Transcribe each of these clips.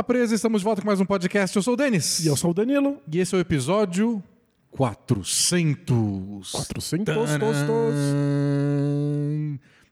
Bola Presa, estamos de volta com mais um podcast. Eu sou o Denis. E eu sou o Danilo. E esse é o episódio 400. 400 tos,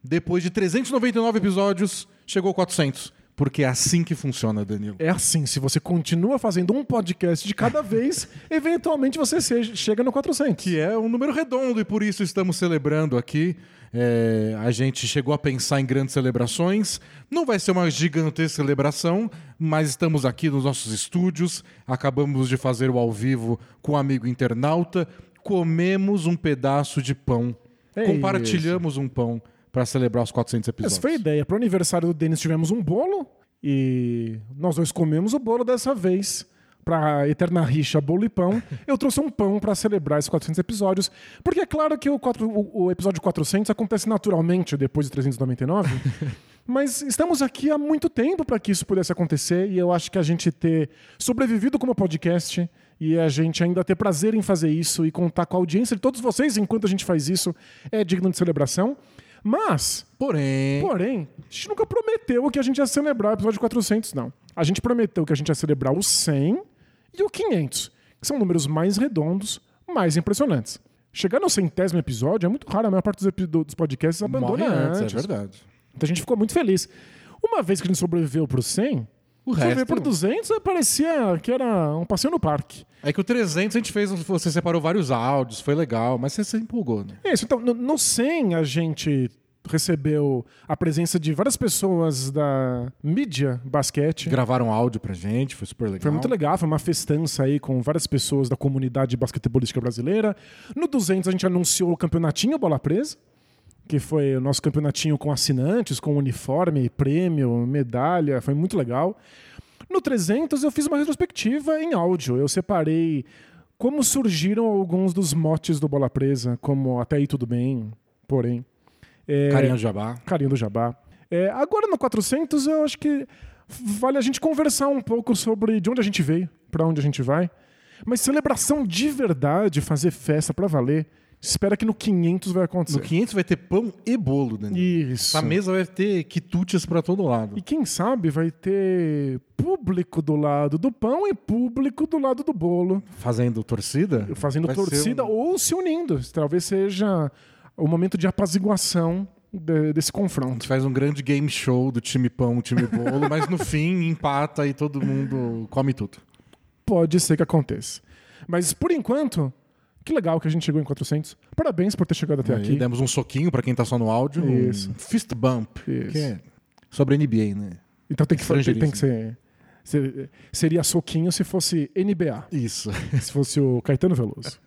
Depois de 399 episódios, chegou 400. Porque é assim que funciona, Danilo. É assim, se você continua fazendo um podcast de cada vez, eventualmente você chega no 400. Que é um número redondo e por isso estamos celebrando aqui. É, a gente chegou a pensar em grandes celebrações. Não vai ser uma gigantesca celebração, mas estamos aqui nos nossos estúdios. Acabamos de fazer o ao vivo com um amigo internauta. Comemos um pedaço de pão. É Compartilhamos um pão para celebrar os 400 episódios. Essa foi a ideia. Para o aniversário do Denis tivemos um bolo e nós dois comemos o bolo dessa vez. Pra Eterna Rixa, bolo e pão, eu trouxe um pão para celebrar esses 400 episódios. Porque é claro que o, quatro- o- o episódio 400 acontece naturalmente depois de 399. Mas estamos aqui há muito tempo para que isso pudesse acontecer e eu acho que a gente ter sobrevivido como podcast e a gente ainda ter prazer em fazer isso e contar com a audiência de todos vocês enquanto a gente faz isso é digno de celebração. Mas Porém, Porém, a gente nunca prometeu que a gente ia celebrar o episódio 400, não. A gente prometeu que a gente ia celebrar o 100 e o 500, que são números mais redondos, mais impressionantes. Chegar no centésimo episódio é muito raro, a maior parte dos, podcasts abandona antes, antes. é verdade. Então a gente ficou muito feliz. Uma vez que a gente sobreviveu pro 100, O resto- pro 200 parecia que era um passeio no parque. É que o 300 a gente fez, você separou vários áudios, foi legal, mas você se empolgou, né? É isso. Então, no, no 100 a gente recebeu a presença de várias pessoas da mídia basquete. Gravaram áudio pra gente, foi super legal. Foi muito legal, foi uma festança aí com várias pessoas da comunidade basquetebolística brasileira. No 200 a gente anunciou o campeonatinho Bola Presa, que foi o nosso campeonatinho com assinantes, com uniforme, prêmio, medalha, foi muito legal. No 300 eu fiz uma retrospectiva em áudio, eu separei como surgiram alguns dos motes do Bola Presa, como Até aí tudo bem, porém. É, Carinha do Jabá. Carinho do Jabá. É, agora no 400 eu acho que vale a gente conversar um pouco sobre de onde a gente veio, pra onde a gente vai. Mas celebração de verdade, fazer festa pra valer, espera que no 500 vai acontecer. No 500 vai ter pão e bolo, Daniel. Isso. Essa mesa vai ter quitutes pra todo lado. E quem sabe vai ter público do lado do pão e público do lado do bolo, Fazendo torcida? fazendo Vai torcida um- ou se unindo. Talvez seja o momento de apaziguação de- desse A confronto. gente faz um grande game show do time pão, time bolo, mas no fim empata e todo mundo come tudo. Pode ser que aconteça. Mas por enquanto, que legal que a gente chegou em 400. Parabéns por ter chegado até Aí aqui. demos um soquinho pra quem tá só no áudio. Isso. Um fist bump. Isso. É sobre NBA, né? Então tem que, fa- tem, que ser- Seria soquinho se fosse NBA, Isso. se fosse o Caetano Veloso.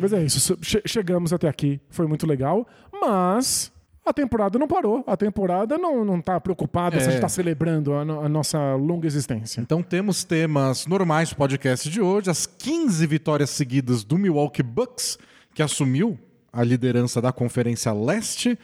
Mas é isso. che- chegamos até aqui. Foi muito legal. Mas. A temporada não parou. A temporada não, não tá preocupada se a É. gente tá celebrando a, no- a nossa longa existência. Então temos temas normais do podcast de hoje, as 15 vitórias seguidas do Milwaukee Bucks, que assumiu a liderança da Conferência Leste.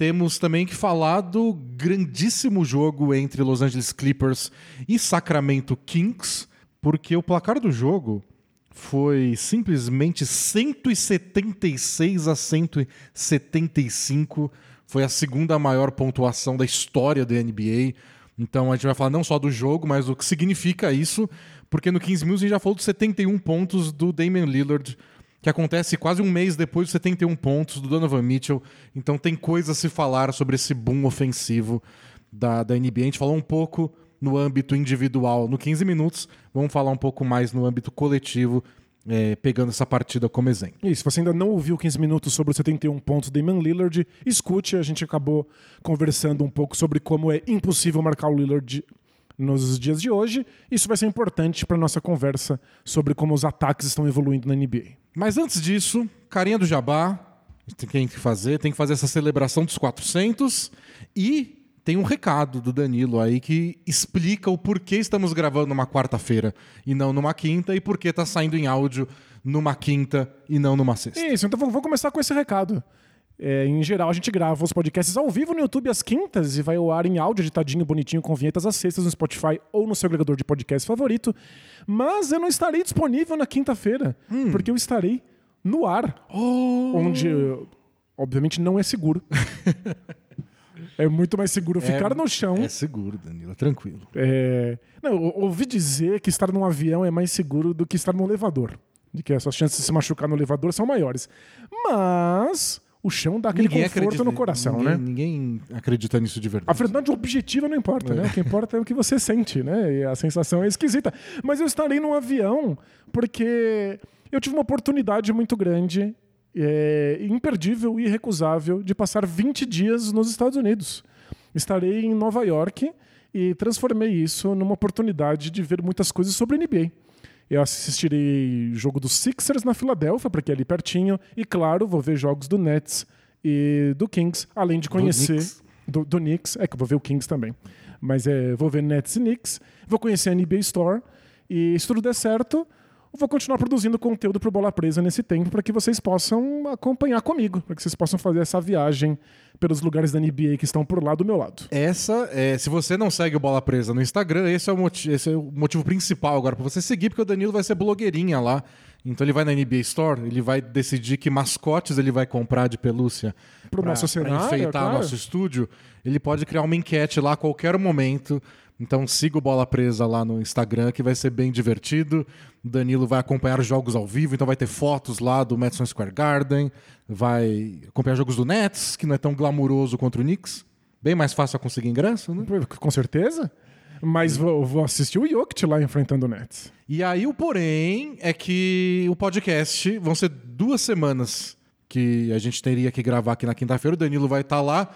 Temos também que falar do grandíssimo jogo entre Los Angeles Clippers e Sacramento Kings, porque o placar do jogo foi simplesmente 176 a 175. Foi a segunda maior pontuação da história da NBA. Então a gente vai falar não só do jogo, mas o que significa isso, porque no 15 News a gente já falou dos 71 pontos do Damian Lillard, que acontece quase um mês depois dos 71 pontos do Donovan Mitchell. Então tem coisa a se falar sobre esse boom ofensivo da, da NBA. A gente falou um pouco no âmbito individual no 15 minutos, vamos falar um pouco mais no âmbito coletivo, eh, pegando essa partida como exemplo. E se você ainda não ouviu 15 minutos sobre os 71 pontos do Damian Lillard, escute. A gente acabou conversando um pouco sobre como é impossível marcar o Lillard nos dias de hoje. Isso vai ser importante para nossa conversa sobre como os ataques estão evoluindo na NBA. Mas antes disso, carinha do Jabá, tem que fazer, tem que fazer essa celebração dos 400 e tem um recado do Danilo aí que explica o porquê estamos gravando numa quarta-feira e não numa quinta e por que tá saindo em áudio numa quinta e não numa sexta. Isso, então vou começar com esse recado. É, em geral, a gente grava os podcasts ao vivo no YouTube às quintas e vai ao ar em áudio editadinho, bonitinho, com vinhetas às sextas no Spotify ou no seu agregador de podcast favorito. Mas eu não estarei disponível na quinta-feira, porque eu estarei no ar, Oh! onde, obviamente, não é seguro. É muito mais seguro ficar no chão. É seguro, Danilo, tranquilo. É... Não, ouvi dizer que estar num avião é mais seguro do que estar no elevador. De que as suas chances de se machucar no elevador são maiores. Mas o chão dá aquele Ninguém conforto acredita- no coração, ninguém, né? Ninguém acredita nisso de A verdade. verdade objetiva não importa, né? O que importa é o que você sente, né? E a sensação é esquisita. Mas eu estarei num avião porque eu tive uma oportunidade muito grande, é, imperdível e irrecusável de passar 20 dias nos Estados Unidos. Estarei em Nova York e transformei isso numa oportunidade de ver muitas coisas sobre NBA. Eu assistirei jogo dos Sixers na Filadélfia, porque é ali pertinho. E, claro, vou ver jogos do Nets e do Kings, além de conhecer Knicks. do, do Knicks. É que eu vou ver o Kings também. Mas é, vou ver Nets e Knicks. Vou conhecer a NBA Store. E se tudo der certo, vou continuar produzindo conteúdo pro Bola Presa nesse tempo para que vocês possam acompanhar comigo, para que vocês possam fazer essa viagem pelos lugares da NBA que estão por lá do meu lado. Essa, é, se você não segue o Bola Presa no Instagram, esse é o, esse é o motivo principal agora pra você seguir, porque o Danilo vai ser blogueirinha lá. Então ele vai na NBA Store, ele vai decidir que mascotes ele vai comprar de pelúcia Pro pra- nosso cenário, pra enfeitar claro. nosso estúdio. Ele pode criar uma enquete lá a qualquer momento. Então siga o Bola Presa lá no Instagram, que vai ser bem divertido. O Danilo vai acompanhar os jogos ao vivo, então vai ter fotos lá do Madison Square Garden, vai acompanhar jogos do Nets, que não é tão glamuroso contra o Knicks. Bem mais fácil a conseguir ingresso, né? Com certeza. Mas vou, vou assistir o Jokic lá enfrentando o Nets. E aí o porém é que o podcast vão ser duas semanas que a gente teria que gravar aqui na quinta-feira. O Danilo vai estar lá.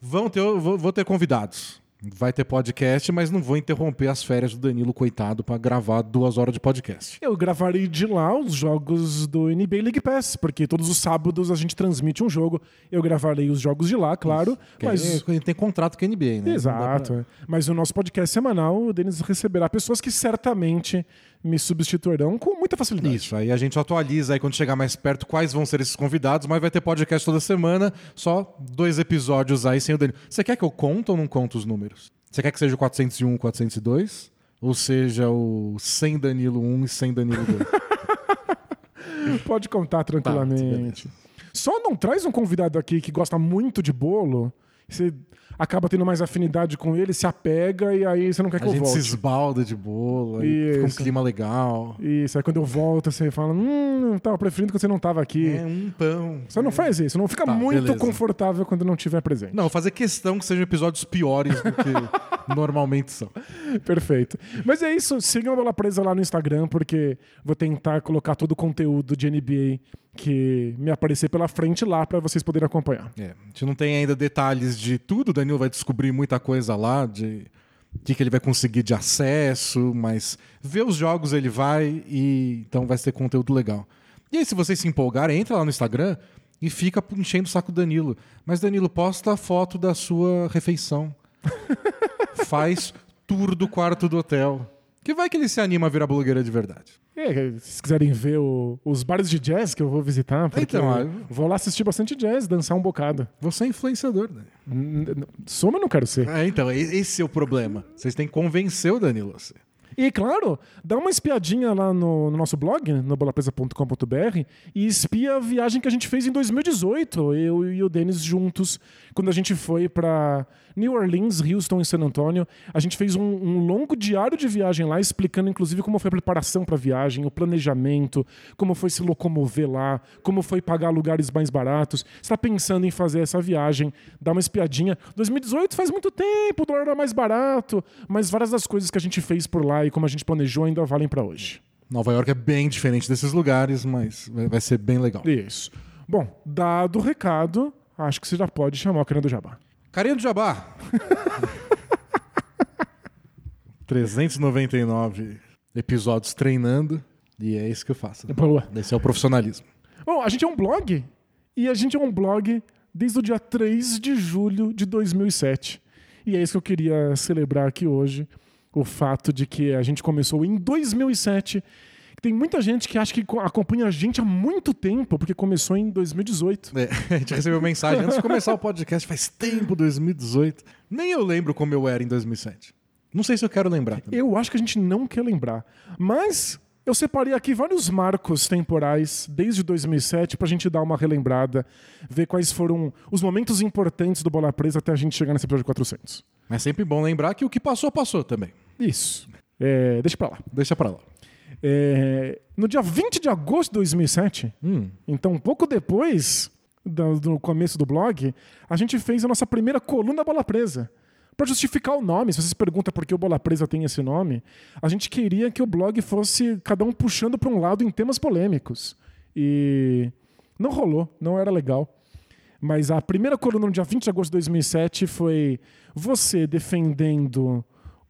Vão ter, vou, vou ter convidados. Vai ter podcast, mas não vou interromper as férias do Danilo, coitado, para gravar duas horas de podcast. Eu gravarei de lá os jogos do NBA League Pass, porque todos os sábados a gente transmite um jogo. Eu gravarei os jogos de lá, claro. Mas. Mas tem contrato com a NBA, né? Exato. É. Mas o nosso podcast semanal, o Denis receberá pessoas que certamente me substituirão com muita facilidade. Isso, aí a gente atualiza aí quando chegar mais perto quais vão ser esses convidados, mas vai ter podcast toda semana, só dois episódios aí sem o Danilo. Você quer que eu conte ou não conto os números? Você quer que seja o 401 402? Ou seja, o 100 Danilo 1 e 100 Danilo 2? Pode contar tranquilamente. Só não traz um convidado aqui que gosta muito de bolo. Você acaba tendo mais afinidade com ele, se apega e aí você não quer que A eu gente se volte. esbalda de bolo, aí fica um clima legal. Isso, aí quando eu volto, você fala, hum, eu tava preferindo que você não tava aqui. É um pão. Você não faz isso, não fica Tá, muito beleza. confortável quando não estiver presente. Não, fazer questão que sejam episódios piores do que normalmente são. Perfeito. Mas é isso, sigam a Bola Presa lá no Instagram, porque vou tentar colocar todo o conteúdo de NBA que me aparecer pela frente lá para vocês poderem acompanhar. É, a gente não tem ainda detalhes de tudo, o Danilo vai descobrir muita coisa lá, de o que, que ele vai conseguir de acesso, mas ver os jogos ele vai e então vai ser conteúdo legal. E aí, se vocês se empolgarem, entra lá no Instagram e fica enchendo o saco do Danilo. Mas Danilo, posta a foto da sua refeição. Faz tour do quarto do hotel. Que vai que ele se anima a virar blogueira de verdade. É, se vocês quiserem ver o- os bares de jazz que eu vou visitar, Então, ah, eu vou lá assistir bastante jazz, dançar um bocado. Você é influenciador. N- n- Sou, mas não quero ser. É, então, esse é o problema. Vocês têm que convencer o Danilo. a ser. E claro, dá uma espiadinha lá no, no nosso blog, no bolapresa.com.br, e espia a viagem que a gente fez em 2018, eu e o Denis juntos, quando a gente foi para New Orleans, Houston e San Antônio. A gente fez um, um longo diário de viagem lá, explicando inclusive como foi a preparação para a viagem, o planejamento, como foi se locomover lá, como foi pagar lugares mais baratos. Você está pensando em fazer essa viagem, dá uma espiadinha. 2018 faz muito tempo, o dólar era mais barato, mas várias das coisas que a gente fez por lá e como a gente planejou ainda valem para hoje. Nova York é bem diferente desses lugares, mas vai ser bem legal. Isso. Bom, dado o recado, acho que você já pode chamar o Carinha do Jabá. Carinha do Jabá. 399 episódios treinando e é isso que eu faço. Boa. Esse é o profissionalismo. Bom, a gente é um blog e a gente é um blog desde o dia 3 de julho de 2007. E é isso que eu queria celebrar aqui hoje, o fato de que a gente começou em 2007. Tem muita gente que acha que co- acompanha a gente há muito tempo, porque começou em 2018. É, a gente recebeu mensagem antes de começar o podcast, faz tempo, 2018. Nem eu lembro como eu era em 2007. Não sei se eu quero lembrar. também. Eu acho que a gente não quer lembrar. Mas Eu separei aqui vários marcos temporais desde 2007 pra gente dar uma relembrada, ver quais foram os momentos importantes do Bola Presa até a gente chegar nesse episódio 400. Mas é sempre bom lembrar que o que passou, passou também. Isso. É, deixa pra lá. Deixa pra lá. É, no dia 20 de agosto de 2007, Hum. então um pouco depois do, do começo do blog, a gente fez a nossa primeira coluna Bola Presa. Para justificar o nome, se você se pergunta por que o Bola Presa tem esse nome, a gente queria que o blog fosse cada um puxando para um lado em temas polêmicos. E não rolou, não era legal. Mas a primeira coluna no dia 20 de agosto de 2007 foi você defendendo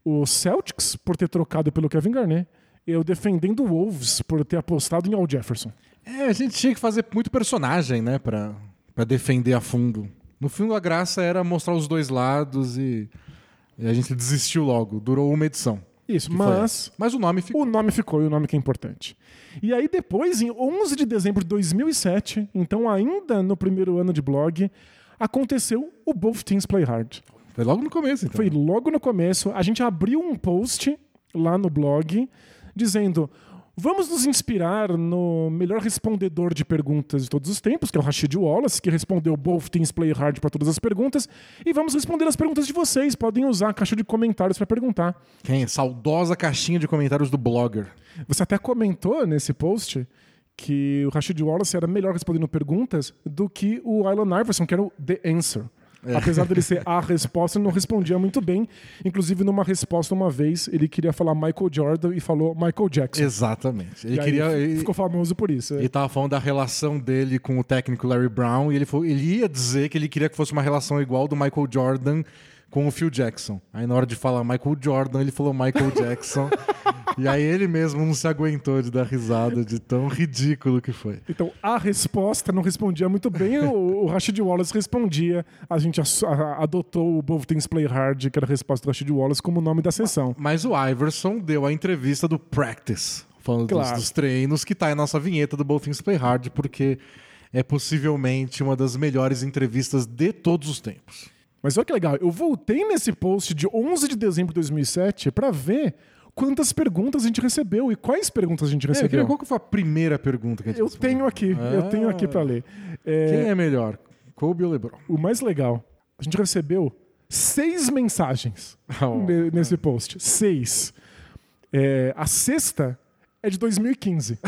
o Celtics por ter trocado pelo Kevin Garnett, eu defendendo o Wolves por ter apostado em Al Jefferson. É, a gente tinha que fazer muito personagem, né, pra, pra defender a fundo. No fim, a graça era mostrar os dois lados e, e a gente desistiu logo. Durou uma edição. Isso, mas. Mas o nome ficou. o nome ficou e o nome que é importante. E aí depois, em 11 de dezembro de 2007, então ainda no primeiro ano de blog, aconteceu o Both Teams Play Hard. Foi logo no começo, então. Foi logo no começo. A gente abriu um post lá no blog dizendo: vamos nos inspirar no melhor respondedor de perguntas de todos os tempos, que é o Rashid Wallace, que respondeu Both Teams Play Hard para todas as perguntas. E vamos responder as perguntas de vocês. Podem usar a caixa de comentários para perguntar. Quem? Saudosa caixinha de comentários do blogger. Você até comentou nesse post que o Rashid Wallace era melhor respondendo perguntas do que o Alan Iverson, que era o The Answer. Apesar dele ser a resposta, ele não respondia muito bem. Inclusive, numa resposta uma vez, ele queria falar Michael Jordan e falou Michael Jackson. Exatamente. Ele E queria. ele ficou famoso por isso. é. ele tava falando da relação dele com o técnico Larry Brown e ele, falou, ele ia dizer que ele queria que fosse uma relação igual do Michael Jordan com o Phil Jackson. Aí na hora de falar Michael Jordan, ele falou Michael Jackson. e aí ele mesmo não se aguentou de dar risada de tão ridículo que foi. Então, a resposta não respondia muito bem, o, o Rashid Wallace respondia. A gente ass- a- adotou o Both Things Play Hard, que era a resposta do Rashid Wallace, como nome da sessão. Mas o Iverson deu a entrevista do Practice, falando dos- Claro. dos, treinos, que tá a nossa vinheta do Both Things Play Hard, porque é possivelmente uma das melhores entrevistas de todos os tempos. Mas olha que legal, eu voltei nesse post de 11 de dezembro de 2007 para ver quantas perguntas a gente recebeu e quais perguntas a gente É, eu recebeu. qual que foi a primeira pergunta que a gente Eu respondeu? tenho aqui, eu Ah. tenho aqui para ler. É, Quem é melhor, Kobe ou LeBron? O mais legal, a gente recebeu seis mensagens Oh. ne- nesse post. Seis. É, a sexta é de 2015.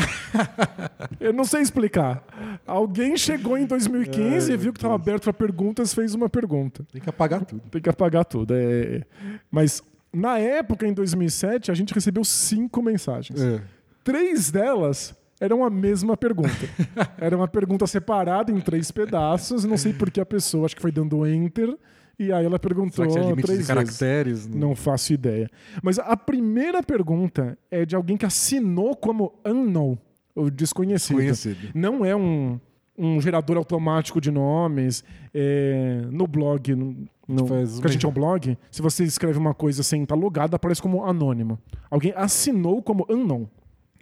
Eu não sei explicar. Alguém chegou em 2015 e viu que estava aberto para perguntas, fez uma pergunta. Tem que apagar tudo. Tem que apagar tudo. é. Mas na época, em 2007, a gente recebeu cinco mensagens. É. Três delas eram a mesma pergunta. Era uma pergunta separada em três pedaços. Não sei por que a pessoa, acho que foi dando enter, e aí ela perguntou Será que três de vezes. caracteres? Não faço ideia. Mas a primeira pergunta é de alguém que assinou como unknown, ou desconhecido. Desconhecido. Não é um, um gerador automático de nomes. é, no blog, no, no, Faz a gente é um blog, se você escreve uma coisa sem estar logado, aparece como anônimo. Alguém assinou como unknown.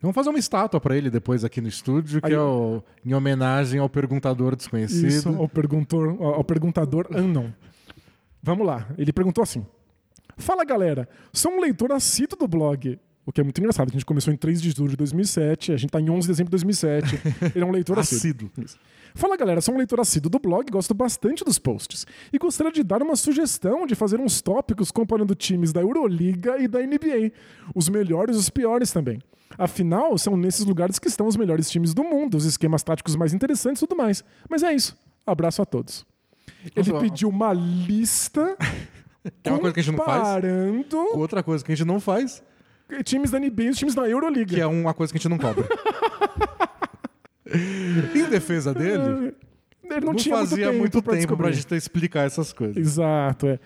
Vamos fazer uma estátua pra ele depois aqui no estúdio, que Aí- é o, em homenagem ao perguntador desconhecido. Isso, ao, perguntor, ao perguntador unknown. Vamos lá. Ele perguntou assim: Fala galera, sou um leitor assíduo do blog. O que é muito engraçado, a gente começou em 3 de julho de 2007, a gente tá em 11 de dezembro de 2007. Ele é um leitor assíduo. Fala galera, sou um leitor assíduo do blog, gosto bastante dos posts. E gostaria de dar uma sugestão de fazer uns tópicos comparando times da Euroliga e da NBA. Os melhores e os piores também. Afinal, são nesses lugares que estão os melhores times do mundo, os esquemas táticos mais interessantes e tudo mais. Mas é isso. Abraço a todos. Ele pediu uma lista Que é uma coisa que a gente não faz. comparando Outra coisa que a gente não faz, times da NBA e os times da Euroliga. que é uma coisa que a gente não cobra. em defesa dele, Ele não, não, tinha fazia muito tempo, pra tempo pra descobrir. gente explicar essas coisas. Exato, é.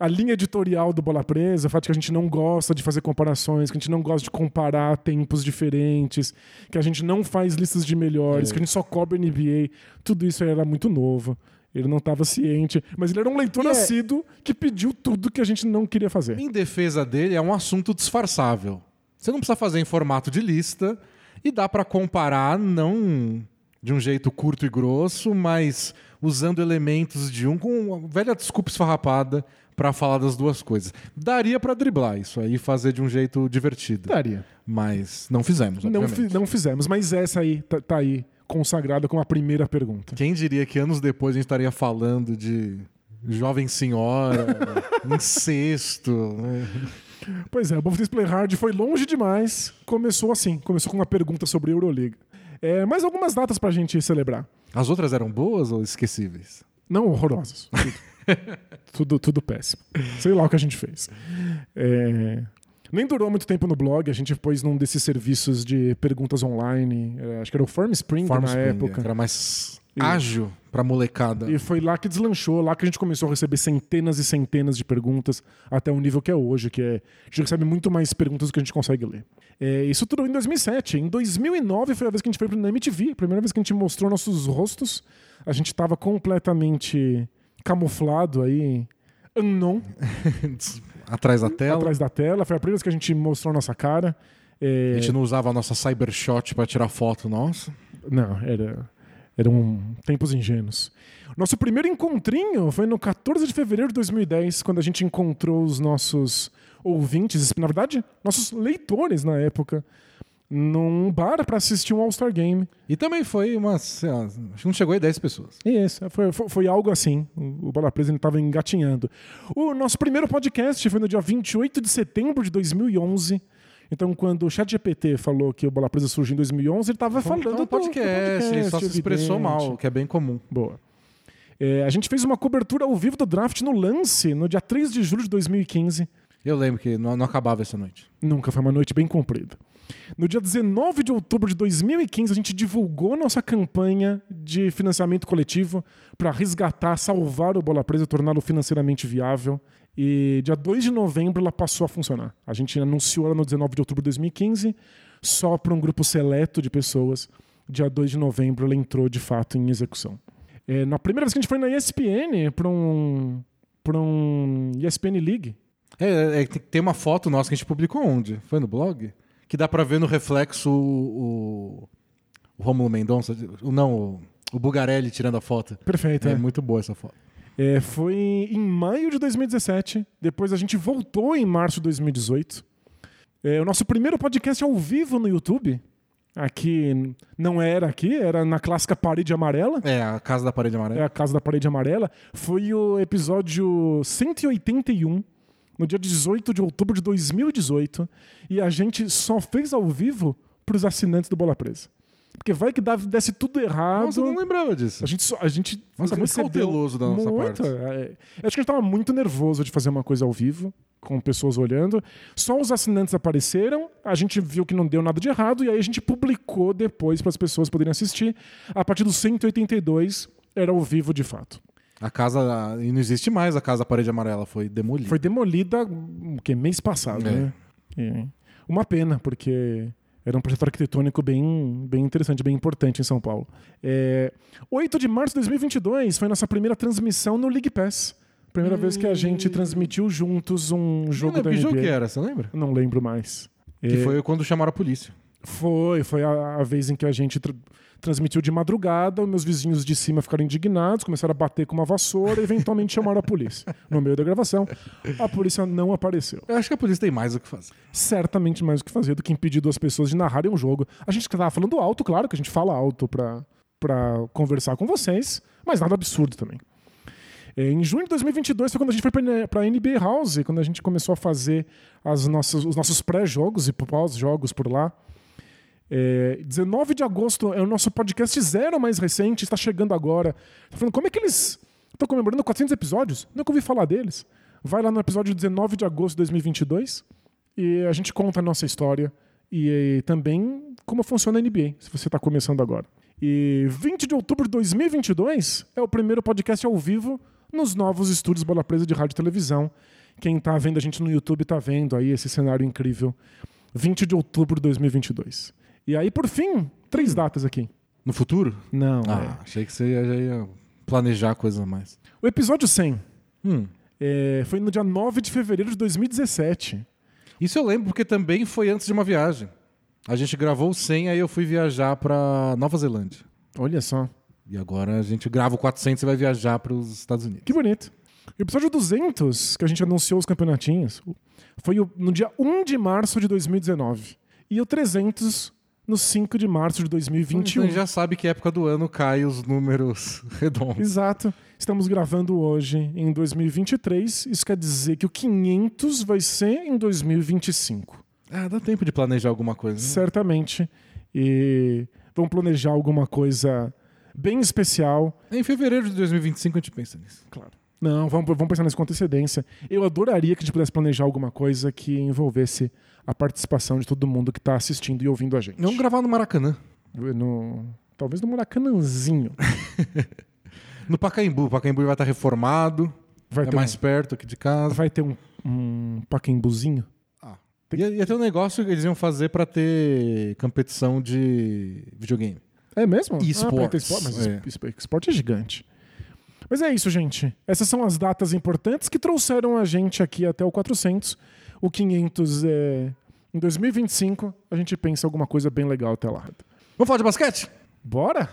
A linha editorial do Bola Presa, o fato de que a gente não gosta de fazer comparações, que a gente não gosta de comparar tempos diferentes, que a gente não faz listas de melhores, É. que a gente só cobra NBA, tudo isso era muito novo. Ele não estava ciente, mas ele era um leitor E é- assíduo que pediu tudo que a gente não queria fazer. Em defesa dele, é um assunto disfarçável. Você não precisa fazer em formato de lista e dá pra comparar não de um jeito curto e grosso, mas usando elementos de um com uma velha desculpa esfarrapada para falar das duas coisas. Daria para driblar isso aí e fazer de um jeito divertido. Daria. Mas não fizemos, Não, fi- não fizemos, mas essa aí tá, tá aí, consagrada como a primeira pergunta. Quem diria que anos depois a gente estaria falando de jovem senhora, incesto, né? Pois é, o Buffalo Play Hard foi longe demais. Começou assim, começou com uma pergunta sobre a Euroliga. É, mais algumas datas pra gente celebrar. As outras eram boas ou esquecíveis? Não horrorosas. Tudo, tudo, tudo péssimo. Sei lá o que a gente fez. É, nem durou muito tempo no blog, a gente pôs num desses serviços de perguntas online. é, acho que era o Farm Spring Farm na Spring, época. que era mais ágil pra molecada. E foi lá que deslanchou, lá que a gente começou a receber centenas e centenas de perguntas, até o nível que é hoje, que é. A gente recebe muito mais perguntas do que a gente consegue ler. É, isso tudo em 2007. Em 2009 foi a vez que a gente foi na MTV, a primeira vez que a gente mostrou nossos rostos. A gente estava completamente camuflado aí, unknown, Atrás da tela. atrás da tela. Foi a primeira vez que a gente mostrou a nossa cara. É, A gente não usava a nossa Cybershot pra tirar foto nossa. Não, era, eram tempos ingênuos. Nosso primeiro encontrinho foi no 14 de fevereiro de 2010, quando a gente encontrou os nossos ouvintes, na verdade, nossos leitores na época, num bar para assistir um All-Star Game. E também foi uma. não chegou aí 10 pessoas. Isso, foi, foi, foi algo assim. O Bola Presa estava engatinhando. O nosso primeiro podcast foi no dia 28 de setembro de 2011. Então, quando o ChatGPT falou que o Bola Presa surgiu em 2011, ele estava falando Então, do- do podcast, ele só se expressou evidente. mal, que é bem comum. Boa. É, a gente fez uma cobertura ao vivo do draft no Lance, no dia 3 de julho de 2015. Eu lembro que não, não acabava essa noite. Nunca, foi uma noite bem comprida. No dia 19 de outubro de 2015, a gente divulgou nossa campanha de financiamento coletivo para resgatar, salvar o Bola Presa, torná-lo financeiramente viável. E dia 2 de novembro ela passou a funcionar. A gente anunciou ela no 19 de outubro de 2015, só para um grupo seleto de pessoas. Dia 2 de novembro ela entrou de fato em execução. É, na primeira vez que a gente foi na ESPN para um, um ESPN League, É, é, tem- tem uma foto nossa que a gente publicou onde? Foi no blog? Que dá pra ver no reflexo o, o, o Romulo Mendonça, o- não, o, o Bugarelli tirando a foto. perfeito. É, é. muito boa essa foto. É, foi em maio de 2017. Depois a gente voltou em março de 2018. É, o nosso primeiro podcast ao vivo no YouTube. Aqui não era aqui, era na clássica Parede Amarela. É, a Casa da Parede É Amarela. a Casa da Parede Amarela. Foi o episódio 181, no dia 18 de outubro de 2018. E a gente só fez ao vivo para os assinantes do Bola Presa. Porque vai que desse tudo errado. Nossa, eu não lembrava disso. A gente, só- a gente Nossa, muito cauteloso da nossa parte. é. Eu acho que a gente tava muito nervoso de fazer uma coisa ao vivo, com pessoas olhando. Só os assinantes apareceram, a gente viu que não deu nada de errado, e aí a gente publicou depois para as pessoas poderem assistir. A partir do 182, era ao vivo de fato. A casa. E não existe mais a Casa da Parede Amarela, foi demolida. Foi demolida o que mês passado, É. né? E uma pena, porque era um projeto arquitetônico bem, bem interessante, bem importante em São Paulo. É, 8 de março de 2022 foi nossa primeira transmissão no League Pass. Primeira vez que a gente transmitiu juntos um jogo lembro da que jogo NBA. que era, você lembra? Não lembro mais. Que É, foi quando chamaram a polícia. foi, foi a, a vez em que a gente transmitiu de madrugada, meus vizinhos de cima ficaram indignados, começaram a bater com uma vassoura e eventualmente chamaram a polícia. No meio da gravação, a polícia não apareceu. Eu acho que a polícia tem mais o que fazer. Certamente mais o que fazer do que impedir duas pessoas de narrarem um jogo. A gente estava falando alto, claro que a gente fala alto pra, pra conversar com vocês, mas nada absurdo também. É, Em junho de 2022 foi quando a gente foi para a NBA House, quando a gente começou a fazer as nossas, os nossos pré-jogos e pós-jogos por lá. É, 19 de agosto é o nosso podcast zero mais recente, está chegando agora. Tá falando, como é que eles estão comemorando 400 episódios? Nunca ouvi falar deles. Vai lá no episódio 19 de agosto de 2022 e a gente conta a nossa história e, eh, também como funciona a NBA, se você está começando agora. E 20 de outubro de 2022 é o primeiro podcast ao vivo nos novos estúdios Bola Presa de rádio e televisão. Quem está vendo a gente no YouTube está vendo aí esse cenário incrível. 20 de outubro de 2022. E aí, por fim, três datas aqui. No futuro? Não, Ah, achei que você ia, já ia planejar coisas a mais. é. O episódio 100 Hum. é, foi no dia 9 de fevereiro de 2017. Isso eu lembro porque também foi antes de uma viagem. A gente gravou o 100, aí eu fui viajar pra Nova Zelândia. Olha só. E agora a gente grava o 400 e vai viajar para os Estados Unidos. Que bonito. O episódio 200, que a gente anunciou os campeonatinhos, foi no dia 1 de março de 2019. E o 300 no 5 de março de 2021. Então a gente já sabe que época do ano cai os números redondos. Exato. Estamos gravando hoje em 2023. Isso quer dizer que o 500 vai ser em 2025. Ah, dá tempo de planejar alguma coisa. Né? Certamente. E vamos planejar alguma coisa bem especial. Em fevereiro de 2025 a gente pensa nisso. Claro. Não, vamos, vamos pensar nisso com antecedência. Eu adoraria que a gente pudesse planejar alguma coisa que envolvesse a participação de todo mundo que está assistindo e ouvindo a gente. Vamos gravar no Maracanã. No, talvez no Maracanãzinho. no Pacaembu. O Pacaembu vai estar reformado. Vai é ter mais um, perto aqui de casa. Vai ter um, um Pacaembuzinho. Ah. Ia, ia ter um negócio que eles iam fazer para ter competição de videogame. É mesmo? Esportes. Ah, mas é. esporte é gigante. Mas é isso, gente. Essas são as datas importantes que trouxeram a gente aqui até o 400. O 500 é. Em 2025, a gente pensa alguma coisa bem legal até lá. Vamos falar de basquete? Bora!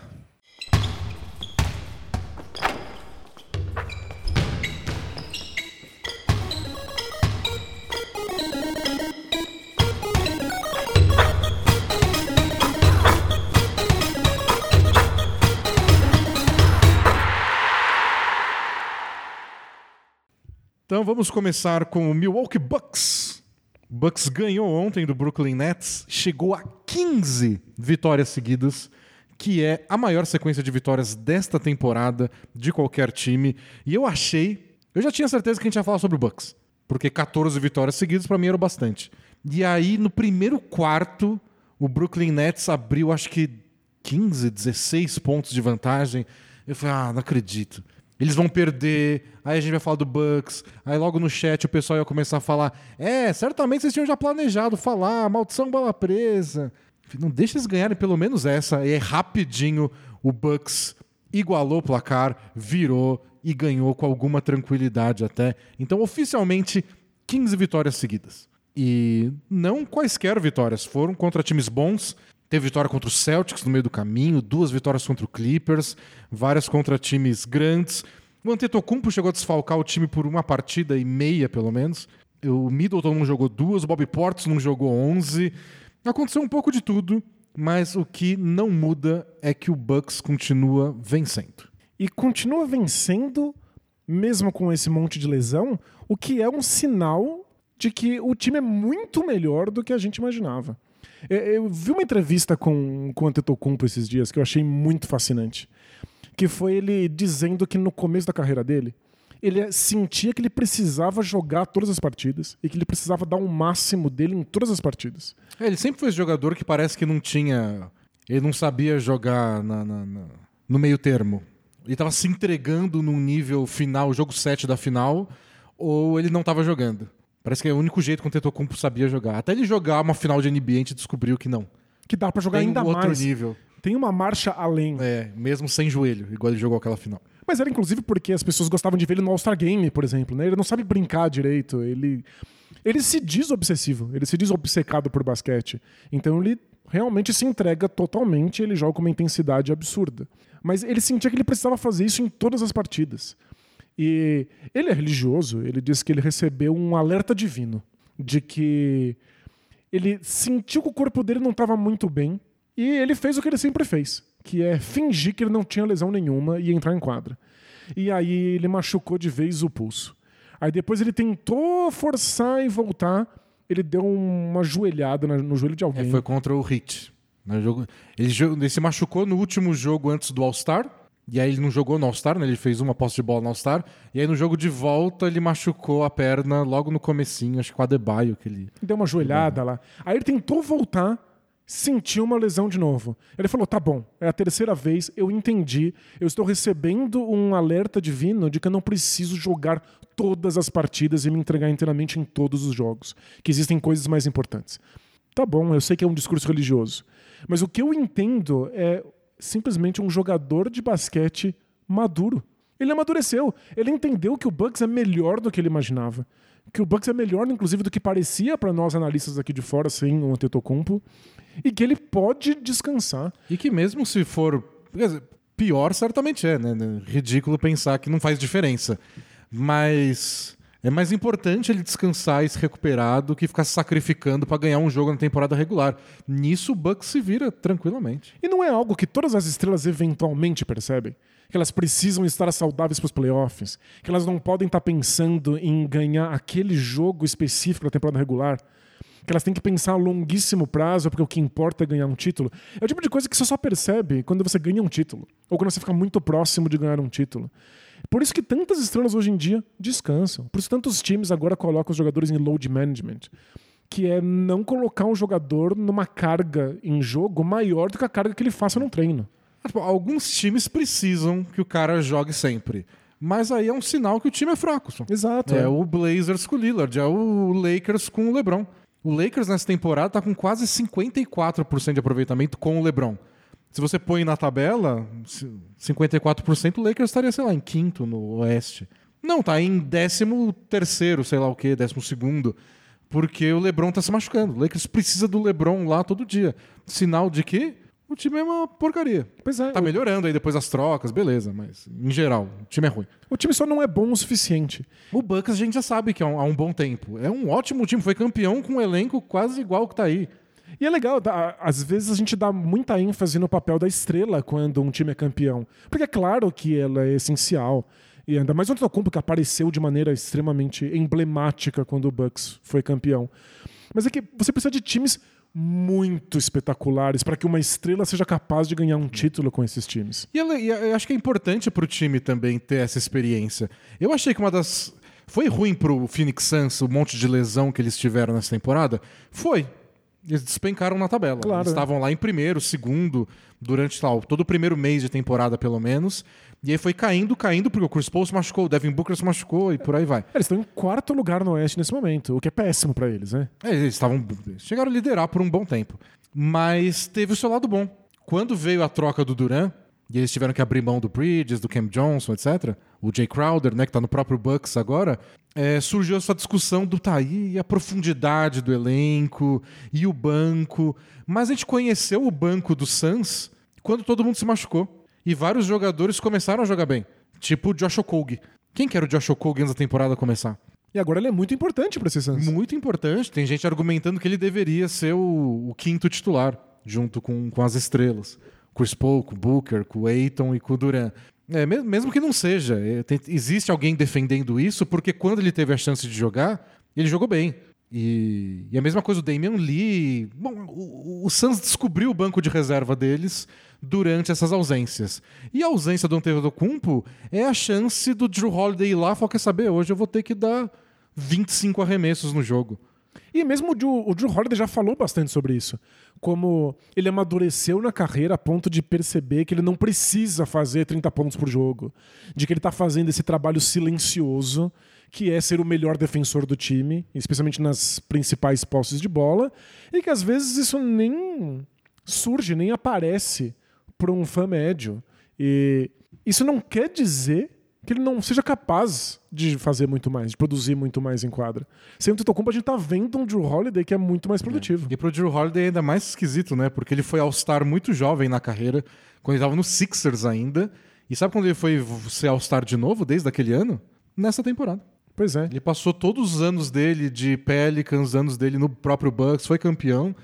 Então vamos começar com o Milwaukee Bucks. Bucks ganhou ontem do Brooklyn Nets, chegou a 15 vitórias seguidas, que é a maior sequência de vitórias desta temporada de qualquer time. E eu achei, eu já tinha certeza que a gente ia falar sobre o Bucks, porque 14 vitórias seguidas para mim era bastante. E aí no primeiro quarto, o Brooklyn Nets abriu acho que 15, 16 pontos de vantagem. Eu falei: "Ah, não acredito". Eles vão perder, aí a gente vai falar do Bucks, aí logo no chat o pessoal ia começar a falar: é, certamente vocês tinham já planejado falar, maldição bola presa. Não deixa eles ganharem pelo menos essa. E rapidinho o Bucks igualou o placar, virou e ganhou com alguma tranquilidade até. Então, oficialmente, 15 vitórias seguidas. E não quaisquer vitórias, foram contra times bons. Teve vitória contra o Celtics no meio do caminho, duas vitórias contra o Clippers, várias contra times grandes. O Antetokounmpo chegou a desfalcar o time por uma partida e meia, pelo menos. O Middleton não jogou duas, o Bobby Portis não jogou onze. Aconteceu um pouco de tudo, mas o que não muda é que o Bucks continua vencendo. E continua vencendo mesmo com esse monte de lesão, o que é um sinal de que o time é muito melhor do que a gente imaginava. É, eu vi uma entrevista com, com o Antetokounmpo esses dias que eu achei muito fascinante. Que foi ele dizendo que no começo da carreira dele, ele sentia que ele precisava jogar todas as partidas e que ele precisava dar o um máximo dele em todas as partidas. É, ele sempre foi esse jogador que parece que não tinha. Ele não sabia jogar na, na, na, no meio termo. Ele estava se entregando num nível final, jogo 7 da final, ou ele não estava jogando. Parece que é o único jeito que o Tetocumpo sabia jogar. Até ele jogar uma final de NBA, a gente descobriu que não. Que dá para jogar Tem ainda um outro mais. nível. Tem uma marcha além. É, mesmo sem joelho, igual ele jogou aquela final. Mas era inclusive porque as pessoas gostavam de ver ele no All-Star Game, por exemplo. Né? Ele não sabe brincar direito. Ele, ele se diz obsessivo, ele se diz obcecado por basquete. Então ele realmente se entrega totalmente, ele joga com uma intensidade absurda. Mas ele sentia que ele precisava fazer isso em todas as partidas. E ele é religioso, ele diz que ele recebeu um alerta divino de que ele sentiu que o corpo dele não estava muito bem e ele fez o que ele sempre fez, que é fingir que ele não tinha lesão nenhuma e entrar em quadra. E aí ele machucou de vez o pulso. Aí depois ele tentou forçar e voltar, ele deu uma joelhada no joelho de alguém. É, foi contra o Hit. Ele, ele se machucou no último jogo antes do All-Star e aí ele não jogou no All-Star, né? Ele fez uma posse de bola no All-Star. E aí no jogo de volta ele machucou a perna logo no comecinho, acho que com a Adebayo que ele... Deu uma joelhada lá. Aí ele tentou voltar, sentiu uma lesão de novo. Ele falou, tá bom, é a terceira vez, eu entendi. Eu estou recebendo um alerta divino de que eu não preciso jogar todas as partidas e me entregar inteiramente em todos os jogos. Que existem coisas mais importantes. Tá bom, eu sei que é um discurso religioso. Mas o que eu entendo é simplesmente um jogador de basquete maduro. Ele amadureceu. Ele entendeu que o Bucks é melhor do que ele imaginava. Que o Bucks é melhor, inclusive, do que parecia para nós analistas aqui de fora, sem o Antetokounmpo. E que ele pode descansar. E que mesmo se for pior certamente é, né? Ridículo pensar que não faz diferença. Mas é mais importante ele descansar e se recuperar do que ficar se sacrificando para ganhar um jogo na temporada regular. Nisso o Bucks se vira tranquilamente. E não é algo que todas as estrelas eventualmente percebem? Que elas precisam estar saudáveis para os playoffs, que elas não podem estar pensando em ganhar aquele jogo específico da temporada regular que elas têm que pensar a longuíssimo prazo, porque o que importa é ganhar um título. É o tipo de coisa que você só percebe quando você ganha um título, ou quando você fica muito próximo de ganhar um título. Por isso que tantas estrelas hoje em dia descansam. Por isso tantos times agora colocam os jogadores em load management, que é não colocar um jogador numa carga em jogo maior do que a carga que ele faça no treino. Tipo, alguns times precisam que o cara jogue sempre. Mas aí é um sinal que o time é fraco. Exato. É, é. o Blazers com o Lillard, é o Lakers com o LeBron. O Lakers nessa temporada tá com quase 54% de aproveitamento com o LeBron. Se você põe na tabela, 54%, o Lakers estaria, sei lá, em quinto no Oeste. Não, tá em décimo terceiro, sei lá o quê, décimo segundo. Porque o LeBron tá se machucando. O Lakers precisa do LeBron lá todo dia. Sinal de que o time é uma porcaria. Pois é. Tá melhorando aí depois das trocas, beleza, mas em geral, o time é ruim. O time só não é bom o suficiente. O Bucks a gente já sabe que é um, há um bom tempo. É um ótimo time, foi campeão com um elenco quase igual que tá aí. E é legal, tá? às vezes a gente dá muita ênfase no papel da estrela quando um time é campeão. Porque é claro que ela é essencial. E ainda mais o Antetokounmpo que apareceu de maneira extremamente emblemática quando o Bucks foi campeão. Mas é que você precisa de times muito espetaculares para que uma estrela seja capaz de ganhar um título com esses times. E eu acho que é importante para o time também ter essa experiência. Eu achei que uma das. Foi ruim para o Phoenix Suns o monte de lesão que eles tiveram nessa temporada? Foi. Eles despencaram na tabela. Claro, eles estavam lá em primeiro, segundo, durante tal, todo o primeiro mês de temporada, pelo menos. E aí foi caindo, caindo, porque o Chris Paul se machucou, o Devin Booker se machucou e por aí vai. Eles estão em quarto lugar no Oeste nesse momento, o que é péssimo para eles, né? É, eles estavam. Chegaram a liderar por um bom tempo. Mas teve o seu lado bom. Quando veio a troca do Duran, e eles tiveram que abrir mão do Bridges, do Cam Johnson, etc. O Jay Crowder, né, que está no próprio Bucks agora, é, surgiu essa discussão do tá aí a profundidade do elenco e o banco. Mas a gente conheceu o banco do Suns quando todo mundo se machucou. E vários jogadores começaram a jogar bem. Tipo o Josh Okogie. Quem que era o Josh Okogie antes da temporada começar? E agora ele é muito importante para esse Suns. Muito importante. Tem gente argumentando que ele deveria ser o, o quinto titular, junto com, com as estrelas. Chris Paul, com o Booker, com o Aiton e com o Durant. É, mesmo que não seja, é, existe alguém defendendo isso, porque quando ele teve a chance de jogar, ele jogou bem. E, e a mesma coisa o Damian Lee. Bom, o, o Suns descobriu o banco de reserva deles durante essas ausências. E a ausência do Antetokounmpo é a chance do Drew Holiday ir lá e falar, quer saber, hoje eu vou ter que dar 25 arremessos no jogo. E mesmo o Drew, o Drew Holiday já falou bastante sobre isso. Como ele amadureceu na carreira a ponto de perceber que ele não precisa fazer 30 pontos por jogo. De que ele está fazendo esse trabalho silencioso, que é ser o melhor defensor do time, especialmente nas principais posses de bola. E que às vezes isso nem surge, nem aparece para um fã médio. E isso não quer dizer que ele não seja capaz de fazer muito mais, de produzir muito mais em quadra. Sem o Tetocumpo, a gente tá vendo um Drew Holiday que é muito mais produtivo. É. E pro Drew Holiday é ainda mais esquisito, né? Porque ele foi All-Star muito jovem na carreira, quando ele tava no Sixers ainda. E sabe quando ele foi ser All-Star de novo, desde aquele ano? Nessa temporada. Pois é. Ele passou todos os anos dele de Pelicans, anos dele no próprio Bucks, foi campeão.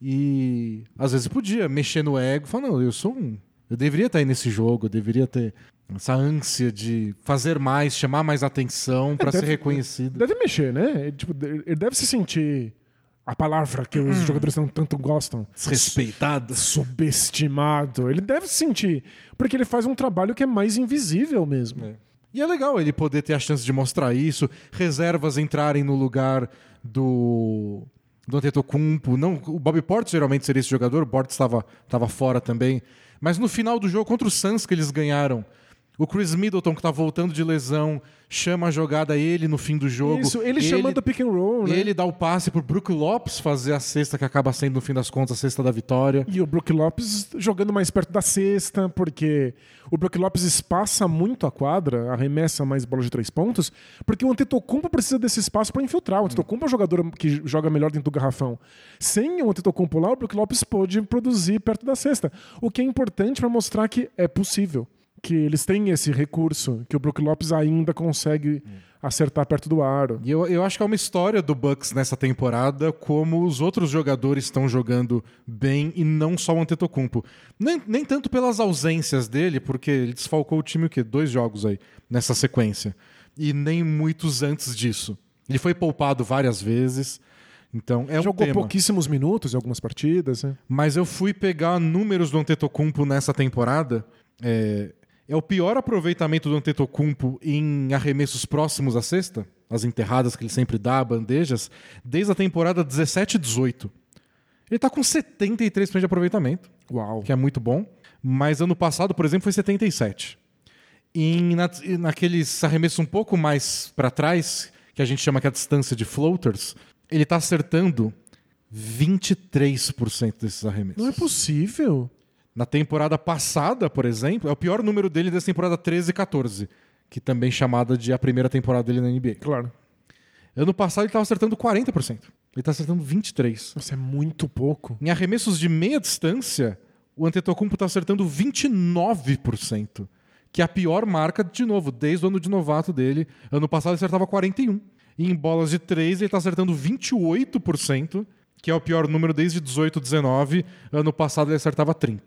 E às vezes podia mexer no ego, falar, não, eu sou um. Eu deveria estar aí nesse jogo, eu deveria ter essa ânsia de fazer mais, chamar mais atenção para ser reconhecido. Deve mexer, né? Tipo, ele deve se sentir a palavra que os hum. jogadores tanto gostam. Desrespeitado. Subestimado. Ele deve se sentir. Porque ele faz um trabalho que é mais invisível mesmo. É. E é legal ele poder ter a chance de mostrar isso, reservas entrarem no lugar do do Antetokounmpo. Não, o Bobby Portis geralmente seria esse jogador, o Portis estava fora também. Mas no final do jogo contra o Suns que eles ganharam, O Chris Middleton, que tá voltando de lesão, chama a jogada ele no fim do jogo. Isso, ele, chamando o pick and roll, né? Ele dá o passe pro Brook Lopes fazer a cesta, que acaba sendo, no fim das contas, a cesta da vitória. E o Brook Lopes jogando mais perto da cesta, porque o Brook Lopes espaça muito a quadra, arremessa mais bola de três pontos, porque o Antetokounmpo precisa desse espaço para infiltrar. O Antetokounmpo é um jogador que joga melhor dentro do garrafão. Sem o Antetokounmpo lá, o Brook Lopes pôde produzir perto da cesta, o que é importante para mostrar que é possível que eles têm esse recurso, que o Brook Lopes ainda consegue acertar perto do aro. E eu, eu acho que é uma história do Bucks nessa temporada, como os outros jogadores estão jogando bem e não só o Antetokounmpo. Nem, nem tanto pelas ausências dele, porque ele desfalcou o time o quê? Dois jogos aí nessa sequência. E nem muitos antes disso. Ele foi poupado várias vezes. Então é Jogou um tema. pouquíssimos minutos em algumas partidas. Né? Mas eu fui pegar números do Antetokounmpo nessa temporada. É, é o pior aproveitamento do Antetokounmpo em arremessos próximos à cesta, as enterradas que ele sempre dá, bandejas, desde a temporada 17-18. Ele tá com 73% de aproveitamento, Uau. que é muito bom, mas ano passado, por exemplo, foi 77. Em, na, naqueles arremessos um pouco mais para trás, que a gente chama que é a distância de floaters, ele tá acertando 23% desses arremessos. Não é possível. Na temporada passada, por exemplo, é o pior número dele dessa temporada 13 e 14, que também é chamada de a primeira temporada dele na NBA. Claro. Ano passado ele estava acertando 40%. Ele está acertando 23%. Nossa, é muito pouco. Em arremessos de meia distância, o Antetokounmpo está acertando 29%, que é a pior marca, de novo, desde o ano de novato dele. Ano passado ele acertava 41%. E em bolas de 3 ele está acertando 28%, que é o pior número desde 18, 19. Ano passado ele acertava 30%.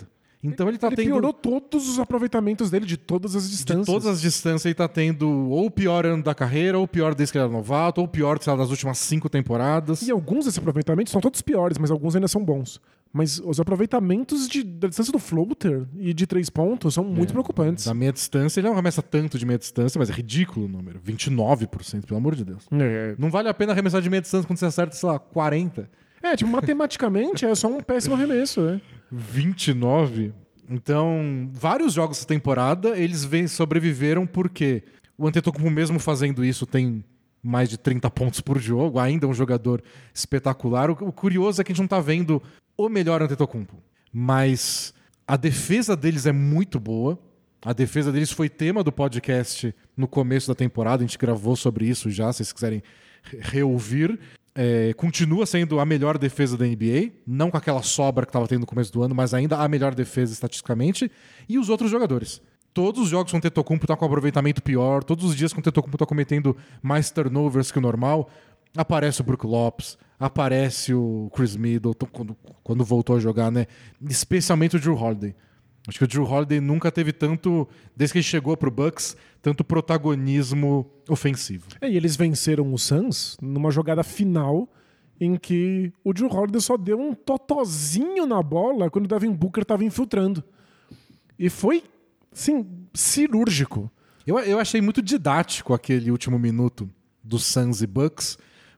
Então ele tá ele tendo. piorou todos os aproveitamentos dele de todas as De distâncias. todas as distâncias, ele tá tendo ou o pior ano da carreira, ou o pior desde que ele era novato, ou o pior, sei lá, das últimas cinco temporadas. E alguns desses aproveitamentos são todos piores, mas alguns ainda são bons. Mas os aproveitamentos de, da distância do floater e de três pontos são muito preocupantes. Da meia distância, ele não arremessa tanto de meia distância, mas é ridículo o número. 29%, pelo amor de Deus. É, Não vale a pena arremessar de meia distância quando você acerta, sei lá, 40. É, tipo, matematicamente é só um péssimo arremesso, né? 29. Então, vários jogos essa temporada, eles sobreviveram porque o Antetokounmpo mesmo fazendo isso tem mais de 30 pontos por jogo, ainda é um jogador espetacular. O, curioso é que a gente não tá vendo o melhor Antetokounmpo, mas a defesa deles é muito boa. A defesa deles foi tema do podcast no começo da temporada, a gente gravou sobre isso já, se vocês quiserem re- reouvir. É, continua sendo a melhor defesa da NBA, não com aquela sobra que estava tendo no começo do ano, mas ainda a melhor defesa estatisticamente. E os outros jogadores. Todos os jogos com o Tetocumpo tá com aproveitamento pior, todos os dias com o Tetocumpo tá cometendo mais turnovers que o normal. Aparece o Brook Lopes, aparece o Chris Middleton quando, quando voltou a jogar, né? Especialmente o Drew Holiday. Acho que o Drew Holiday nunca teve tanto, desde que ele chegou pro Bucks, tanto protagonismo ofensivo. É, e eles venceram o Suns numa jogada final em que o Drew Holiday só deu um totozinho na bola quando o Devin Booker estava infiltrando. E foi, sim, cirúrgico. Eu, eu achei muito didático aquele último minuto do Suns e Bucks,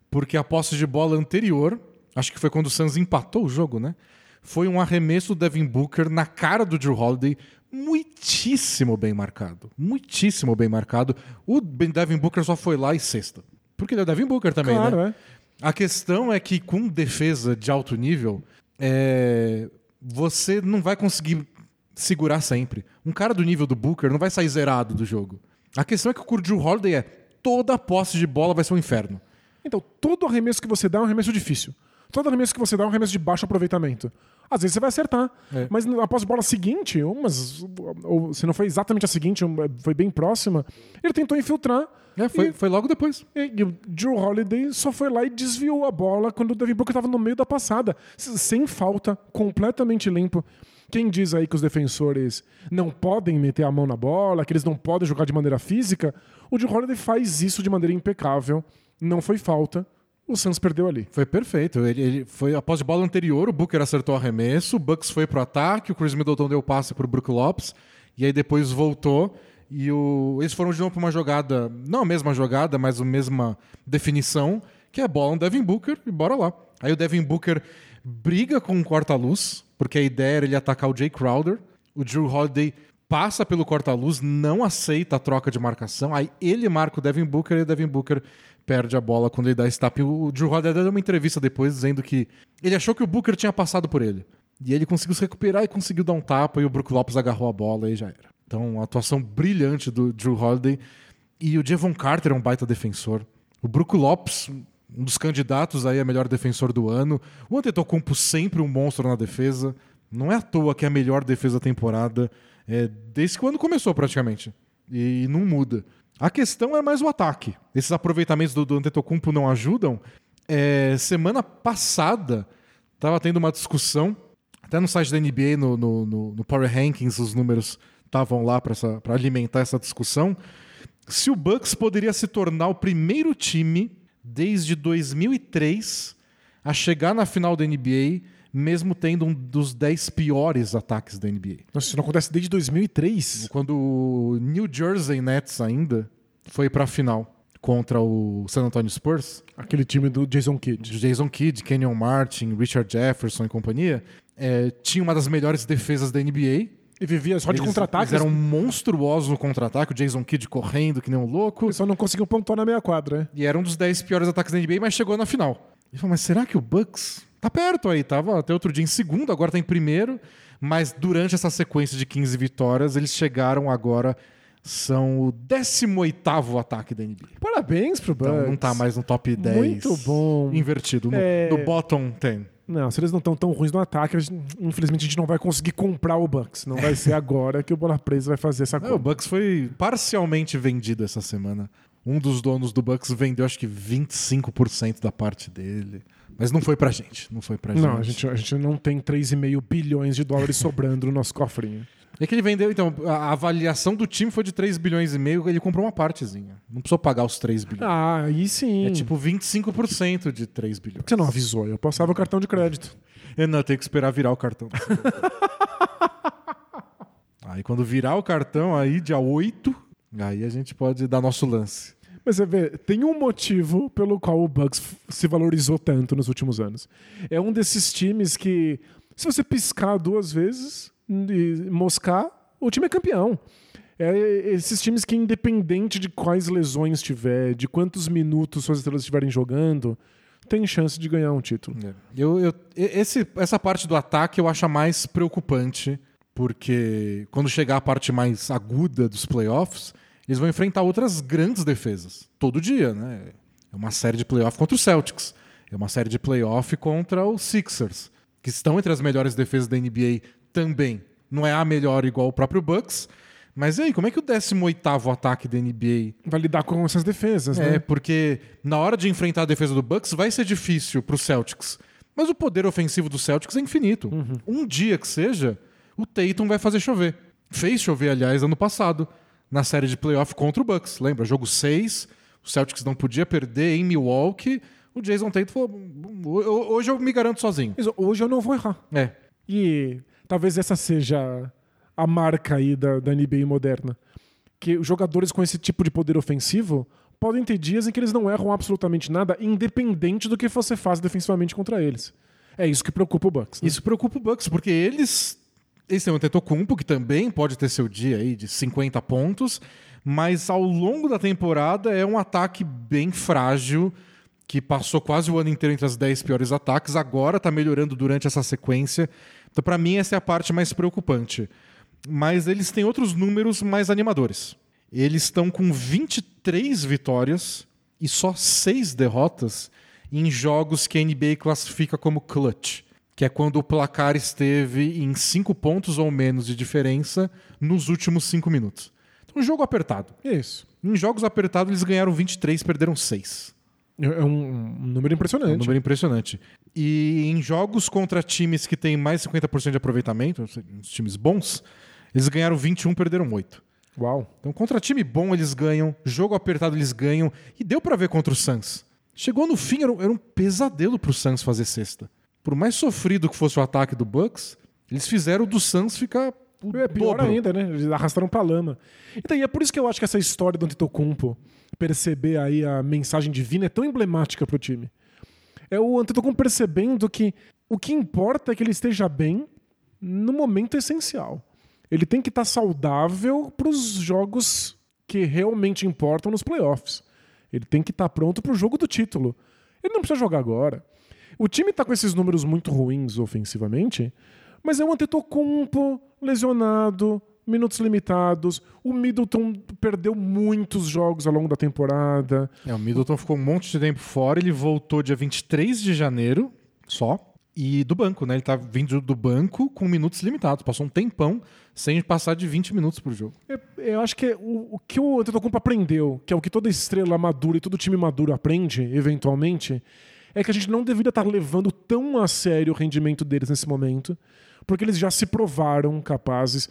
porque a posse de bola anterior, acho que foi quando o Suns empatou o jogo, né? Foi um arremesso do Devin Booker na cara do Drew Holiday, muitíssimo bem marcado. Muitíssimo bem marcado. O Devin Booker só foi lá e cesta. Porque ele é o Devin Booker também, claro, né? é. A questão é que com defesa de alto nível, é, você não vai conseguir segurar sempre. Um cara do nível do Booker não vai sair zerado do jogo. A questão é que o Drew Holiday é toda a posse de bola vai ser um inferno. Então, todo arremesso que você dá é um arremesso difícil. Todo arremesso que você dá é um arremesso de baixo aproveitamento. Às vezes você vai acertar, É. mas posse de bola seguinte, umas, ou se não foi exatamente a seguinte, uma- foi bem próxima, ele tentou infiltrar. É, foi, e, foi logo depois. e- e o Drew Holiday só foi lá e desviou a bola quando o Devin Booker estava no meio da passada, sem falta, completamente limpo. Quem diz aí que os defensores não podem meter a mão na bola, que eles não podem jogar de maneira física, o Drew Holiday faz isso de maneira impecável. Não foi falta. O Suns perdeu ali. Foi perfeito. Ele, ele foi a posse de bola anterior, o Booker acertou o arremesso, o Bucks foi pro ataque, o Chris Middleton deu passe pro Brook Lopes, e aí depois voltou. E o... eles foram de novo pra uma jogada, não a mesma jogada, mas a mesma definição, que é bola no Devin Booker e bora lá. Aí o Devin Booker briga com o corta-luz, porque a ideia era ele atacar o Jay Crowder. O Drew Holiday passa pelo corta-luz, não aceita a troca de marcação, aí ele marca o Devin Booker e o Devin Booker perde a bola quando ele dá esse tap. O Drew Holiday deu uma entrevista depois dizendo que ele achou que o Booker tinha passado por ele. E ele conseguiu se recuperar e conseguiu dar um tapa e o Brook Lopes agarrou a bola e já era. Então, uma atuação brilhante do Drew Holiday. E o Javon Carter é um baita defensor. O Brook Lopes, um dos candidatos aí a melhor defensor do ano. O Antetokounmpo sempre um monstro na defesa. Não é à toa que é a melhor defesa da temporada é, desde que o ano começou praticamente. E, e não muda. A questão é mais o ataque. Esses aproveitamentos do, do Antetokounmpo não ajudam. É, semana passada estava tendo uma discussão, até no site da NBA, no, no, no, no Power Rankings, os números estavam lá para alimentar essa discussão. Se o Bucks poderia se tornar o primeiro time desde 2003 a chegar na final da NBA, mesmo tendo um dos 10 piores ataques da NBA. Nossa, isso não acontece desde 2003? Quando o New Jersey Nets ainda foi para a final contra o San Antonio Spurs. Aquele time do Jason Kidd. Jason Kidd, Kenyon Martin, Richard Jefferson e companhia. É, tinha uma das melhores defesas da NBA e vivia só de contra-ataques. Eles eram monstruosos no contra-ataque, o Jason Kidd correndo que nem um louco. Eles só não conseguiu pontuar na meia quadra, né? E era um dos 10 piores ataques da NBA, mas chegou na final. Ele falou, mas será que o Bucks tá perto aí? Tava até outro dia em segundo, agora tá em primeiro. Mas durante essa sequência de 15 vitórias, eles chegaram agora são o 18º ataque da NBA. Parabéns pro Bucks. Então não tá mais no top 10. Muito bom. Invertido, no, é... no bottom 10. Não, se eles não estão tão ruins no ataque, infelizmente a gente não vai conseguir comprar o Bucks. Não vai ser agora que o Bola Presa vai fazer essa coisa. o Bucks foi parcialmente vendido essa semana. Um dos donos do Bucks vendeu acho que 25% da parte dele. Mas não foi pra gente. Não foi pra gente. Não, a gente, a gente não tem 3,5 bilhões de dólares sobrando no nosso cofrinho. É que ele vendeu, então, a avaliação do time foi de 3 bilhões e meio, ele comprou uma partezinha. Não precisou pagar os 3 bilhões. Ah, aí sim. É tipo 25% de 3 bilhões. Por que você não avisou? Eu passava o cartão de crédito. Eu não, eu tenho que esperar virar o cartão. aí quando virar o cartão, aí dia 8, aí a gente pode dar nosso lance. Mas você vê, tem um motivo pelo qual o Bucks se valorizou tanto nos últimos anos. É um desses times que, se você piscar duas vezes, e moscar, o time é campeão. É esses times que, independente de quais lesões tiver, de quantos minutos suas estrelas estiverem jogando, tem chance de ganhar um título. É. Eu, eu, esse, essa parte do ataque eu acho a mais preocupante, porque quando chegar a parte mais aguda dos playoffs, eles vão enfrentar outras grandes defesas. Todo dia, né? É uma série de playoff contra o Celtics. É uma série de playoff contra os Sixers, que estão entre as melhores defesas da NBA também. Não é a melhor igual o próprio Bucks. Mas e aí, como é que o 18º ataque da NBA vai lidar com essas defesas, é, né? É, porque na hora de enfrentar a defesa do Bucks vai ser difícil pro Celtics. Mas o poder ofensivo do Celtics é infinito. Uhum. Um dia que seja, o Tatum vai fazer chover. Fez chover, aliás, ano passado, na série de playoff contra o Bucks. Lembra? Jogo 6, o Celtics não podia perder em Milwaukee. O Jason Tatum falou: hoje eu me garanto sozinho. Hoje eu não vou errar. É. E talvez essa seja a marca aí da, da NBA moderna. Que os jogadores com esse tipo de poder ofensivo podem ter dias em que eles não erram absolutamente nada, independente do que você faz defensivamente contra eles. É isso que preocupa o Bucks. Né? Isso preocupa o Bucks, porque eles. Eles têm o Tetocumpo, que também pode ter seu dia aí de 50 pontos, mas ao longo da temporada é um ataque bem frágil, que passou quase o ano inteiro entre as 10 piores ataques, agora está melhorando durante essa sequência, então, para mim, essa é a parte mais preocupante. Mas eles têm outros números mais animadores. Eles estão com 23 vitórias e só 6 derrotas em jogos que a NBA classifica como clutch, que é quando o placar esteve em 5 pontos ou menos de diferença nos últimos 5 minutos. Então, um jogo apertado. Isso. Em jogos apertados, eles ganharam 23, perderam 6. É um, um número impressionante. É um número impressionante. E em jogos contra times que têm mais de 50% de aproveitamento, os times bons, eles ganharam 21, perderam 8. Uau. Então, contra time bom, eles ganham. Jogo apertado, eles ganham. E deu para ver contra o Suns. Chegou no fim, era um, era um pesadelo pro Suns fazer cesta. Por mais sofrido que fosse o ataque do Bucks, eles fizeram do Suns ficar o é pior dobro. ainda, né? Eles arrastaram pra lama. Então, e é por isso que eu acho que essa história do Antetokounmpo, perceber aí a mensagem divina, é tão emblemática pro time é o Antetokounmpo percebendo que o que importa é que ele esteja bem no momento essencial. Ele tem que estar saudável para os jogos que realmente importam nos playoffs. Ele tem que estar pronto para o jogo do título. Ele não precisa jogar agora. O time está com esses números muito ruins ofensivamente, mas é um Antetokounmpo lesionado, minutos limitados. O Middleton perdeu muitos jogos ao longo da temporada. É, o Middleton ficou um monte de tempo fora, ele voltou dia 23 de janeiro só. E do banco, né? Ele tá vindo do banco com minutos limitados. Passou um tempão sem passar de 20 minutos por jogo. É, eu acho que é o, o que o Antetokounmpo aprendeu, que é o que toda estrela madura e todo time maduro aprende, eventualmente, é que a gente não deveria estar levando tão a sério o rendimento deles nesse momento, porque eles já se provaram capazes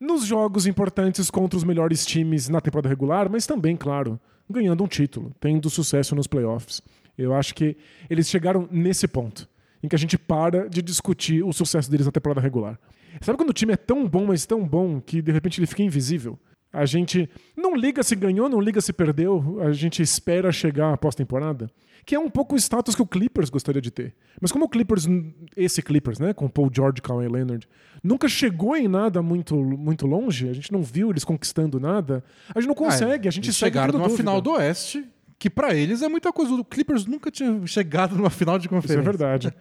nos jogos importantes contra os melhores times na temporada regular, mas também, claro, ganhando um título, tendo sucesso nos playoffs. Eu acho que eles chegaram nesse ponto em que a gente para de discutir o sucesso deles na temporada regular. Sabe quando o time é tão bom, mas tão bom, que de repente ele fica invisível? A gente não liga se ganhou, não liga se perdeu, a gente espera chegar à pós-temporada. Que é um pouco o status que o Clippers gostaria de ter. Mas como o Clippers, esse Clippers, né, com Paul George, Kawhi Leonard, nunca chegou em nada muito, muito longe, a gente não viu eles conquistando nada, a gente não consegue, Ah, a gente eles chegaram numa dúvida. final do Oeste, que pra eles é muita coisa. O Clippers nunca tinha chegado numa final de Isso é conferência. verdade.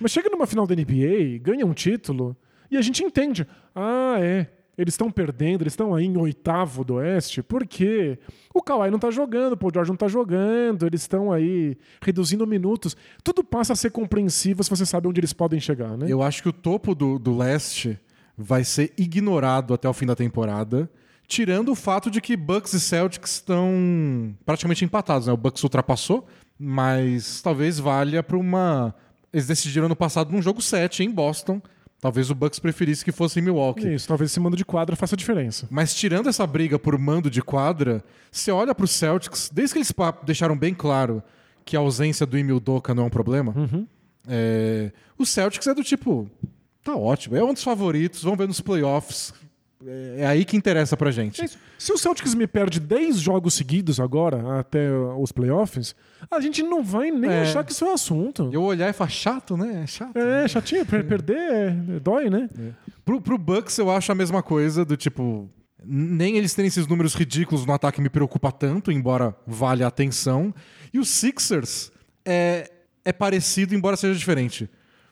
Mas chega numa final da NBA, ganha um título, e a gente entende. Ah, é. Eles estão perdendo, eles estão aí em oitavo do Oeste, porque o Kawhi não tá jogando, o Paul George não tá jogando, eles estão aí reduzindo minutos. Tudo passa a ser compreensível se você sabe onde eles podem chegar, né? Eu acho que o topo do, do leste vai ser ignorado até o fim da temporada, tirando o fato de que Bucks e Celtics estão praticamente empatados. Né? O Bucks ultrapassou, mas talvez valha para uma. Eles decidiram no passado num jogo 7 em Boston. Talvez o Bucks preferisse que fosse em Milwaukee. Isso, talvez esse mando de quadra faça diferença. Mas tirando essa briga por mando de quadra, você olha pro Celtics, desde que eles deixaram bem claro que a ausência do Emil Doca não é um problema, é, o Celtics é do tipo, tá ótimo, é um dos favoritos, vamos ver nos playoffs. É, é aí que interessa pra gente. É. Se o Celtics me perde 10 jogos seguidos agora, até os playoffs, a gente não vai nem É. achar que isso é um assunto. Eu olhar e falar, chato, né? É chato. É, chatinho, per- perder é, dói, né? Pro, pro Bucks eu acho a mesma coisa, do tipo. Nem eles terem esses números ridículos no ataque me preocupa tanto, embora valha a atenção. E os Sixers é, é parecido, embora seja diferente.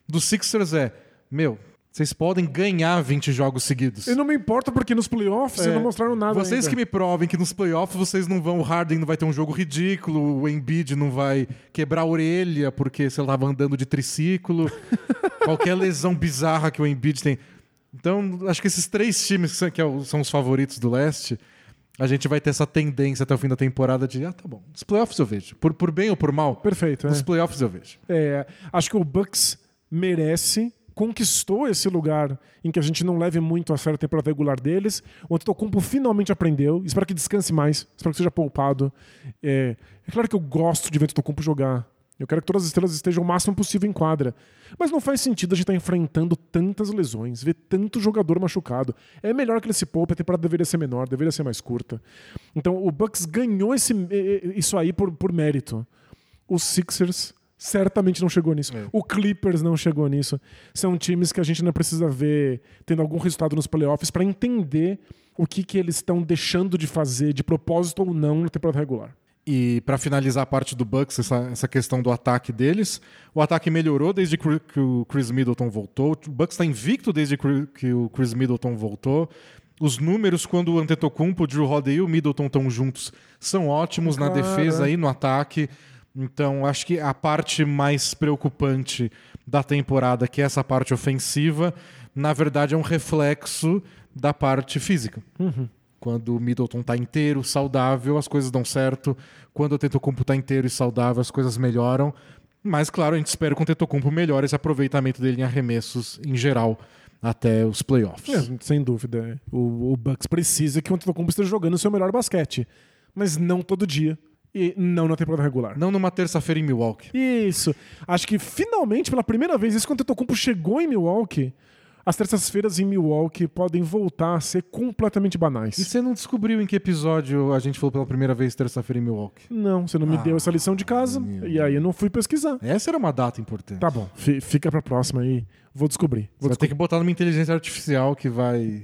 Dos Sixers é, meu, vocês podem ganhar 20 jogos seguidos. Eu não me importo porque nos playoffs É, vocês não mostraram nada Vocês ainda. que me provem que nos playoffs vocês não vão, o Harden não vai ter um jogo ridículo, o Embiid não vai quebrar a orelha porque você tava andando de triciclo, qualquer lesão bizarra que o Embiid tem. Então, acho que esses três times que são, é os favoritos do leste, a gente vai ter essa tendência até o fim da temporada de, ah, tá bom, nos playoffs eu vejo. Por, por bem ou por mal, Perfeito, é. nos playoffs eu vejo. É, acho que o Bucks merece, conquistou esse lugar em que a gente não leve muito a sério a temporada regular deles. O Antetokounmpo finalmente aprendeu. Espero que descanse mais. Espero que seja poupado. É, é claro que eu gosto de ver o Antetokounmpo jogar. Eu quero que todas as estrelas estejam o máximo possível em quadra. Mas não faz sentido a gente estar enfrentando tantas lesões, ver tanto jogador machucado. É melhor que ele se poupe, a temporada deveria ser menor, deveria ser mais curta. Então o Bucks ganhou esse, isso aí por, por mérito. Os Sixers certamente não chegou nisso. É. O Clippers não chegou nisso. São times que a gente não precisa ver tendo algum resultado nos playoffs para entender o que, que eles estão deixando de fazer, de propósito ou não, na temporada regular. E pra finalizar a parte do Bucks, essa, essa questão do ataque deles, o ataque melhorou desde que o Chris Middleton voltou. O Bucks está invicto desde que o Chris Middleton voltou. Os números quando o Antetokounmpo, o Drew Holiday e o Middleton estão juntos são ótimos na Claro, defesa e no ataque. Então, acho que a parte mais preocupante da temporada, que é essa parte ofensiva, na verdade é um reflexo da parte física. Quando o Middleton tá inteiro, saudável, as coisas dão certo. Quando o Tetocumpo tá inteiro e saudável, as coisas melhoram. Mas, claro, a gente espera que o Tetocumpo melhore esse aproveitamento dele em arremessos em geral até os playoffs. É, sem dúvida. O, o Bucks precisa que o Antetokounmpo esteja jogando o seu melhor basquete. Mas não todo dia. E não na temporada regular. Não numa terça-feira em Milwaukee. Isso. Acho que finalmente, pela primeira vez, isso quando o Antetokounmpo chegou em Milwaukee, as terças-feiras em Milwaukee podem voltar a ser completamente banais. E você não descobriu em que episódio a gente falou pela primeira vez terça-feira em Milwaukee? Não, você não me Ah, deu essa lição de casa e aí eu não fui pesquisar. Essa era uma data importante. Tá bom, fi- fica pra próxima aí. Vou descobrir. Você Vou vai ter que botar numa inteligência artificial que vai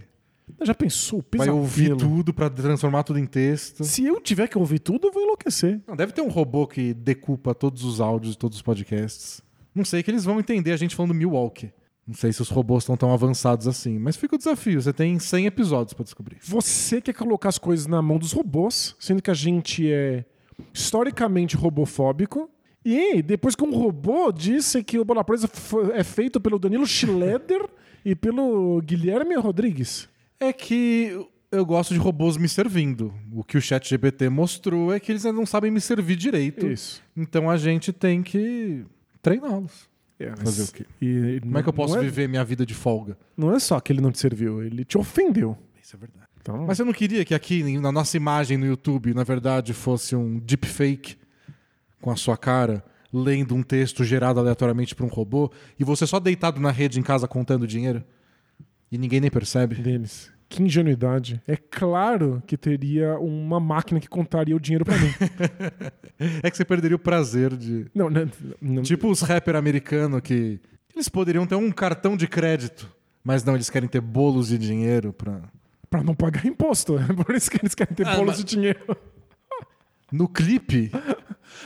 Já pensou? Vai ouvir tudo pra transformar tudo em texto. Se eu tiver que ouvir tudo, eu vou enlouquecer. Não, deve ter um robô que decupa todos os áudios de todos os podcasts. Não sei que eles vão entender a gente falando Milwaukee. Não sei se os robôs estão tão avançados assim, mas fica o desafio. Você tem 100 episódios pra descobrir. Você quer colocar as coisas na mão dos robôs, sendo que a gente é historicamente robofóbico. E depois que um robô disse que o Bola Presa é feito pelo Danilo Schroeder e pelo Guilherme Rodrigues. É que eu gosto de robôs me servindo. O que o chat GPT mostrou é que eles ainda não sabem me servir direito. Isso. Então a gente tem que treiná-los. É, Fazer o quê? E Como é que eu posso não é, viver minha vida de folga? Não é só que ele não te serviu, ele te ofendeu. Isso é verdade. Então, Mas eu não queria que aqui na nossa imagem no YouTube, na verdade, fosse um deepfake com a sua cara lendo um texto gerado aleatoriamente por um robô e você só deitado na rede em casa contando dinheiro e ninguém nem percebe. deles. Que ingenuidade. É claro que teria uma máquina que contaria o dinheiro pra mim. É que você perderia o prazer de. não, não, não, Tipo os rapper americanos que. Eles poderiam ter um cartão de crédito, mas não, eles querem ter bolos de dinheiro pra. Pra não pagar imposto. É por isso que eles querem ter Ah, bolos mas- de dinheiro. No clipe,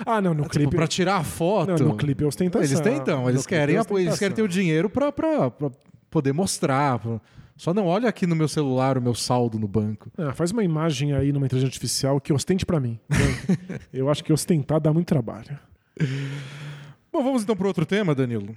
Ah, não, no tipo, clipe. pra tirar a foto. Não, no clipe é ostentação. Eles tentam, eles No querem, é eles querem ter o dinheiro pra, pra, pra poder mostrar. Só não olha aqui no meu celular o meu saldo no banco. Ah, faz uma imagem aí numa inteligência artificial que ostente pra mim. Eu acho que ostentar dá muito trabalho. Bom, vamos então para outro tema, Danilo.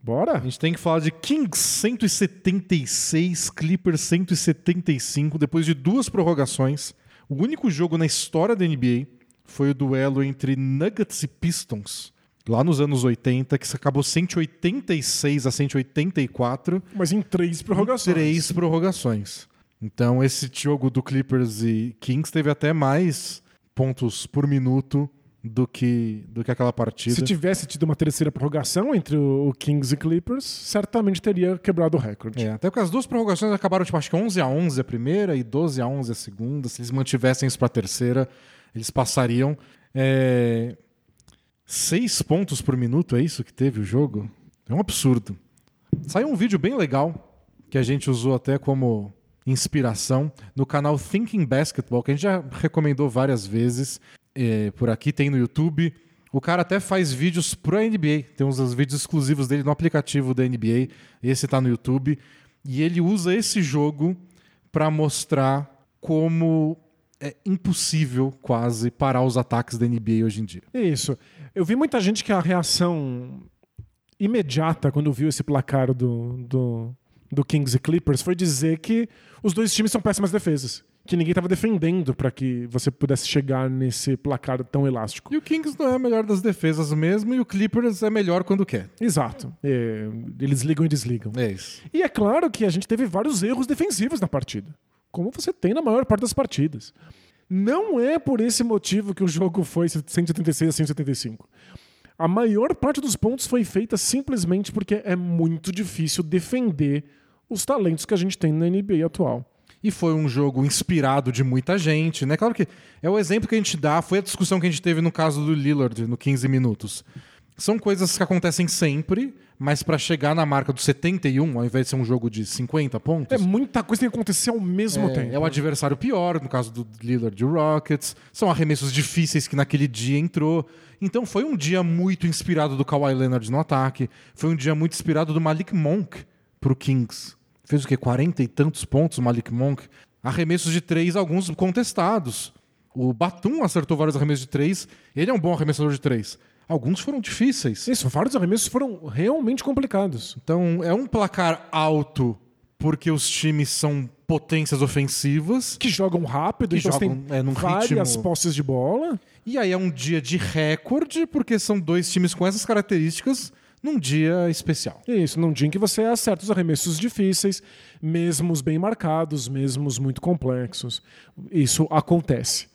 Bora? A gente tem que falar de Kings 176, Clippers 175, depois de duas prorrogações. O único jogo na história da NBA foi o duelo entre Nuggets e Pistons, lá nos anos 80, que acabou 186 a 184. Mas em três prorrogações. Três prorrogações. Então, esse jogo do Clippers e Kings teve até mais pontos por minuto do que, do que aquela partida. Se tivesse tido uma terceira prorrogação entre o Kings e Clippers, certamente teria quebrado o recorde. É, até porque as duas prorrogações acabaram, tipo, acho que 11 a 11 a primeira e 12 a 11 a segunda. Se eles mantivessem isso pra terceira, eles passariam. É... Seis pontos por minuto, é isso que teve o jogo? É um absurdo. Saiu um vídeo bem legal, que a gente usou até como inspiração, no canal Thinking Basketball, que a gente já recomendou várias vezes. é, por aqui tem no YouTube. O cara até faz vídeos pro NBA. Tem uns vídeos exclusivos dele no aplicativo da NBA. Esse tá no YouTube. E ele usa esse jogo para mostrar como é impossível quase parar os ataques da NBA hoje em dia. Isso. Eu vi muita gente que a reação imediata quando viu esse placar do, do, do Kings e Clippers foi dizer que os dois times são péssimas defesas. Que ninguém estava defendendo para que você pudesse chegar nesse placar tão elástico. E o Kings não é a melhor das defesas mesmo, e o Clippers é melhor quando quer. Exato. É, eles ligam e desligam. É isso. E é claro que a gente teve vários erros defensivos na partida, como você tem na maior parte das partidas. Não é por esse motivo que o jogo foi 176 a 175. A maior parte dos pontos foi feita simplesmente porque é muito difícil defender os talentos que a gente tem na NBA atual. E foi um jogo inspirado de muita gente, né? Claro que é o exemplo que a gente dá, foi a discussão que a gente teve no caso do Lillard, no 15 minutos. São coisas que acontecem sempre, mas para chegar na marca do 71, ao invés de ser um jogo de 50 pontos, É muita coisa que tem que acontecer ao mesmo é, tempo. é o adversário pior, no caso do Lillard e o Rockets. São arremessos difíceis que naquele dia entrou. Então foi um dia muito inspirado do Kawhi Leonard no ataque. Foi um dia muito inspirado do Malik Monk pro Kings. Fez o quê? 40 e tantos pontos o Malik Monk. Arremessos de três, alguns contestados. O Batum acertou vários arremessos de três. Ele é um bom arremessador de três. Alguns foram difíceis. Isso, vários arremessos foram realmente complicados. Então é um placar alto porque os times são potências ofensivas. Que jogam rápido, Que então jogam, tem é, num várias ritmo- posses de bola. E aí é um dia de recorde, porque são dois times com essas características num dia especial. Isso, num dia em que você acerta os arremessos difíceis, mesmo os bem marcados, mesmo os muito complexos. Isso acontece.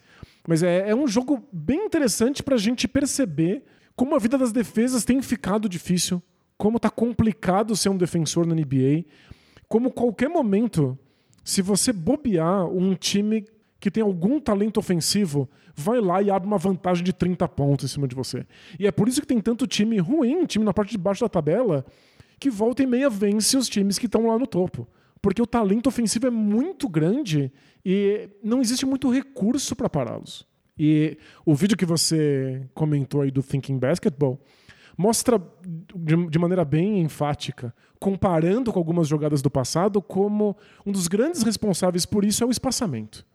Mas é, é um jogo bem interessante para a gente perceber como a vida das defesas tem ficado difícil, como tá complicado ser um defensor na NBA, como qualquer momento, se você bobear um time que tem algum talento ofensivo, vai lá e abre uma vantagem de 30 pontos em cima de você. E é por isso que tem tanto time ruim, time na parte de baixo da tabela, que volta e meia vence os times que estão lá no topo. porque o talento ofensivo é muito grande e não existe muito recurso para pará-los. E o vídeo que você comentou aí do Thinking Basketball mostra de maneira bem enfática, comparando com algumas jogadas do passado, como um dos grandes responsáveis por isso é o espaçamento.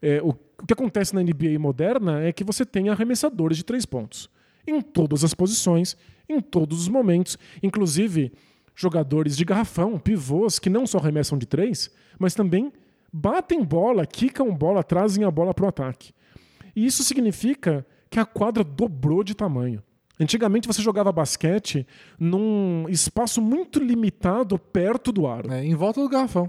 É, o, que acontece na NBA moderna é que você tem arremessadores de três pontos em todas as posições, em todos os momentos, inclusive jogadores de garrafão, pivôs que não só arremessam de três, mas também batem bola, quicam bola, trazem a bola para o ataque. E isso significa que a quadra dobrou de tamanho. Antigamente você jogava basquete num espaço muito limitado perto do aro. É, em volta do garrafão.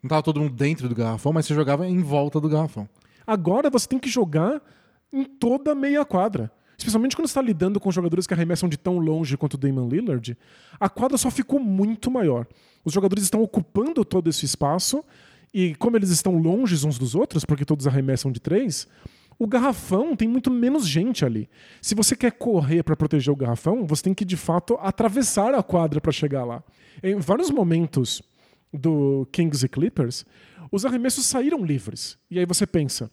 Não estava todo mundo dentro do garrafão, mas você jogava em volta do garrafão. Agora você tem que jogar em toda a meia quadra. Especialmente quando está lidando com jogadores que arremessam de tão longe quanto o Damon Lillard, a quadra só ficou muito maior. Os jogadores estão ocupando todo esse espaço e como eles estão longe uns dos outros, porque todos arremessam de três, o garrafão tem muito menos gente ali. Se você quer correr para proteger o garrafão, você tem que de fato atravessar a quadra para chegar lá. Em vários momentos do Kings e Clippers, os arremessos saíram livres. E aí você pensa,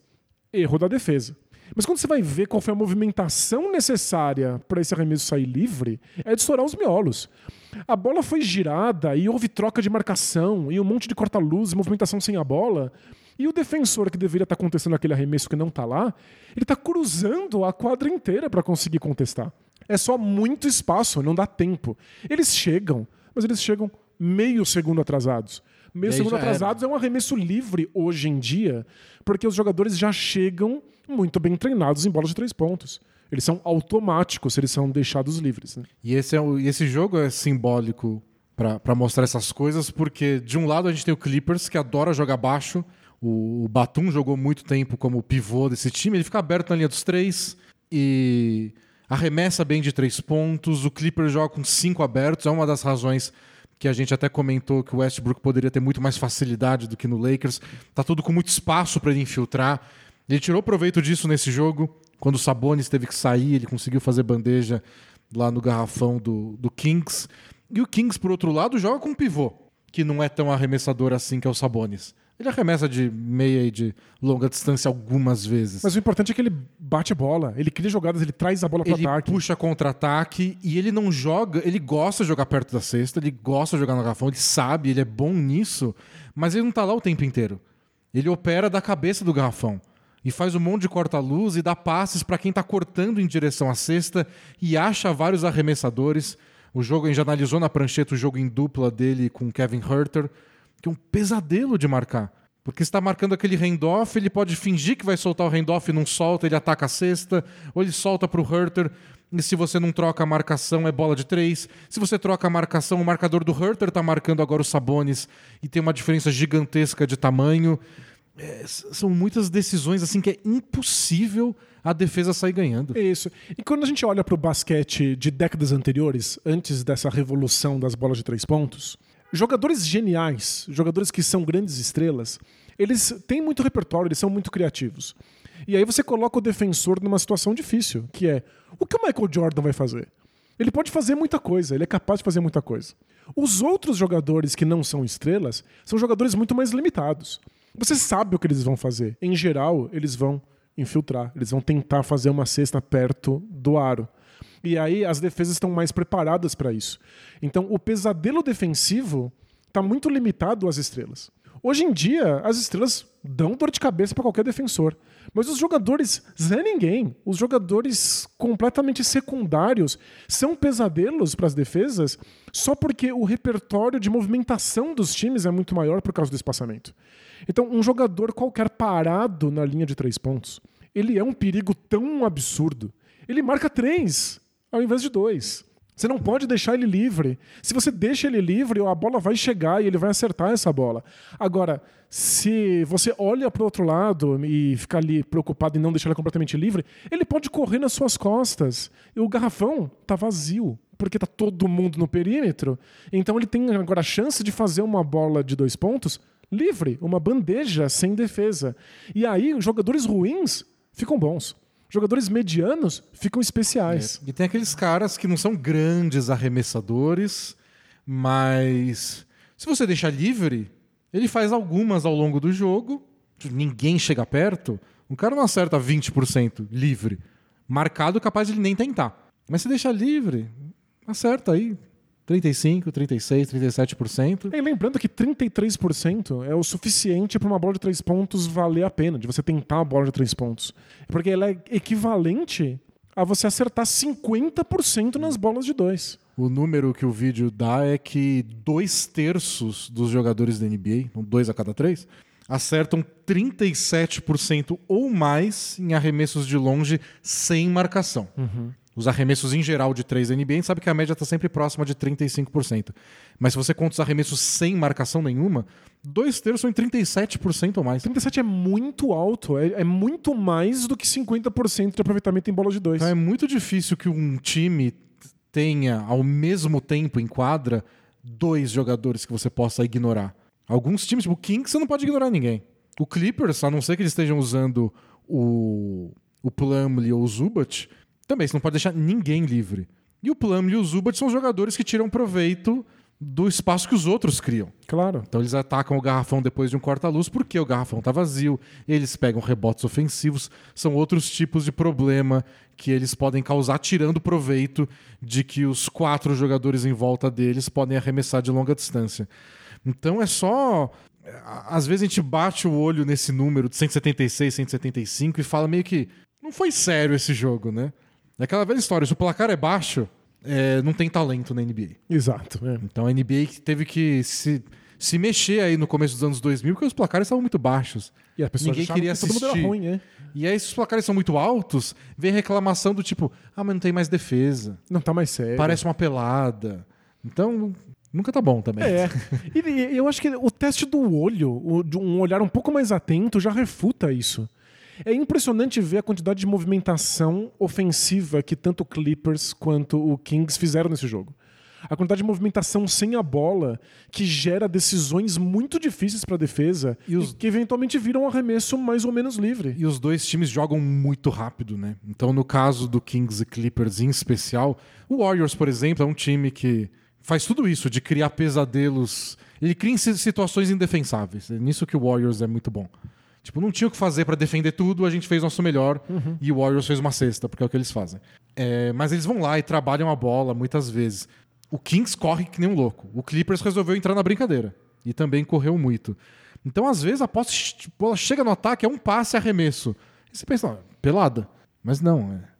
erro da defesa. Mas quando você vai ver qual foi a movimentação necessária para esse arremesso sair livre, é de estourar os miolos. A bola foi girada e houve troca de marcação e um monte de corta-luz, movimentação sem a bola. E o defensor que deveria estar contestando aquele arremesso que não está lá, ele está cruzando a quadra inteira para conseguir contestar. É só muito espaço, não dá tempo. Eles chegam, mas eles chegam meio segundo atrasados. Meio segundo atrasados era. é um arremesso livre hoje em dia, porque os jogadores já chegam muito bem treinados em bolas de três pontos. Eles são automáticos, eles são deixados livres. Né? E esse, é o, esse jogo é simbólico para mostrar essas coisas, porque de um lado a gente tem o Clippers, que adora jogar baixo. O, o Batum jogou muito tempo como pivô desse time, ele fica aberto na linha dos três e arremessa bem de três pontos. O Clippers joga com cinco abertos, é uma das razões que a gente até comentou que o Westbrook poderia ter muito mais facilidade do que no Lakers. Tá tudo com muito espaço para ele infiltrar. Ele tirou proveito disso nesse jogo. Quando o Sabonis teve que sair, ele conseguiu fazer bandeja lá no garrafão do, do Kings. E o Kings, por outro lado, joga com um pivô, que não é tão arremessador assim que é o Sabonis. Ele arremessa de meia e de longa distância algumas vezes. Mas o importante é que ele bate a bola, ele cria jogadas, ele traz a bola para ataque. Ele puxa contra-ataque e ele não joga, ele gosta de jogar perto da cesta, ele gosta de jogar no garrafão, ele sabe, ele é bom nisso, mas ele não tá lá o tempo inteiro. Ele opera da cabeça do garrafão e faz um monte de corta-luz e dá passes para quem está cortando em direção à cesta e acha vários arremessadores. O jogo, a gente já analisou na prancheta o jogo em dupla dele com Kevin Herter que é um pesadelo de marcar. Porque está marcando aquele handoff, ele pode fingir que vai soltar o handoff e não solta, ele ataca a cesta, ou ele solta para o Herter, e se você não troca a marcação, é bola de três. Se você troca a marcação, o marcador do Herter está marcando agora os Sabones, e tem uma diferença gigantesca de tamanho. É, são muitas decisões assim que é impossível a defesa sair ganhando. Isso. E quando a gente olha para o basquete de décadas anteriores, antes dessa revolução das bolas de três pontos, Jogadores geniais, jogadores que são grandes estrelas, eles têm muito repertório, eles são muito criativos. E aí você coloca o defensor numa situação difícil, que é o que o Michael Jordan vai fazer? Ele pode fazer muita coisa, ele é capaz de fazer muita coisa. Os outros jogadores que não são estrelas são jogadores muito mais limitados. Você sabe o que eles vão fazer. Em geral, eles vão infiltrar, eles vão tentar fazer uma cesta perto do aro. E aí as defesas estão mais preparadas para isso. Então o pesadelo defensivo está muito limitado às estrelas. Hoje em dia, as estrelas dão dor de cabeça para qualquer defensor. Mas os jogadores Zé Ninguém, os jogadores completamente secundários, são pesadelos para as defesas só porque o repertório de movimentação dos times é muito maior por causa do espaçamento. Então, um jogador qualquer parado na linha de três pontos, ele é um perigo tão absurdo. Ele marca três ao invés de dois. Você não pode deixar ele livre. Se você deixa ele livre, a bola vai chegar e ele vai acertar essa bola. Agora, se você olha para o outro lado e fica ali preocupado em não deixar ele completamente livre, ele pode correr nas suas costas. E o garrafão está vazio, porque está todo mundo no perímetro. Então ele tem agora a chance de fazer uma bola de dois pontos livre, uma bandeja sem defesa. E aí, jogadores ruins ficam bons jogadores medianos ficam especiais. É. E tem aqueles caras que não são grandes arremessadores, mas se você deixar livre, Ele faz algumas ao longo do jogo, ninguém chega perto. Um cara não acerta 20% livre. Marcado, capaz de ele nem tentar. Mas se deixa livre, acerta aí 35, 36, 37%. E lembrando que 33% é o suficiente para uma bola de três pontos valer a pena, de você tentar a bola de três pontos. Porque ela é equivalente a você acertar 50% nas bolas de dois. O número que o vídeo dá é que dois terços dos jogadores da NBA, dois a cada três, acertam 37% ou mais em arremessos de longe sem marcação. Uhum. Os arremessos em geral de 3 da NBA, a gente sabe que a média está sempre próxima de 35%. Mas se você conta os arremessos sem marcação nenhuma, dois terços são em 37% ou mais. 37 é muito alto, é, é muito mais do que 50% de aproveitamento em bola de dois. Então é muito difícil que um time tenha, ao mesmo tempo em quadra, dois jogadores que você possa ignorar. Alguns times, tipo o Kings, você não pode ignorar ninguém. O Clippers, a não ser que eles estejam usando o, o Plumlee ou o Zubat, também você não pode deixar ninguém livre. E o Plumlee e o Zubat são jogadores que tiram proveito do espaço que os outros criam. Claro. Então eles atacam o garrafão depois de um corta-luz porque o garrafão está vazio, eles pegam rebotes ofensivos, são outros tipos de problema que eles podem causar tirando proveito de que os quatro jogadores em volta deles podem arremessar de longa distância. Então é só às vezes a gente bate o olho nesse número de 176, 175 e fala meio que não foi sério esse jogo, né? É aquela velha história, se o placar é baixo, é, não tem talento na NBA. Exato. É. Então a NBA teve que se, se mexer aí no começo dos anos 2000 porque os placares estavam muito baixos. E as pessoas Ninguém queria que todo mundo era assistir. ruim, é. E aí, se os placares são muito altos, vem reclamação do tipo, ah, mas não tem mais defesa. Não tá mais sério. Parece uma pelada. Então, nunca tá bom também. É. E, eu acho que o teste do olho, de um olhar um pouco mais atento, já refuta isso. É impressionante ver a quantidade de movimentação ofensiva que tanto o Clippers quanto o Kings fizeram nesse jogo. A quantidade de movimentação sem a bola que gera decisões muito difíceis para a defesa e, os- que eventualmente viram um arremesso mais ou menos livre. E os dois times jogam muito rápido, né? Então, no caso do Kings e Clippers em especial, o Warriors, por exemplo, é um time que faz tudo isso, de criar pesadelos. Ele cria situações indefensáveis. É nisso que o Warriors é muito bom. Tipo, não tinha o que fazer pra defender tudo, a gente fez nosso melhor e o Warriors fez uma cesta, porque é o que eles fazem. É, mas eles vão lá e trabalham a bola muitas vezes. O Kings corre que nem um louco. O Clippers resolveu entrar na brincadeira e também correu muito. Então, às vezes, a posse tipo, ela chega no ataque, é um passe e arremesso. E você pensa, "Não, pelada. Mas não, é.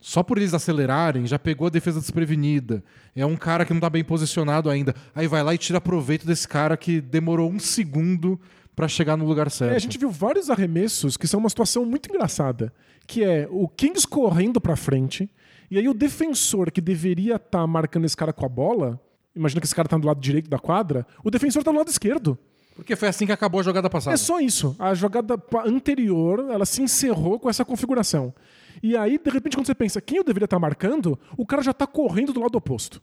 Só por eles acelerarem, já pegou a defesa desprevenida. É um cara que não tá bem posicionado ainda. Aí vai lá e tira proveito desse cara que demorou um segundo pra chegar no lugar certo. É, a gente viu vários arremessos que são uma situação muito engraçada, que é o Kings correndo pra frente, e aí o defensor que deveria estar marcando esse cara com a bola, imagina que esse cara tá do lado direito da quadra, o defensor tá do lado esquerdo. Porque foi assim que acabou a jogada passada. É só isso. A jogada anterior, ela se encerrou com essa configuração. E aí, de repente, quando você pensa quem eu deveria estar marcando, o cara já tá correndo do lado oposto.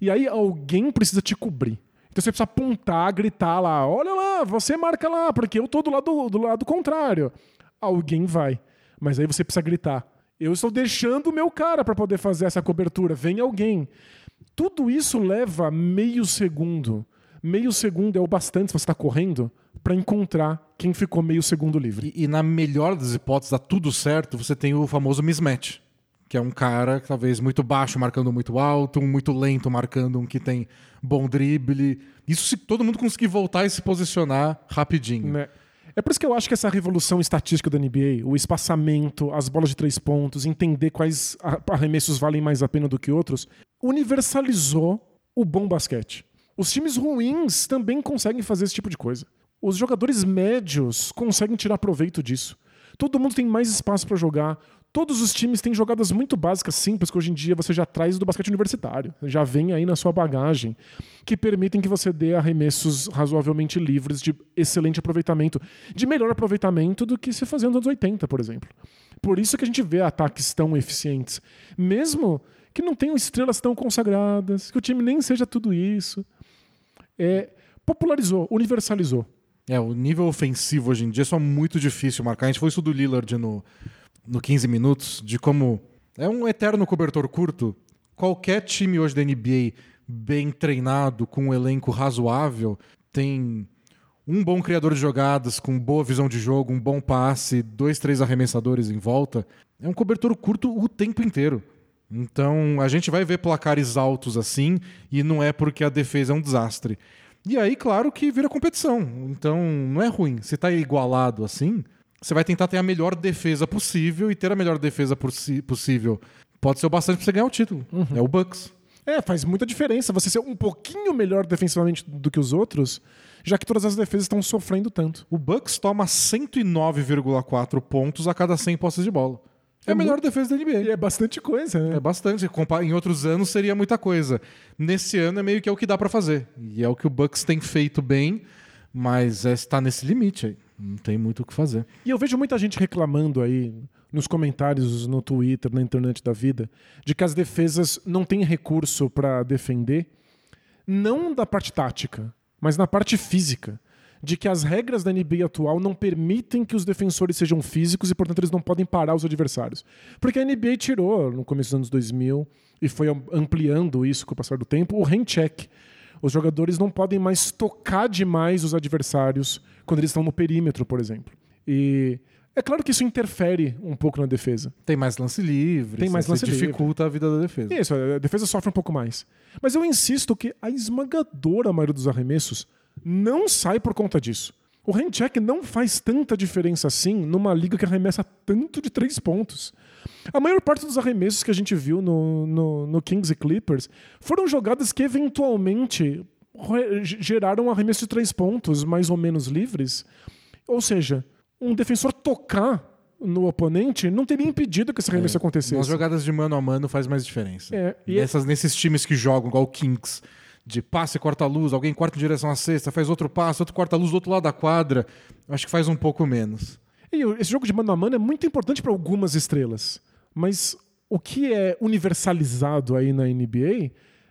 E aí alguém precisa te cobrir. Então você precisa apontar, gritar lá, olha lá, você marca lá, porque eu tô do lado, do lado contrário. Alguém vai. Mas aí você precisa gritar. Eu estou deixando o meu cara para poder fazer essa cobertura. Vem alguém. Tudo isso leva meio segundo. Meio segundo é o bastante se você está correndo para encontrar quem ficou meio segundo livre. E, e na melhor das hipóteses, dá tudo certo, você tem o famoso mismatch. Que é um cara, talvez, muito baixo marcando muito alto, um muito lento marcando um que tem bom drible. Isso se todo mundo conseguir voltar e se posicionar rapidinho. Né? É por isso que eu acho que essa revolução estatística da NBA, o espaçamento, as bolas de três pontos, entender quais arremessos valem mais a pena do que outros, universalizou o bom basquete. Os times ruins também conseguem fazer esse tipo de coisa. Os jogadores médios conseguem tirar proveito disso. Todo mundo tem mais espaço para jogar. Todos os times têm jogadas muito básicas, simples, que hoje em dia você já traz do basquete universitário. Já vem aí na sua bagagem, que permitem que você dê arremessos razoavelmente livres de excelente aproveitamento, de melhor aproveitamento do que se fazia nos anos 80, por exemplo. Por isso que a gente vê ataques tão eficientes. Mesmo que não tenham estrelas tão consagradas, que o time nem seja tudo isso. É, popularizou, universalizou. É, o nível ofensivo hoje em dia é só muito difícil marcar. A gente foi isso do Lillard no, no 15 minutos, de como é um eterno cobertor curto. Qualquer time hoje da NBA bem treinado, com um elenco razoável, tem um bom criador de jogadas, com boa visão de jogo, um bom passe, dois, três arremessadores em volta, é um cobertor curto o tempo inteiro. Então a gente vai ver placares altos assim, e não é porque a defesa é um desastre. E aí, claro que vira competição. Então não é ruim. Se tá igualado assim, você vai tentar ter a melhor defesa possível, e ter a melhor defesa possível pode ser o bastante pra você ganhar o título. Uhum. É o Bucks. É, faz muita diferença você ser um pouquinho melhor defensivamente do que os outros, já que todas as defesas estão sofrendo tanto. O Bucks toma 109,4 pontos a cada 100 posses de bola. É, é a melhor muito... defesa da NBA. E é bastante coisa, né? É bastante. Em outros anos seria muita coisa. Nesse ano é meio que é o que dá para fazer. E é o que o Bucks tem feito bem, mas está é, nesse limite aí. Não tem muito o que fazer. E eu vejo muita gente reclamando aí nos comentários no Twitter, na internet da vida, de que as defesas não têm recurso para defender, não da parte tática, mas na parte física. De que as regras da NBA atual não permitem que os defensores sejam físicos e, portanto, eles não podem parar os adversários. Porque a NBA tirou, no começo dos anos 2000, e foi ampliando isso com o passar do tempo, o hand check. Os jogadores não podem mais tocar demais os adversários quando eles estão no perímetro, por exemplo. E é claro que isso interfere um pouco na defesa. Tem mais lance livre, tem mais lance dificulta livre. a vida da defesa. Isso, a defesa sofre um pouco mais. Mas eu insisto que a esmagadora maioria dos arremessos não sai por conta disso. O handcheck não faz tanta diferença assim numa liga que arremessa tanto de três pontos. A maior parte dos arremessos que a gente viu no, no, no Kings e Clippers foram jogadas que eventualmente geraram arremessos de três pontos mais ou menos livres. Ou seja, um defensor tocar no oponente não teria impedido que esse arremesso é, acontecesse. Nas jogadas de mano a mano faz mais diferença. É, e Nessas, nesses times que jogam, igual o Kings, de passe corta-luz, alguém corta em direção à cesta, faz outro passe, outro corta-luz do outro lado da quadra, acho que faz um pouco menos. E esse jogo de mano a mano é muito importante para algumas estrelas, mas o que é universalizado aí na NBA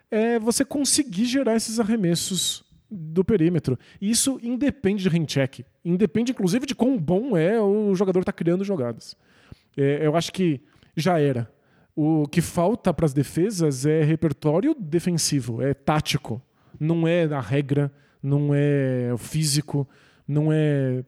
é você conseguir gerar esses arremessos do perímetro. E isso independe de handcheck. Independe, inclusive, de quão bom é o jogador estar tá criando jogadas. É, eu acho que já era. O que falta para as defesas é repertório defensivo, é tático. Não é a regra, não é físico, não é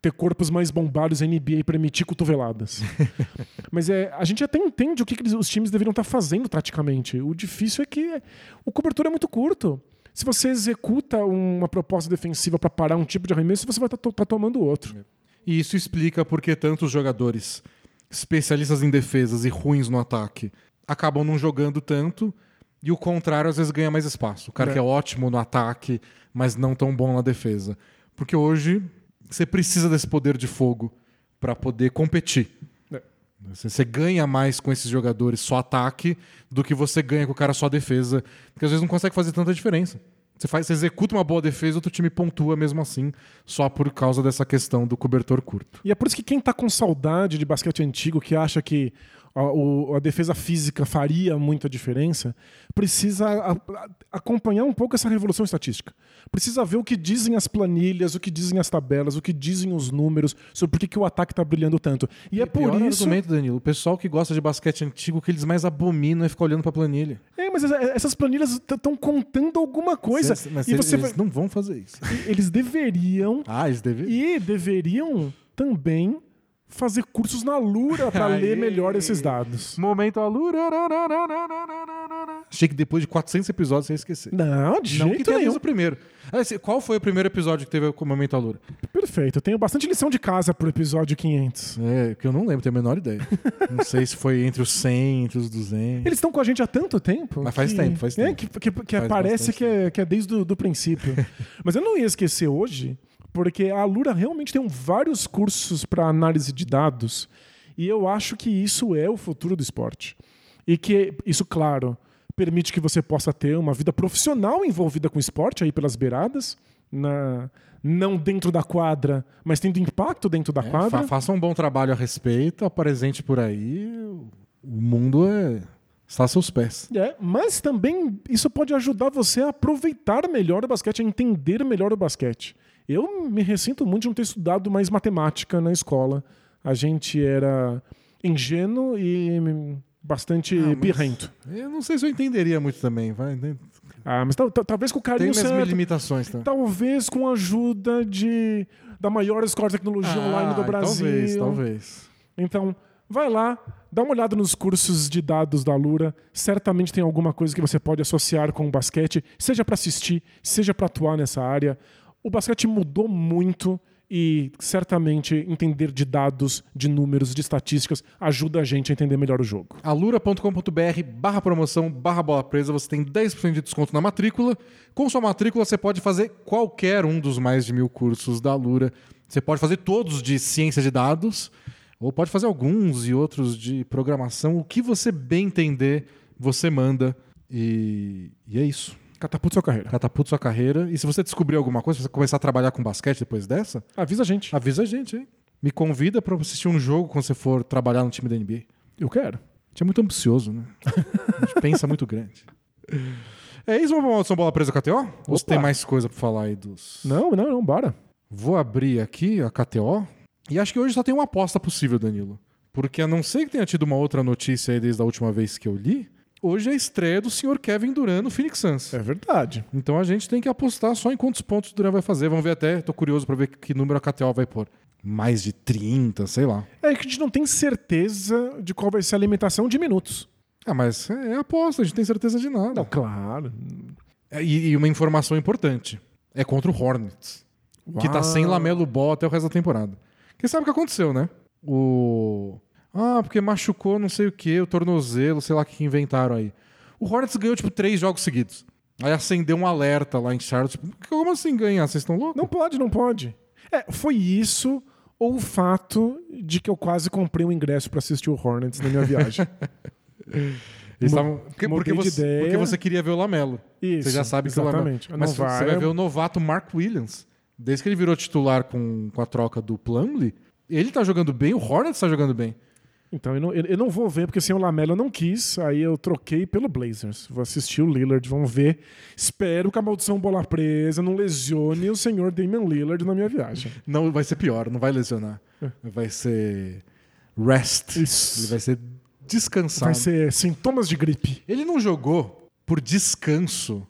ter corpos mais bombados na NBA e permitir cotoveladas. Mas é, a gente até entende o que, que os times deveriam estar tá fazendo taticamente. O difícil é que o cobertura é muito curto. Se você executa uma proposta defensiva para parar um tipo de arremesso, você vai estar tá, tá tomando outro. E isso explica por que tantos jogadores especialistas em defesas e ruins no ataque acabam não jogando tanto e o contrário às vezes ganha mais espaço. O cara é. que é ótimo no ataque, mas não tão bom na defesa. Porque hoje você precisa desse poder de fogo para poder competir. É. Você ganha mais com esses jogadores só ataque do que você ganha com o cara só defesa, porque às vezes não consegue fazer tanta diferença. Você, faz, você executa uma boa defesa, outro time pontua mesmo assim, só por causa dessa questão do cobertor curto. E é por isso que quem está com saudade de basquete antigo, que acha que a, a, defesa física faria muita diferença, precisa a, a, acompanhar um pouco essa revolução estatística. Precisa ver o que dizem as planilhas, o que dizem as tabelas, o que dizem os números sobre por que, que o ataque está brilhando tanto. E, e é por isso. argumento, Danilo. O pessoal que gosta de basquete antigo, o que eles mais abominam é ficar olhando para a planilha. É, mas essas planilhas estão contando alguma coisa. Mas, mas e eles, você eles não vão fazer isso. Eles deveriam. ah, eles deveriam. E deveriam também fazer cursos na Lura para ler melhor esses dados. Momento Alura. Achei que depois de 400 episódios você ia esquecer. Não, de Não jeito nenhum. o primeiro. Qual foi o primeiro episódio que teve o Momento Alura? Perfeito. Eu tenho bastante lição de casa pro episódio 500. É, que eu não lembro, tenho a menor ideia. não sei se foi entre os 100, entre os 200. Eles estão com a gente há tanto tempo. Mas faz que... tempo, faz tempo. É, que, que, que parece que é, que é desde o do princípio. Mas eu não ia esquecer hoje porque a Lura realmente tem vários cursos para análise de dados e eu acho que isso é o futuro do esporte. E que isso, claro, permite que você possa ter uma vida profissional envolvida com esporte aí pelas beiradas, na, não dentro da quadra, mas tendo impacto dentro da é, quadra. Fa faça um bom trabalho a respeito, apresente por aí. O mundo é, está a seus pés. É, mas também isso pode ajudar você a aproveitar melhor o basquete, a entender melhor o basquete. Eu me ressinto muito de não ter estudado mais matemática na escola. A gente era ingênuo e bastante ah, birrento. Eu não sei se eu entenderia muito também. Vai, né? Ah, mas tal- tal- talvez com o Tem carinho minhas certo. limitações, tá? Talvez com a ajuda de da maior escola de tecnologia online do Brasil. Ah, Talvez, talvez. Então, vai lá, dá uma olhada nos cursos de dados da Lura. Certamente tem alguma coisa que você pode associar com o basquete, seja para assistir, seja para atuar nessa área. O basquete mudou muito e certamente entender de dados, de números, de estatísticas ajuda a gente a entender melhor o jogo. alura.com.br barra promoção barra bola presa, você tem 10% de desconto na matrícula. Com sua matrícula, você pode fazer qualquer um dos mais de mil cursos da Alura. Você pode fazer todos de ciência de dados, ou pode fazer alguns e outros de programação. O que você bem entender, você manda. E, e é isso. Catapulta sua carreira. Catapulta sua carreira. E se você descobrir alguma coisa, se você começar a trabalhar com basquete depois dessa, Avisa a gente. avisa a gente, hein? Me convida pra assistir um jogo quando você for trabalhar no time da NBA. Eu quero. A gente é muito ambicioso, né? A gente pensa muito grande. É isso, vamos pra maldição bola presa KTO? Ou você Opa. tem mais coisa pra falar aí dos. Não, não, não, bora. Vou abrir aqui a KTO. E acho que hoje só tem uma aposta possível, Danilo. Porque a não ser que tenha tido uma outra notícia aí desde a última vez que eu li, hoje é a estreia do senhor Kevin Durant no Phoenix Suns. É verdade. Então a gente tem que apostar só em quantos pontos o Durant vai fazer. Vamos ver até, tô curioso pra ver que número a KTO vai pôr. Mais de 30, sei lá. É que a gente não tem certeza de qual vai ser a limitação de minutos. Ah, mas é aposta, a gente tem certeza de nada. Não, claro. É, E, e uma informação importante. É contra o Hornets. Que tá Uau. sem Lamelo Ball até o resto da temporada. Quem sabe o que aconteceu, né? O. Ah, porque machucou não sei o que, o tornozelo, sei lá o que inventaram aí. O Hornets ganhou, tipo, três jogos seguidos. Aí acendeu um alerta lá em Charlotte. Tipo, como assim ganhar? Vocês estão loucos? Não pode, não pode. É, foi isso ou o fato de que eu quase comprei um ingresso pra assistir o Hornets na minha viagem. Eles Mu- tavam- porque, porque você, porque você queria ver o Lamelo. Isso, Você já sabe que o Lamelo. exatamente. Mas você vai- vai ver o novato Mark Williams. Desde que ele virou titular com, com a troca do Plumlee, ele tá jogando bem, o Hornets tá jogando bem. Então eu não, eu- eu não vou ver, porque sem o Lamelo eu não quis, aí eu troquei pelo Blazers. Vou assistir o Lillard, vamos ver. Espero que a maldição bola presa não lesione o senhor Damian Lillard na minha viagem. Não, vai ser pior, não vai lesionar. Vai ser rest. Isso. Ele vai ser descansado. Vai ser sintomas de gripe. Ele não jogou por descanso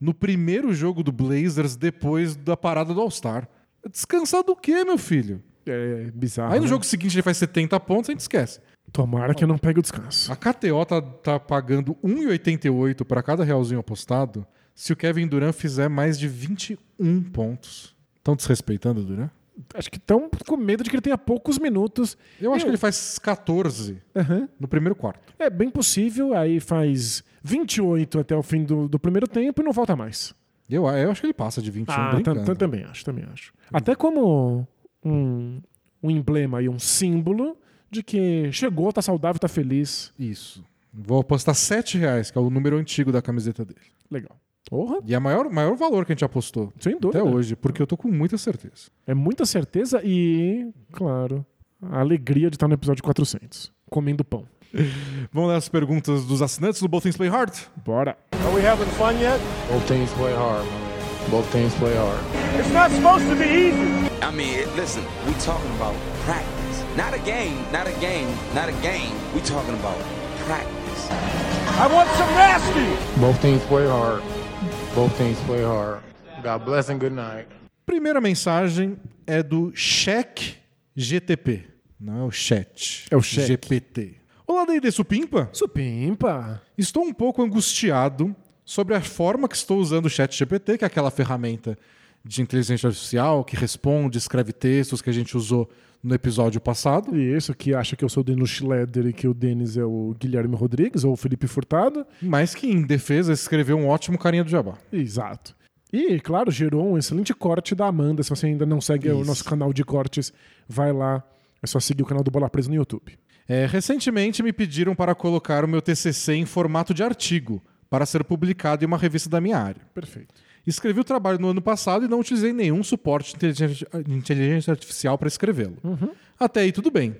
no primeiro jogo do Blazers depois da parada do All-Star. Descansar do quê, meu filho? É bizarro. Aí no né? jogo seguinte ele faz 70 pontos, a gente esquece. Tomara que eu não pegue o descanso. A KTO tá, tá pagando 1,88 para cada realzinho apostado se o Kevin Durant fizer mais de 21 pontos. Estão desrespeitando o Durant? Acho que estão com medo de que ele tenha poucos minutos. Eu acho Eu- que ele faz 14 Aham. no primeiro quarto. É bem possível, aí faz 28 até o fim do, do primeiro tempo e não volta mais. Eu, eu acho que ele passa de 21 Ah, brincando. tam- tam- também acho, também acho. Até como um, um emblema e um símbolo de que chegou, tá saudável, tá feliz. Isso. Vou apostar 7 reais, que é o número antigo da camiseta dele. Legal. Porra, E é o maior, maior valor que a gente apostou sem dúvida. até hoje, porque eu tô com muita certeza. É muita certeza e, claro, a alegria de estar no episódio 400, comendo pão. Vamos ler as perguntas dos assinantes do Both Things Play Hard? Bora. Are we having fun yet? Both teams play hard. Both teams play hard. It's not supposed to be easy. I mean, listen, we talking about practice. Not a game, not a game, not a game. We talking about practice. I want some nasty. Both teams play hard. Both teams play hard. God bless and good night. Primeira mensagem é do Check GTP. Não é o chat. É o Check. GPT. Olá, D&D Supimpa. Supimpa. Estou um pouco angustiado sobre a forma que estou usando o chat GPT, que é aquela ferramenta de inteligência artificial que responde, escreve textos que a gente usou no episódio passado. E isso que acha que eu sou o Denis Schroeder e que o Denis é o Guilherme Rodrigues ou o Felipe Furtado. Mas que, em defesa, escreveu um ótimo carinha do Jabá. Exato. E, claro, gerou um excelente corte da Amanda. Se você ainda não segue o Isso. nosso canal de cortes, vai lá. É só seguir o canal do Bola Presa no YouTube. É, recentemente me pediram para colocar o meu TCC em formato de artigo, para ser publicado em uma revista da minha área. Perfeito. Escrevi o trabalho no ano passado e não utilizei nenhum suporte de inteligência, artificial para escrevê-lo. Até aí tudo bem.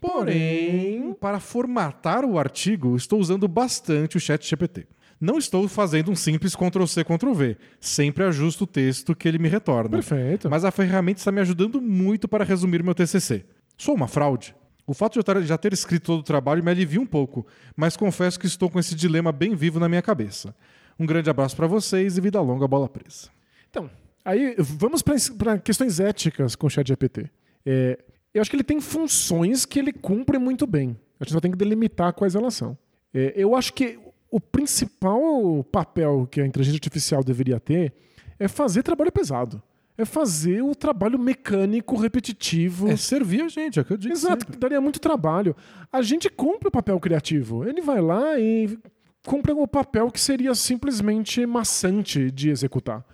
Porém, para formatar o artigo, estou usando bastante o chat GPT. Não estou fazendo um simples Ctrl-C, Ctrl-V. Sempre ajusto o texto que ele me retorna. Perfeito. Mas a ferramenta está me ajudando muito para resumir meu TCC. Sou uma fraude? O fato de eu já ter escrito todo o trabalho me alivia um pouco, mas confesso que estou com esse dilema bem vivo na minha cabeça. Um grande abraço pra vocês e vida longa, bola presa. Então, aí vamos para questões éticas com o ChatGPT. É, eu acho que ele tem funções que ele cumpre muito bem. A gente só tem que delimitar quais elas são. É, eu acho que o principal papel que a inteligência artificial deveria ter é fazer trabalho pesado. É fazer o trabalho mecânico, repetitivo. É servir a gente, é o que eu digo. Exato, sempre. daria muito trabalho. A gente cumpre o papel criativo. Ele vai lá e cumpre o papel que seria simplesmente maçante de executar.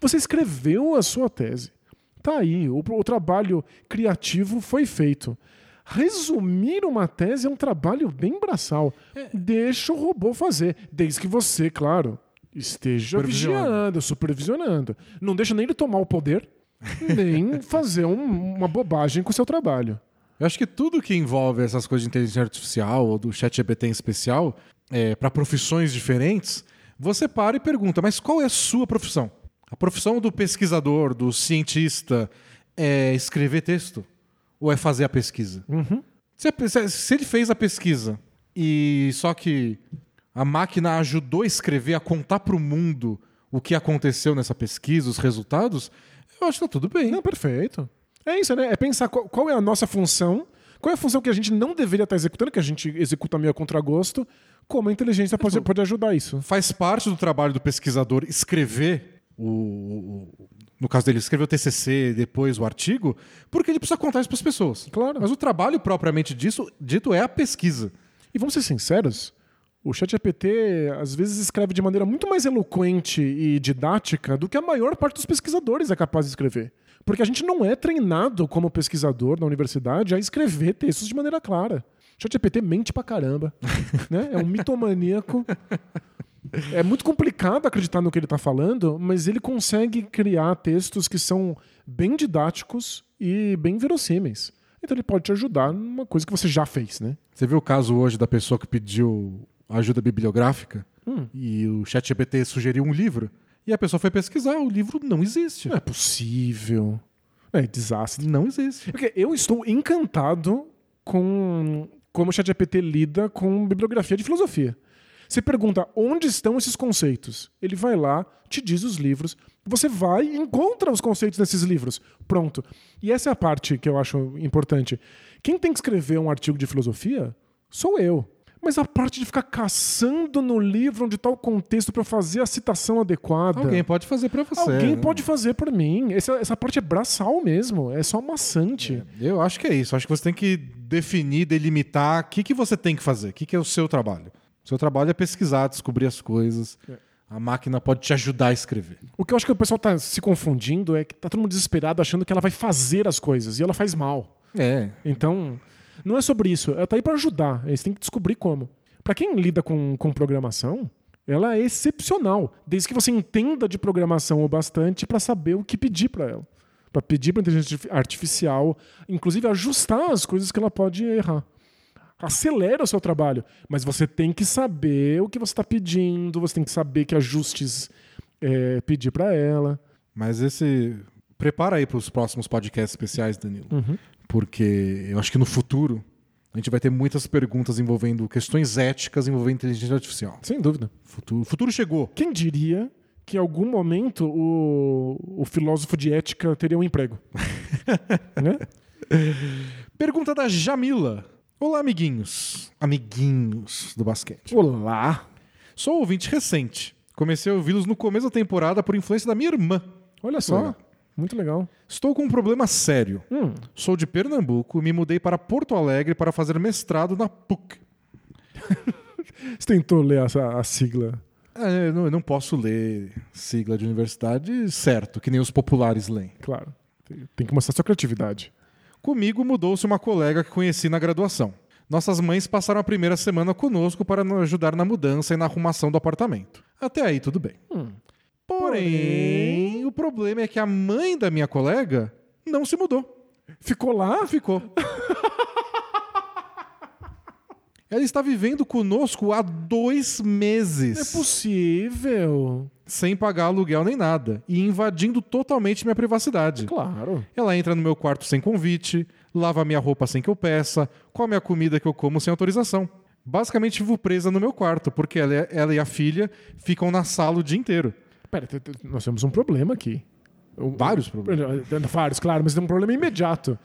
Você escreveu a sua tese. Tá aí, o, o trabalho criativo foi feito. Resumir uma tese é um trabalho bem braçal. Deixa o robô fazer, desde que você, claro, esteja vigiando, supervisionando. Não deixa nem ele tomar o poder, nem fazer um- uma bobagem com o seu trabalho. Eu acho que tudo que envolve essas coisas de inteligência artificial ou do chat GPT em especial, é, para profissões diferentes, você para e pergunta, mas qual é a sua profissão? A profissão do pesquisador, do cientista, é escrever texto? Ou é fazer a pesquisa? A- se- se ele fez a pesquisa e só que a máquina ajudou a escrever, a contar para o mundo o que aconteceu nessa pesquisa, os resultados, eu acho que tá tudo bem. Não, perfeito. É isso, né? É pensar qual, qual é a nossa função, qual é a função que a gente não deveria estar executando, que a gente executa meio a contragosto, como a inteligência pode, pode ajudar isso. faz parte do trabalho do pesquisador escrever o, o- no caso dele escrever o TCC depois o artigo porque ele precisa contar isso para as pessoas Claro. mas o trabalho propriamente disso dito é a pesquisa E vamos ser sinceros, o ChatGPT às vezes escreve de maneira muito mais eloquente e didática do que a maior parte dos pesquisadores é capaz de escrever. Porque a gente não é treinado como pesquisador na universidade a escrever textos de maneira clara. O ChatGPT mente pra caramba. né? É um mitomaníaco. É muito complicado acreditar no que ele está falando, mas ele consegue criar textos que são bem didáticos e bem verossímeis. Então ele pode te ajudar numa coisa que você já fez, né? você viu o caso hoje da pessoa que pediu ajuda bibliográfica e o ChatGPT sugeriu um livro e a pessoa foi pesquisar o livro não existe Não é possível. É desastre. não existe Porque eu estou encantado com como o ChatGPT lida com bibliografia de filosofia. Você pergunta onde estão esses conceitos. Ele vai lá, te diz os livros, você vai e encontra os conceitos desses livros. Pronto. E essa é a parte que eu acho importante. Quem tem que escrever um artigo de filosofia sou eu. Mas a parte de ficar caçando no livro onde está o contexto para fazer a citação adequada. alguém pode fazer para você Alguém né? pode fazer por mim. Essa, essa parte é braçal mesmo. É só maçante. Eu acho que é isso. Acho que você tem que definir, delimitar o que, que você tem que fazer, o que, que é o seu trabalho. O seu trabalho é pesquisar, descobrir as coisas. A máquina pode te ajudar a escrever. O que eu acho que o pessoal tá se confundindo é que tá todo mundo desesperado achando que ela vai fazer as coisas e ela faz mal. É. Então, não é sobre isso. Ela tá aí para ajudar. Eles têm que descobrir como. Para quem lida com, com programação, ela é excepcional, desde que você entenda de programação o bastante para saber o que pedir para ela. Para pedir para inteligência artificial, inclusive ajustar as coisas que ela pode errar. Acelera o seu trabalho, mas você tem que saber o que você está pedindo, você tem que saber que ajustes é, pedir para ela. Mas esse. Prepara aí para os próximos podcasts especiais, Danilo. Porque eu acho que no futuro a gente vai ter muitas perguntas envolvendo questões éticas envolvendo inteligência artificial. Sem dúvida. O futuro, futuro chegou. Quem diria que em algum momento o, o filósofo de ética teria um emprego? né? Pergunta da Jamila. Olá, amiguinhos. Amiguinhos do basquete. Olá! Sou ouvinte recente. Comecei a ouvi-los no começo da temporada por influência da minha irmã. Olha só. Muito legal. Estou com um problema sério. Hum, Sou de Pernambuco e me mudei para Porto Alegre para fazer mestrado na PUC. você tentou ler essa, a sigla? É, eu não, eu não posso ler sigla de universidade certo, que nem os populares leem. Claro. Tem- Tem que mostrar sua criatividade. Comigo mudou-se uma colega que conheci na graduação. Nossas mães passaram a primeira semana conosco para nos ajudar na mudança e na arrumação do apartamento. Até aí, tudo bem. Porém, o problema é que a mãe da minha colega não se mudou. Ficou lá? Ficou. Ela está vivendo conosco há dois Não é meses. possível. sem pagar aluguel nem nada. E invadindo totalmente minha privacidade. Claro. Ela entra no meu quarto sem convite, lava minha roupa sem que eu peça, come a comida que eu como sem autorização. basicamente vivo presa no meu quarto, porque ela, ela e a filha ficam na sala o dia inteiro. Pera, nós temos um problema aqui. Vários problemas. Vários, claro, mas tem um problema imediato.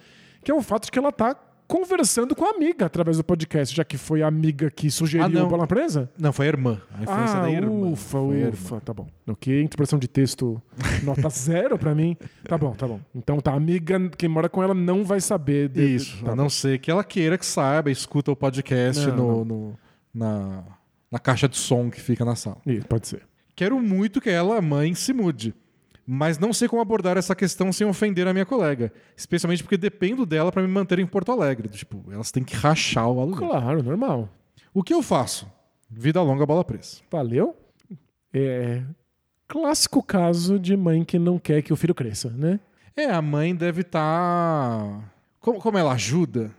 Que é o fato de que ela tá conversando com a amiga através do podcast, já que foi a amiga que sugeriu Ah, não. o Bola Presa. Não, foi a irmã. A influência Ah, da irmã. ufa, Foi a ufa, irmã. tá bom. Ok, interpretação de texto nota zero pra mim. Tá bom, tá bom. Então tá, a amiga, quem mora com ela não vai saber. de- Isso, tá a não ser que ela queira que saiba, escuta o podcast Não, no, no- na, na caixa de som que fica na sala. Isso, pode ser. Quero muito que ela, mãe, se mude. Mas não sei como abordar essa questão sem ofender a minha colega. Especialmente porque dependo dela para me manter em Porto Alegre. Tipo, elas têm que rachar o aluguel. Claro, normal. O que eu faço? Vida longa, bola presa. Valeu? É. Clássico caso de mãe que não quer que o filho cresça, né? É, a mãe deve estar. Como, como ela ajuda,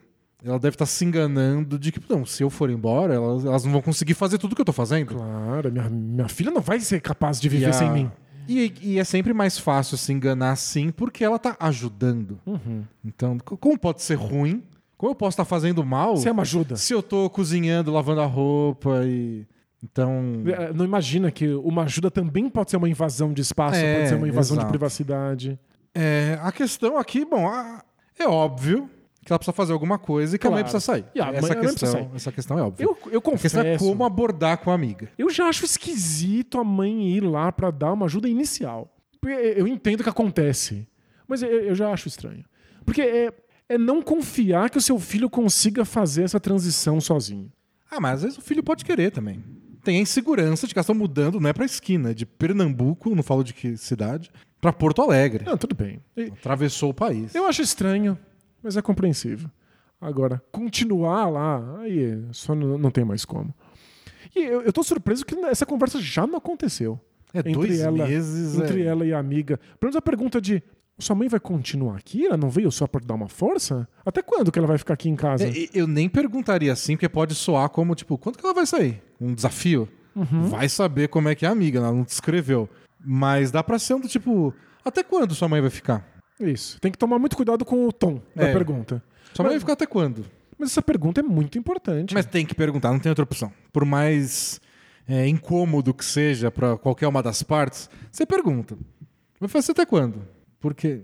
ela deve estar se enganando de que, não, se eu for embora, elas, elas não vão conseguir fazer tudo que eu tô fazendo. Claro, minha, minha filha não vai ser capaz de viver a- sem mim. E, e é sempre mais fácil se enganar assim porque ela tá ajudando. Uhum. Então, como pode ser ruim? Como eu posso estar fazendo mal Você é uma ajuda. se eu tô cozinhando, lavando a roupa e. Então. É, Não imagina que uma ajuda também pode ser uma invasão de espaço, É, pode ser uma invasão de exato. privacidade. É, a questão aqui, bom, é óbvio que ela precisa fazer alguma coisa e que a mãe Claro. precisa sair. A mãe- essa, a questão, sair. essa questão é óbvia. Eu, eu a questão é confesso. como abordar com a amiga. Eu já acho esquisito a mãe ir lá pra dar uma ajuda inicial. Porque Eu entendo o que acontece, mas eu, eu já acho estranho. Porque é, é não confiar que o seu filho consiga fazer essa transição sozinho. Ah, mas às vezes o filho pode querer também. Tem a insegurança de que elas estão mudando, não é pra esquina, de Pernambuco, não falo de que cidade, pra Porto Alegre. Não, tudo bem. E- Atravessou o país. Eu acho estranho, mas é compreensível. Agora, continuar lá, aí só não, não tem mais como. E eu, tô surpreso que essa conversa já não aconteceu. É dois meses. Entre é. ela e a amiga. Pelo menos a pergunta de: sua mãe vai continuar aqui? Ela não veio só pra dar uma força? Até quando que ela vai ficar aqui em casa? É, eu nem perguntaria assim, porque pode soar como, tipo, quanto que ela vai sair? Um desafio? Uhum. Vai saber como é que é a amiga, ela não descreveu. Mas dá pra ser um do tipo, até quando sua mãe vai ficar? Isso. Tem que tomar muito cuidado com o tom da É. pergunta. Sua mãe Mas- vai ficar até quando? Mas essa pergunta é muito importante. Mas tem que perguntar, não tem outra opção. Por mais é, incômodo que seja pra qualquer uma das partes, você pergunta. Vai fazer até quando? Porque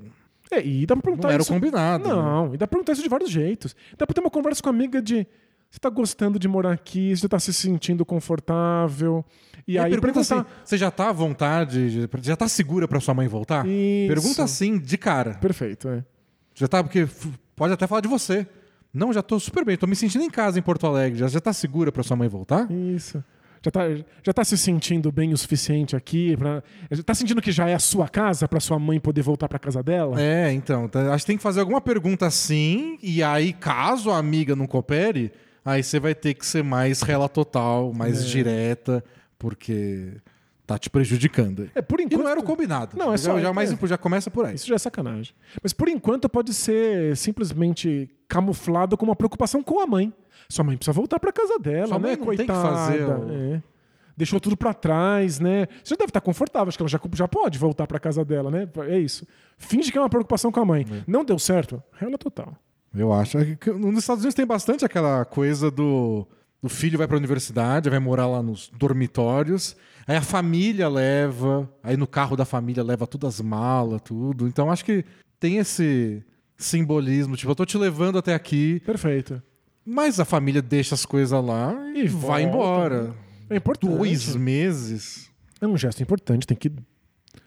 É, e dá pra perguntar não era isso. combinado. né? Não, e dá pra perguntar isso de vários jeitos. Dá pra ter uma conversa com a amiga de. Você tá gostando de morar aqui? Você tá se sentindo confortável? E, E aí pergunta perguntar. assim, você já tá à vontade, já tá segura pra sua mãe voltar? Isso. Pergunta assim, de cara. Perfeito, é. Já tá, porque pode até falar de você. Não, já tô super bem, tô me sentindo em casa em Porto Alegre. Já, já tá segura pra sua mãe voltar? Isso. Já tá, já tá se sentindo bem o suficiente aqui? Pra, já tá sentindo que já é a sua casa pra sua mãe poder voltar pra casa dela? É, então. tá- Acho que tem que fazer alguma pergunta assim, e aí, caso a amiga não coopere, aí você vai ter que ser mais rela total, mais É. direta, porque tá te prejudicando. É, por E enquanto. não era o combinado. Não, é já, só- já, mais, é. já começa por aí. Isso já é sacanagem. Mas por enquanto pode ser simplesmente camuflado como uma preocupação com a mãe. Sua mãe precisa voltar pra casa dela, Sua né? mãe não tem que Coitada. fazer o- É. Deixou tudo pra trás, né? Você já deve estar confortável, acho que ela já, já pode voltar pra casa dela, né? É isso. Finge que é uma preocupação com a mãe. É. Não deu certo? Rela total. Eu acho. É Nos Estados Unidos tem bastante aquela coisa do. O filho vai pra universidade, vai morar lá nos dormitórios, aí a família leva, aí no carro da família leva todas as malas, tudo. Então acho que tem esse simbolismo, tipo, eu tô te levando até aqui, Perfeito. mas a família deixa as coisas lá e, E vai embora. É importante. Dois meses. É um gesto importante, tem que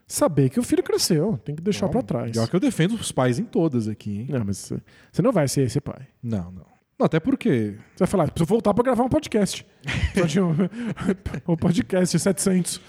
saber que o filho cresceu, tem que deixar pra trás. Pior que eu defendo os pais em todas aqui, hein? Não, mas você não vai ser esse pai. Não, não. Não, até porque Você vai falar, preciso voltar pra gravar um podcast. Só um, um podcast 700.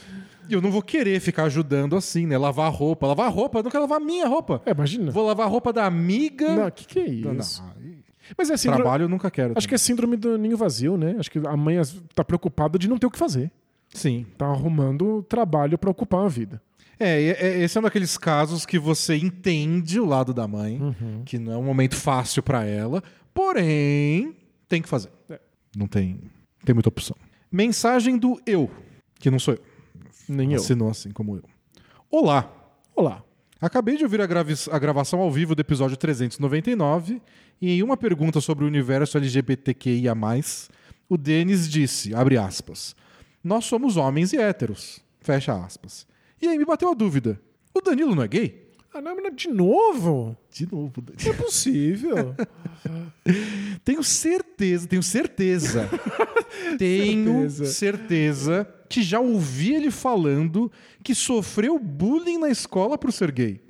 eu não vou querer ficar ajudando assim, né? Lavar a roupa. Lavar a roupa, eu não quero lavar a minha roupa. É, imagina. Vou lavar a roupa da amiga. Não, o que, que é isso? Não, não. Mas é síndrome, Trabalho eu nunca quero. Acho que é síndrome do ninho vazio, né? Acho que a mãe as- tá preocupada de não ter o que fazer. Sim. Tá arrumando trabalho pra ocupar a vida. É, e- é, esse é um daqueles casos que você entende o lado da mãe, Uhum. que não é um momento fácil pra ela, porém tem que fazer. É. Não tem, tem muita opção. Mensagem do eu, que não sou eu. Nem eu. Assinou assim como eu. Olá. Olá. Acabei de ouvir a, a gravação ao vivo do episódio 399 e em uma pergunta sobre o universo LGBTQIA+, o Denis disse, abre aspas, nós somos homens e héteros, fecha aspas. E aí me bateu a dúvida, o Danilo não é gay? Ah, não, mas de novo? De novo, Não Danilo. é possível. Tenho certeza, tenho certeza. tenho Certeza. certeza que já ouvi ele falando que sofreu bullying na escola por ser gay.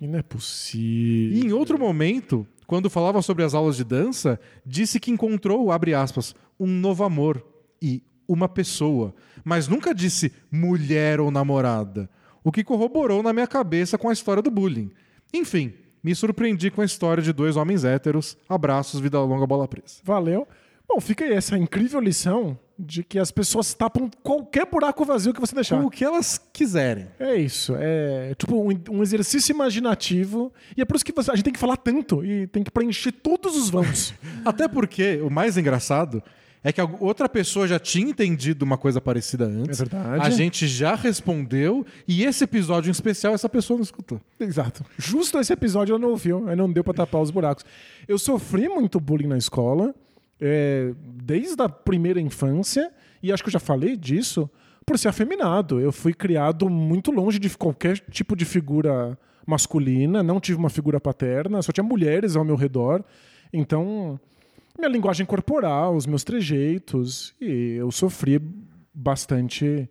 não é possível. E em outro momento, quando falava sobre as aulas de dança, disse que encontrou, abre aspas, um novo amor e uma pessoa, mas nunca disse mulher ou namorada, o que corroborou na minha cabeça com a história do bullying. Enfim, me surpreendi com a história de dois homens héteros. Abraços, vida longa, bola presa. Valeu. Bom, fica aí essa incrível lição de que as pessoas tapam qualquer buraco vazio que você deixar. Com o que elas quiserem. É isso. É tipo um, um exercício imaginativo. E é por isso que você- a gente tem que falar tanto e tem que preencher todos os vãos. Até porque o mais engraçado é que outra pessoa já tinha entendido uma coisa parecida antes. É verdade. A gente já respondeu e esse episódio em especial essa pessoa não escutou. Exato. Justo esse episódio ela não ouviu, aí não deu pra tapar os buracos. Eu sofri muito bullying na escola, é, desde a primeira infância, e acho que eu já falei disso, por ser afeminado. Eu fui criado muito longe de qualquer tipo de figura masculina, não tive uma figura paterna, só tinha mulheres ao meu redor. Então, minha linguagem corporal, os meus trejeitos, e eu sofri bastante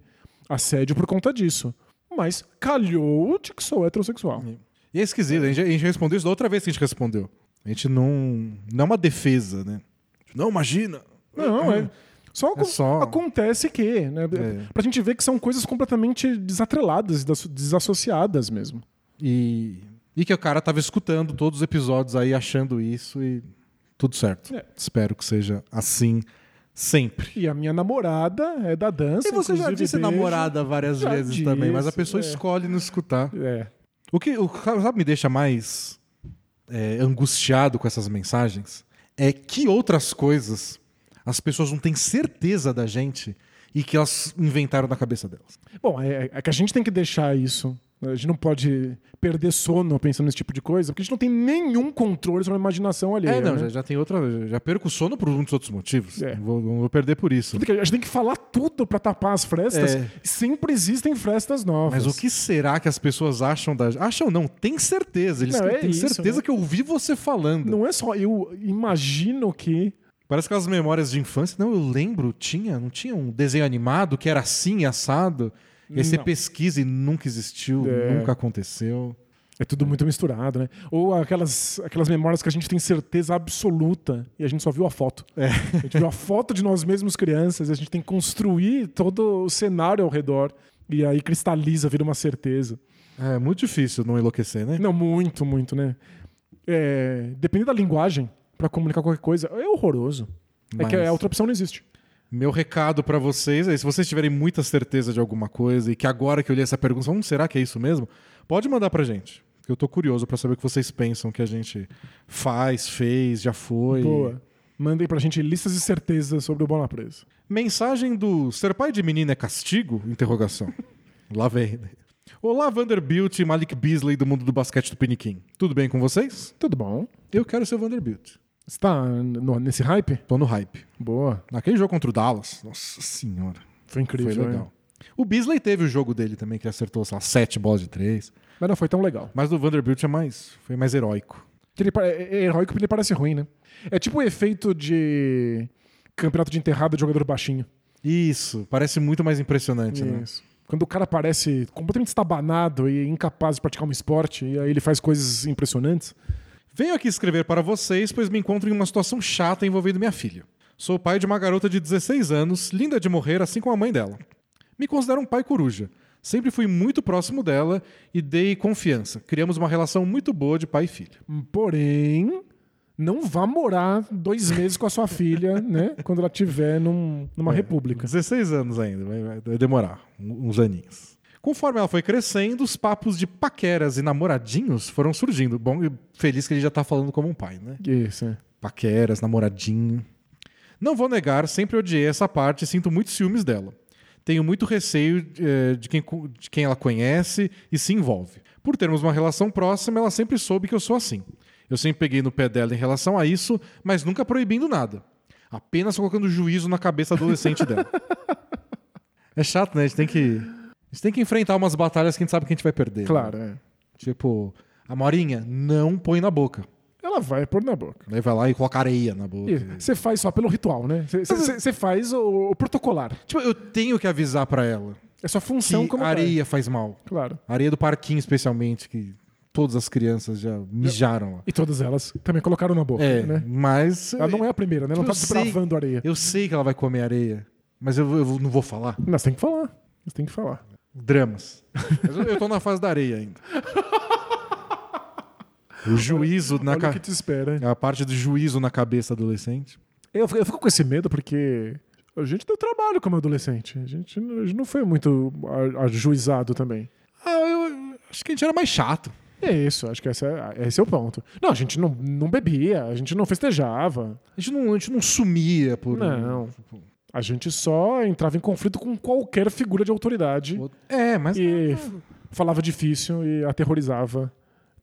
assédio por conta disso. Mas calhou de que sou heterossexual. E é esquisito, a gente, a gente respondeu isso da outra vez que a gente respondeu. A gente não. Não é uma defesa, né? Não, imagina. Não, é. Só, acon- só- acontece que, né? É. Pra gente ver que são coisas completamente desatreladas, das- desassociadas mesmo. E, e que o cara tava escutando todos os episódios aí, achando isso e tudo certo. É. Espero que seja assim sempre. E a minha namorada é da dança. E você já disse beijo. namorada várias vezes também, mas a disse, pessoa é. escolhe não escutar. É. O que o, sabe, me deixa mais é, angustiado com essas mensagens é que outras coisas as pessoas não têm certeza da gente e que elas inventaram na cabeça delas. Bom, é, é que a gente tem que deixar isso. A gente não pode perder sono pensando nesse tipo de coisa, porque a gente não tem nenhum controle sobre a imaginação alheia. É, não, né? já, já tem outra. Já perco o sono por muitos outros motivos. É. Não, vou, não vou perder por isso. A gente tem que falar tudo pra tapar as frestas. É. Sempre existem frestas novas. Mas o que será que as pessoas acham da. Acham não, tem certeza. Eles Não, é têm isso, certeza né? que eu ouvi você falando. Não é só eu imagino que. Parece aquelas memórias de infância. Não, eu lembro, tinha, não tinha um desenho animado que era assim, assado. E aí você Não. pesquisa e nunca existiu, É. nunca aconteceu. É tudo muito misturado, né? Ou aquelas, aquelas memórias que a gente tem certeza absoluta e a gente só viu a foto. A gente viu a foto de nós mesmos crianças e a gente tem que construir todo o cenário ao redor. E aí cristaliza, vira uma certeza. É muito difícil não enlouquecer, né? Não, muito, muito, né? É, dependendo da linguagem para comunicar qualquer coisa, é horroroso. É que Mas- a outra opção não existe. Meu recado pra vocês é: se vocês tiverem muita certeza de alguma coisa e que agora que eu li essa pergunta, hum, será que é isso mesmo? Pode mandar pra gente. Eu tô curioso pra saber o que vocês pensam que a gente faz, fez, já foi. Boa. Mandem pra gente listas de certezas sobre o Bola Presa. Mensagem do Ser pai de menina é castigo? Interrogação. Lá vem. Olá, Vanderbilt e Malik Beasley do mundo do basquete do Piniquim. Tudo bem com vocês? Tudo bom? Eu quero ser o Vanderbilt. Você tá no- nesse hype? Tô no hype. Boa. Naquele jogo contra o Dallas, nossa senhora, Foi incrível. foi legal. O Beasley teve o jogo dele também, que acertou, sei lá, sete bolas de três. Mas não foi tão legal. Mas do Vanderbilt é mais, foi mais heróico. Que Ele, é é heróico porque ele parece ruim, né? É tipo o efeito de campeonato de enterrada de jogador baixinho. Isso, parece muito mais impressionante, né? Isso. Quando o cara parece completamente estabanado e incapaz de praticar um esporte, e aí ele faz coisas impressionantes. Venho aqui escrever para vocês, pois me encontro em uma situação chata envolvendo minha filha. Sou pai de uma garota de 16 anos, linda de morrer, assim como a mãe dela. Me considero um pai coruja. Sempre fui muito próximo dela e dei confiança. Criamos uma relação muito boa de pai e filha. Porém, não vá morar dois meses com a sua filha, né? Quando ela estiver num- numa república. 16 anos ainda, vai, vai- demorar uns aninhos. Conforme ela foi crescendo, os papos de paqueras e namoradinhos foram surgindo. Bom e feliz que ele já tá falando como um pai, né? Isso, é. paqueras, namoradinho. Não vou negar, sempre odiei essa parte e sinto muitos ciúmes dela. tenho muito receio eh, de quem, de quem ela conhece e se envolve. Por termos uma relação próxima, ela sempre soube que eu sou assim. Eu sempre peguei no pé dela em relação a isso, mas nunca proibindo nada. Apenas colocando juízo na cabeça adolescente dela. É chato, né? A gente tem que. A gente tem que enfrentar umas batalhas que a gente sabe que a gente vai perder. né? Claro, é. Tipo, a Morinha, não põe na boca. Ela vai pôr na boca. Aí vai lá e coloca areia na boca. Você faz só pelo ritual, né? Você- faz o, o protocolar. Tipo, eu tenho que avisar pra ela É sua função que como areia faz mal. Claro. Areia do parquinho, especialmente, que todas as crianças já mijaram lá. E todas elas também colocaram na boca, É, né? mas. Ela não é a primeira, né? Ela não Eu tá desbravando areia. Eu sei que ela vai comer areia, mas eu, eu não vou falar. Mas tem que falar. Mas tem que falar. Dramas. Mas eu, eu tô na fase da areia ainda. O juízo na Olha ca... que te espera. hein? A parte do juízo na cabeça adolescente. Eu, fico- eu fico com esse medo porque a gente deu trabalho como adolescente. A gente, a gente não foi muito ajuizado também. Ah, eu acho que a gente era mais chato. É isso, acho que esse é, esse é o ponto. Não, a gente não, não bebia, a gente não festejava. A gente não, a gente não sumia por. Não. A gente só entrava em conflito com qualquer figura de autoridade É, mas. e falava difícil e aterrorizava,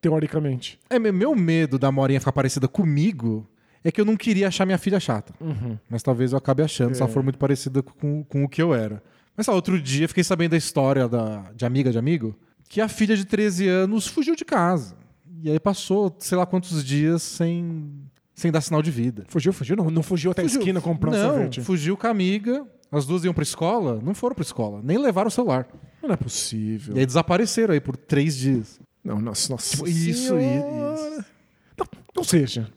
teoricamente. É, me- meu medo da Morinha ficar parecida comigo é que eu não queria achar minha filha chata. Mas talvez eu acabe achando se ela É. for muito parecida com, com o que eu era. Mas outro dia fiquei sabendo da história da, de amiga de amigo que a filha de 13 anos fugiu de casa. E aí passou, sei lá quantos dias sem, sem dar sinal de vida. Fugiu, fugiu? Não, não fugiu até Fugiu. a esquina comprar um Não, sorvete? fugiu com a amiga. As duas iam pra escola, não foram pra escola, nem levaram o celular. Não é possível. E aí desapareceram aí por três dias. Não, nossa, nossa Tipo, isso, isso. Não, não seja.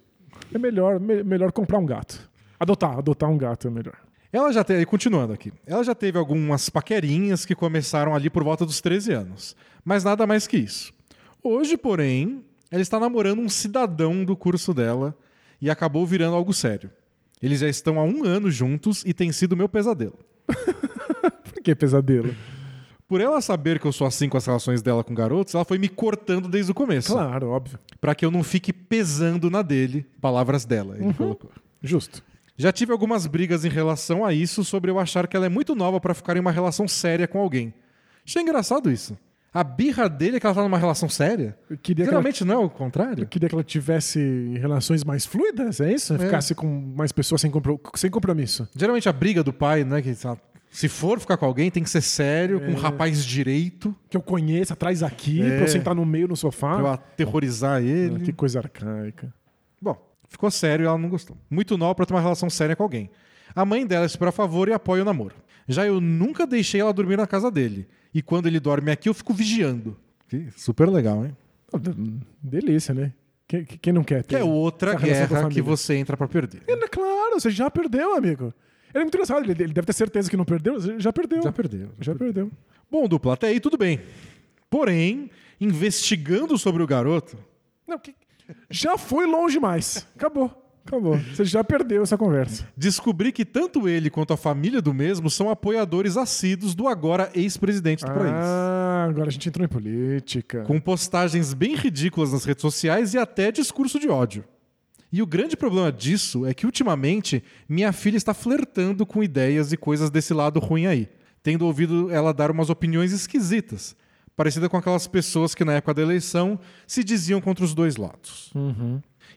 É melhor, me- melhor comprar um gato. Adotar, adotar um gato é melhor. Ela já teve, continuando aqui, ela já teve algumas paquerinhas que começaram ali por volta dos 13 anos, mas nada mais que isso. Hoje, porém, ela está namorando um cidadão do curso dela e acabou virando algo sério. Eles já estão há um ano juntos e tem sido meu pesadelo. Por que pesadelo? Por ela saber que eu sou assim com as relações dela com garotos, ela foi me cortando desde o começo. Claro, óbvio. Pra que eu não fique pesando na dele, palavras dela, ele colocou. Justo. Já tive algumas brigas em relação a isso, sobre eu achar que ela é muito nova pra ficar em uma relação séria com alguém. Achei engraçado isso. A birra dele é que ela tá numa relação séria? Que ela- Geralmente não é o contrário? Eu queria que ela tivesse relações mais fluidas, é isso? Ficasse com mais pessoas sem, compro- sem compromisso. Geralmente a briga do pai, né? Que lá, se for ficar com alguém, tem que ser sério, É. com um rapaz direito, Que eu conheça, traz aqui, É. pra eu sentar no meio no sofá. pra eu aterrorizar ele. Ah, que coisa arcaica. Bom, ficou sério e ela não gostou. Muito nova pra ter uma relação séria com alguém. A mãe dela é super a favor e apoia o namoro. Já eu nunca deixei ela dormir na casa dele. E quando ele dorme aqui, eu fico vigiando. Que super legal, hein? Delícia, né? Quem, quem não quer ter? Que é outra guerra que você entra pra perder. Ele, claro, você já perdeu, amigo. Ele é muito engraçado, ele, ele deve ter certeza que não perdeu, já perdeu. Já perdeu. Já perdeu. Bom, dupla, até aí tudo bem. Porém, investigando sobre o garoto, Não, que- já foi longe demais. Acabou. Acabou. Você já perdeu essa conversa. descobri que tanto ele quanto a família do mesmo são apoiadores assíduos do agora ex-presidente do país. Ah, agora a gente entrou em política. com postagens bem ridículas nas redes sociais e até discurso de ódio. E o grande problema disso é que ultimamente minha filha está flertando com ideias e coisas desse lado ruim aí, tendo ouvido ela dar umas opiniões esquisitas, parecida com aquelas pessoas que na época da eleição se diziam contra os dois lados.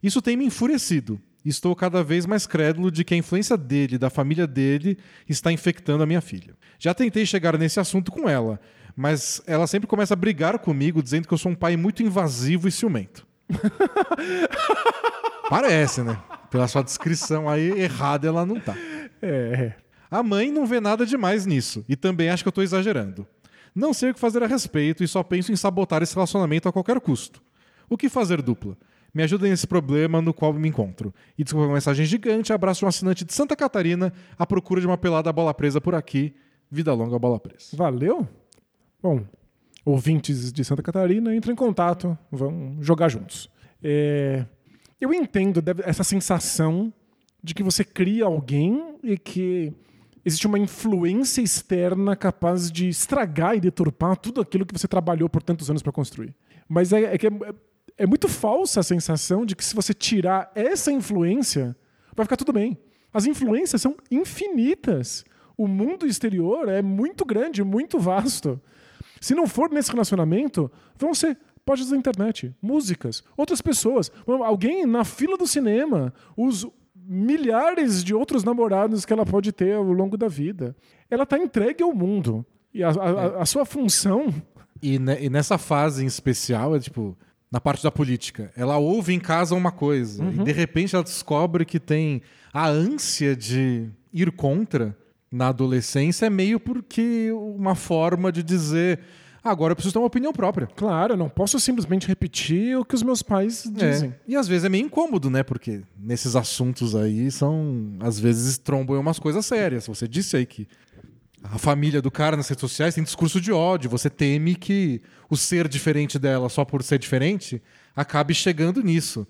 Isso tem me enfurecido. Estou cada vez mais crédulo de que a influência dele e da família dele está infectando a minha filha. Já tentei chegar nesse assunto com ela, mas ela sempre começa a brigar comigo, dizendo que eu sou um pai muito invasivo e ciumento. Parece, né? Pela sua descrição aí, errada ela não tá. É. A mãe não vê nada demais nisso e também acha que eu estou exagerando. Não sei o que fazer a respeito e só penso em sabotar esse relacionamento a qualquer custo. O que fazer, dupla? Me ajudem nesse problema no qual me encontro. E desculpa uma mensagem gigante, abraço um assinante de Santa Catarina à procura de uma pelada bola presa por aqui. Vida longa, bola presa. Valeu? Bom, ouvintes de Santa Catarina, entrem em contato, vão jogar juntos. É, eu entendo essa sensação de que você cria alguém e que existe uma influência externa capaz de estragar e deturpar tudo aquilo que você trabalhou por tantos anos para construir. Mas é, é que é, é muito falsa a sensação de que se você tirar essa influência, vai ficar tudo bem. As influências são infinitas. O mundo exterior é muito grande, muito vasto. Se não for nesse relacionamento, vão ser páginas da internet, músicas, outras pessoas, alguém na fila do cinema, os milhares de outros namorados que ela pode ter ao longo da vida. Ela está entregue ao mundo. E a, a, a sua função. E, ne- e nessa fase em especial, é tipo, na parte da política, ela ouve em casa uma coisa e de repente ela descobre que tem a ânsia de ir contra na adolescência é meio porque uma forma de dizer "Ah, agora eu preciso ter uma opinião própria. Claro, eu não posso simplesmente repetir o que os meus pais dizem. É. E às vezes é meio incômodo, né? Porque nesses assuntos aí são. Às vezes trombam umas coisas sérias. Você disse aí que a família do cara nas redes sociais tem discurso de ódio. Você teme que o ser diferente dela só por ser diferente acabe chegando nisso.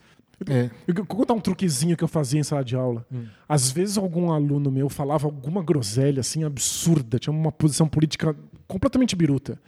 É. Eu vou contar um truquezinho que eu fazia em sala de aula. Às vezes algum aluno meu falava alguma groselha assim absurda, tinha uma posição política completamente biruta.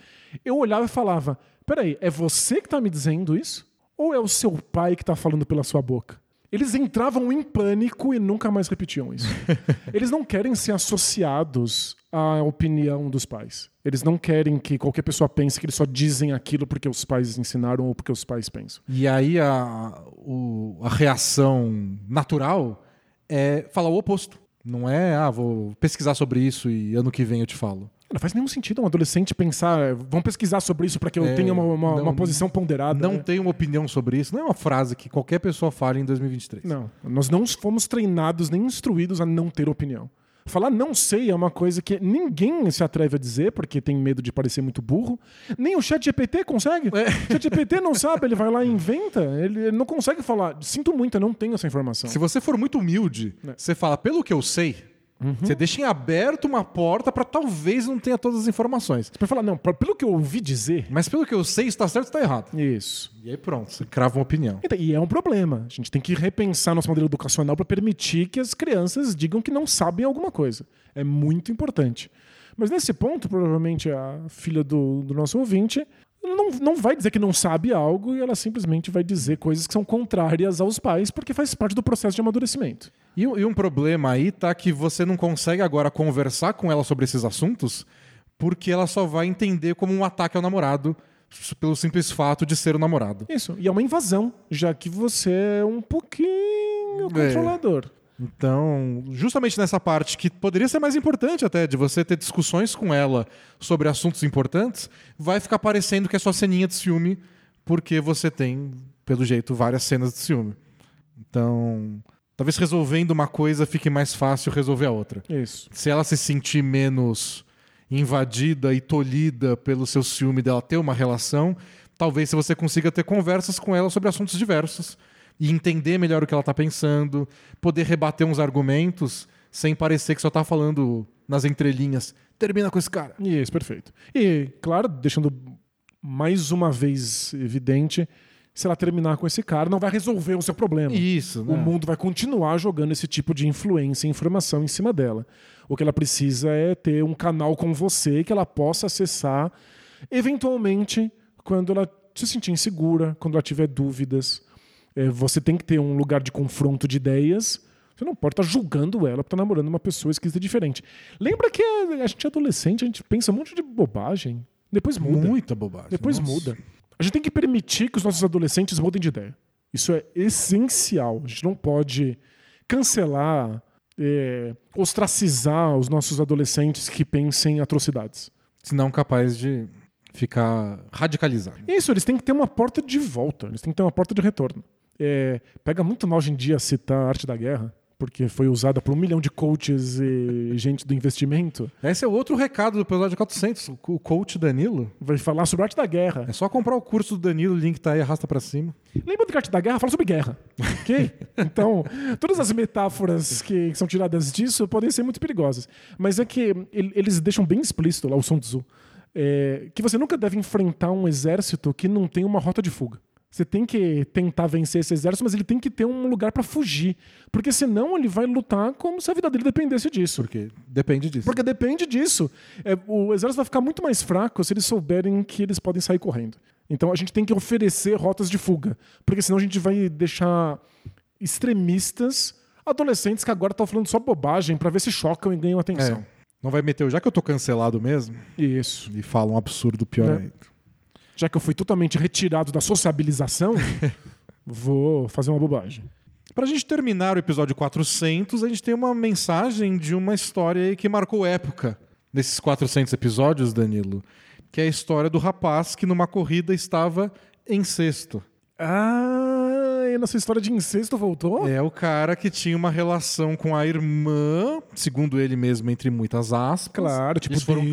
Eu olhava e falava: peraí, é você que tá me dizendo isso? Ou é o seu pai que tá falando pela sua boca? Eles entravam em pânico e nunca mais repetiam isso. Eles não querem ser associados à opinião dos pais. Eles não querem que qualquer pessoa pense que eles só dizem aquilo porque os pais ensinaram ou porque os pais pensam. E aí a, o- a reação natural é falar o oposto. Não é, ah, vou pesquisar sobre isso e ano que vem eu te falo. Não faz nenhum sentido um adolescente pensar, vamos pesquisar sobre isso para que eu É, tenha uma, uma- não- uma posição ponderada. Não né? tenho uma opinião sobre isso. Não é uma frase que qualquer pessoa fale em 2023. Não, nós não fomos treinados nem instruídos a não ter opinião. Falar não sei é uma coisa que ninguém se atreve a dizer porque tem medo de parecer muito burro. Nem o chat GPT consegue. É. O chat GPT não sabe, ele vai lá e inventa. Ele, ele não consegue falar. Sinto muito, eu não tenho essa informação. Se você for muito humilde, É. você fala, pelo que eu sei, Uhum. você deixa em aberto uma porta para talvez não tenha todas as informações. Você vai falar, não, pelo que eu ouvi dizer. Mas pelo que eu sei, está certo ou está errado. Isso. E aí pronto, você crava uma opinião. Então, E é um problema. A gente tem que repensar nosso modelo educacional para permitir que as crianças digam que não sabem alguma coisa. É muito importante. Mas nesse ponto, provavelmente a filha do, do nosso ouvinte não, não vai dizer que não sabe algo e ela simplesmente vai dizer coisas que são contrárias aos pais porque faz parte do processo de amadurecimento. E, um- e um problema aí tá que você não consegue agora conversar com ela sobre esses assuntos porque ela só vai entender como um ataque ao namorado pelo simples fato de ser o namorado. Isso. E é uma invasão, já que você é um pouquinho É. Então, justamente nessa parte que poderia ser mais importante até, de você ter discussões com ela sobre assuntos importantes, vai ficar parecendo que é só ceninha de ciúme, porque você tem, pelo jeito, várias cenas de ciúme. Então, talvez resolvendo uma coisa fique mais fácil resolver a outra. Isso. Se ela se sentir menos invadida e tolhida pelo seu ciúme dela ter uma relação, talvez se você consiga ter conversas com ela sobre assuntos diversos e entender melhor o que ela está pensando, poder rebater uns argumentos sem parecer que só tá falando nas entrelinhas. Termina com esse cara. Isso, perfeito. E, claro, deixando mais uma vez evidente, se ela terminar com esse cara, não vai resolver o seu problema. Isso, O né? mundo vai continuar jogando esse tipo de influência e informação em cima dela. O que ela precisa é ter um canal com você que ela possa acessar, eventualmente, quando ela se sentir insegura, quando ela tiver dúvidas. É, você tem que ter um lugar de confronto de ideias. Você não pode estar julgando ela por estar namorando uma pessoa esquisita diferente. Lembra que a gente é adolescente, a gente pensa um monte de bobagem. Depois muda. Muita bobagem. Depois Nossa. muda. A gente tem que permitir que os nossos adolescentes mudem de ideia. Isso é essencial. A gente não pode cancelar, é, ostracizar os nossos adolescentes que pensem em atrocidades. Senão capaz de ficar radicalizado. Isso, eles têm que ter uma porta de volta, eles têm que ter uma porta de retorno. É, pega muito mal hoje em dia citar a arte da guerra, porque foi usada por um milhão de coaches e gente do investimento. Esse é outro recado do episódio 400. O coach Danilo. Vai falar sobre a arte da guerra. É só comprar o curso do Danilo, o link tá aí, arrasta pra cima. Lembra do que a arte da guerra fala sobre guerra, ok? Então, todas as metáforas que são tiradas disso podem ser muito perigosas. Mas é que ele- eles deixam bem explícito lá o Sun Tzu, é, que você nunca deve enfrentar um exército que não tem uma rota de fuga. Você tem que tentar vencer esse exército, mas ele tem que ter um lugar pra fugir. Porque senão ele vai lutar como se a vida dele dependesse disso. Porque depende disso. Porque depende disso. É, o exército vai ficar muito mais fraco se eles souberem que eles podem sair correndo. Então a gente tem que oferecer rotas de fuga. Porque senão a gente vai deixar extremistas, adolescentes que agora estão falando só bobagem pra ver se chocam e ganham atenção. É. Não vai meter, o já que eu tô cancelado mesmo, Isso. e fala um absurdo pior Né? ainda. Já que eu fui totalmente retirado da sociabilização, vou fazer uma bobagem. Pra gente terminar o episódio 400, a gente tem uma mensagem de uma história aí que marcou época nesses 400 episódios, Danilo, que é a história do rapaz que numa corrida estava em sexto. Ah, e nossa história de incesto voltou? É o cara que tinha uma relação com a irmã, segundo ele mesmo, entre muitas aspas. Claro, tipo eles foram,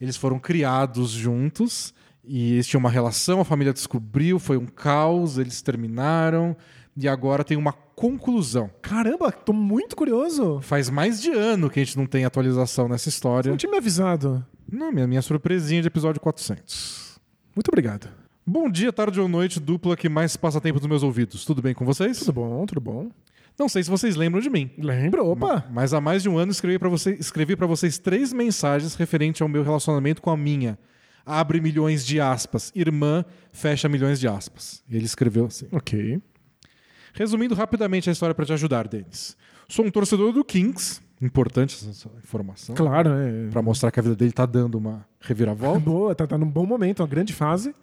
eles foram criados juntos e eles tinham uma relação, a família descobriu, foi um caos, eles terminaram e agora tem uma conclusão. Caramba, tô muito curioso. Faz mais de ano que a gente não tem atualização nessa história. Não tinha me avisado. Não, minha, minha surpresinha de episódio 400. Muito obrigado. Bom dia, tarde ou noite, dupla que mais passa tempo nos meus ouvidos. Tudo bem com vocês? Tudo bom, tudo bom. Não sei se vocês lembram de mim. Lembra? Opa! Mas há mais de um ano escrevi para você, escrevi vocês três mensagens referente ao meu relacionamento com a minha. Abre milhões de aspas. Irmã, fecha milhões de aspas. E ele escreveu assim. Ok. Resumindo rapidamente a história para te ajudar, Denis. Sou um torcedor do Kings. Importante essa informação. Claro, é. Para mostrar que a vida dele tá dando uma reviravolta. Boa, tá, tá num bom momento, uma grande fase.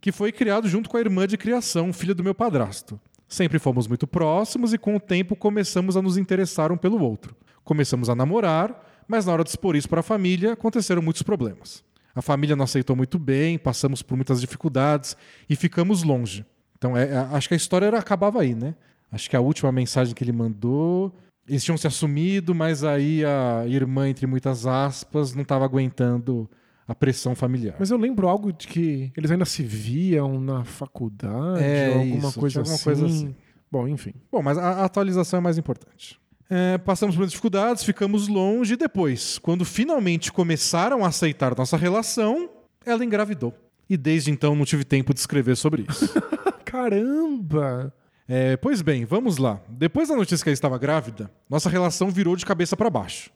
que foi criado junto com a irmã de criação, filha do meu padrasto. Sempre fomos muito próximos e com o tempo começamos a nos interessar um pelo outro. Começamos a namorar, mas na hora de expor isso para a família, aconteceram muitos problemas. A família não aceitou muito bem, passamos por muitas dificuldades e ficamos longe. Então, é- é- acho que a história era, acabava aí, né? Acho que a última mensagem que ele mandou, eles tinham se assumido, mas aí a irmã, entre muitas aspas, não estava aguentando a pressão familiar. Mas eu lembro algo de que eles ainda se viam na faculdade, É, ou alguma isso, coisa alguma assim. coisa assim. Bom, enfim. Bom, mas a atualização é mais importante. É, passamos por dificuldades, ficamos longe e depois, quando finalmente começaram a aceitar nossa relação, ela engravidou. E desde então não tive tempo de escrever sobre isso. Caramba! É, pois bem, vamos lá. Depois da notícia que ela estava grávida, nossa relação virou de cabeça para baixo.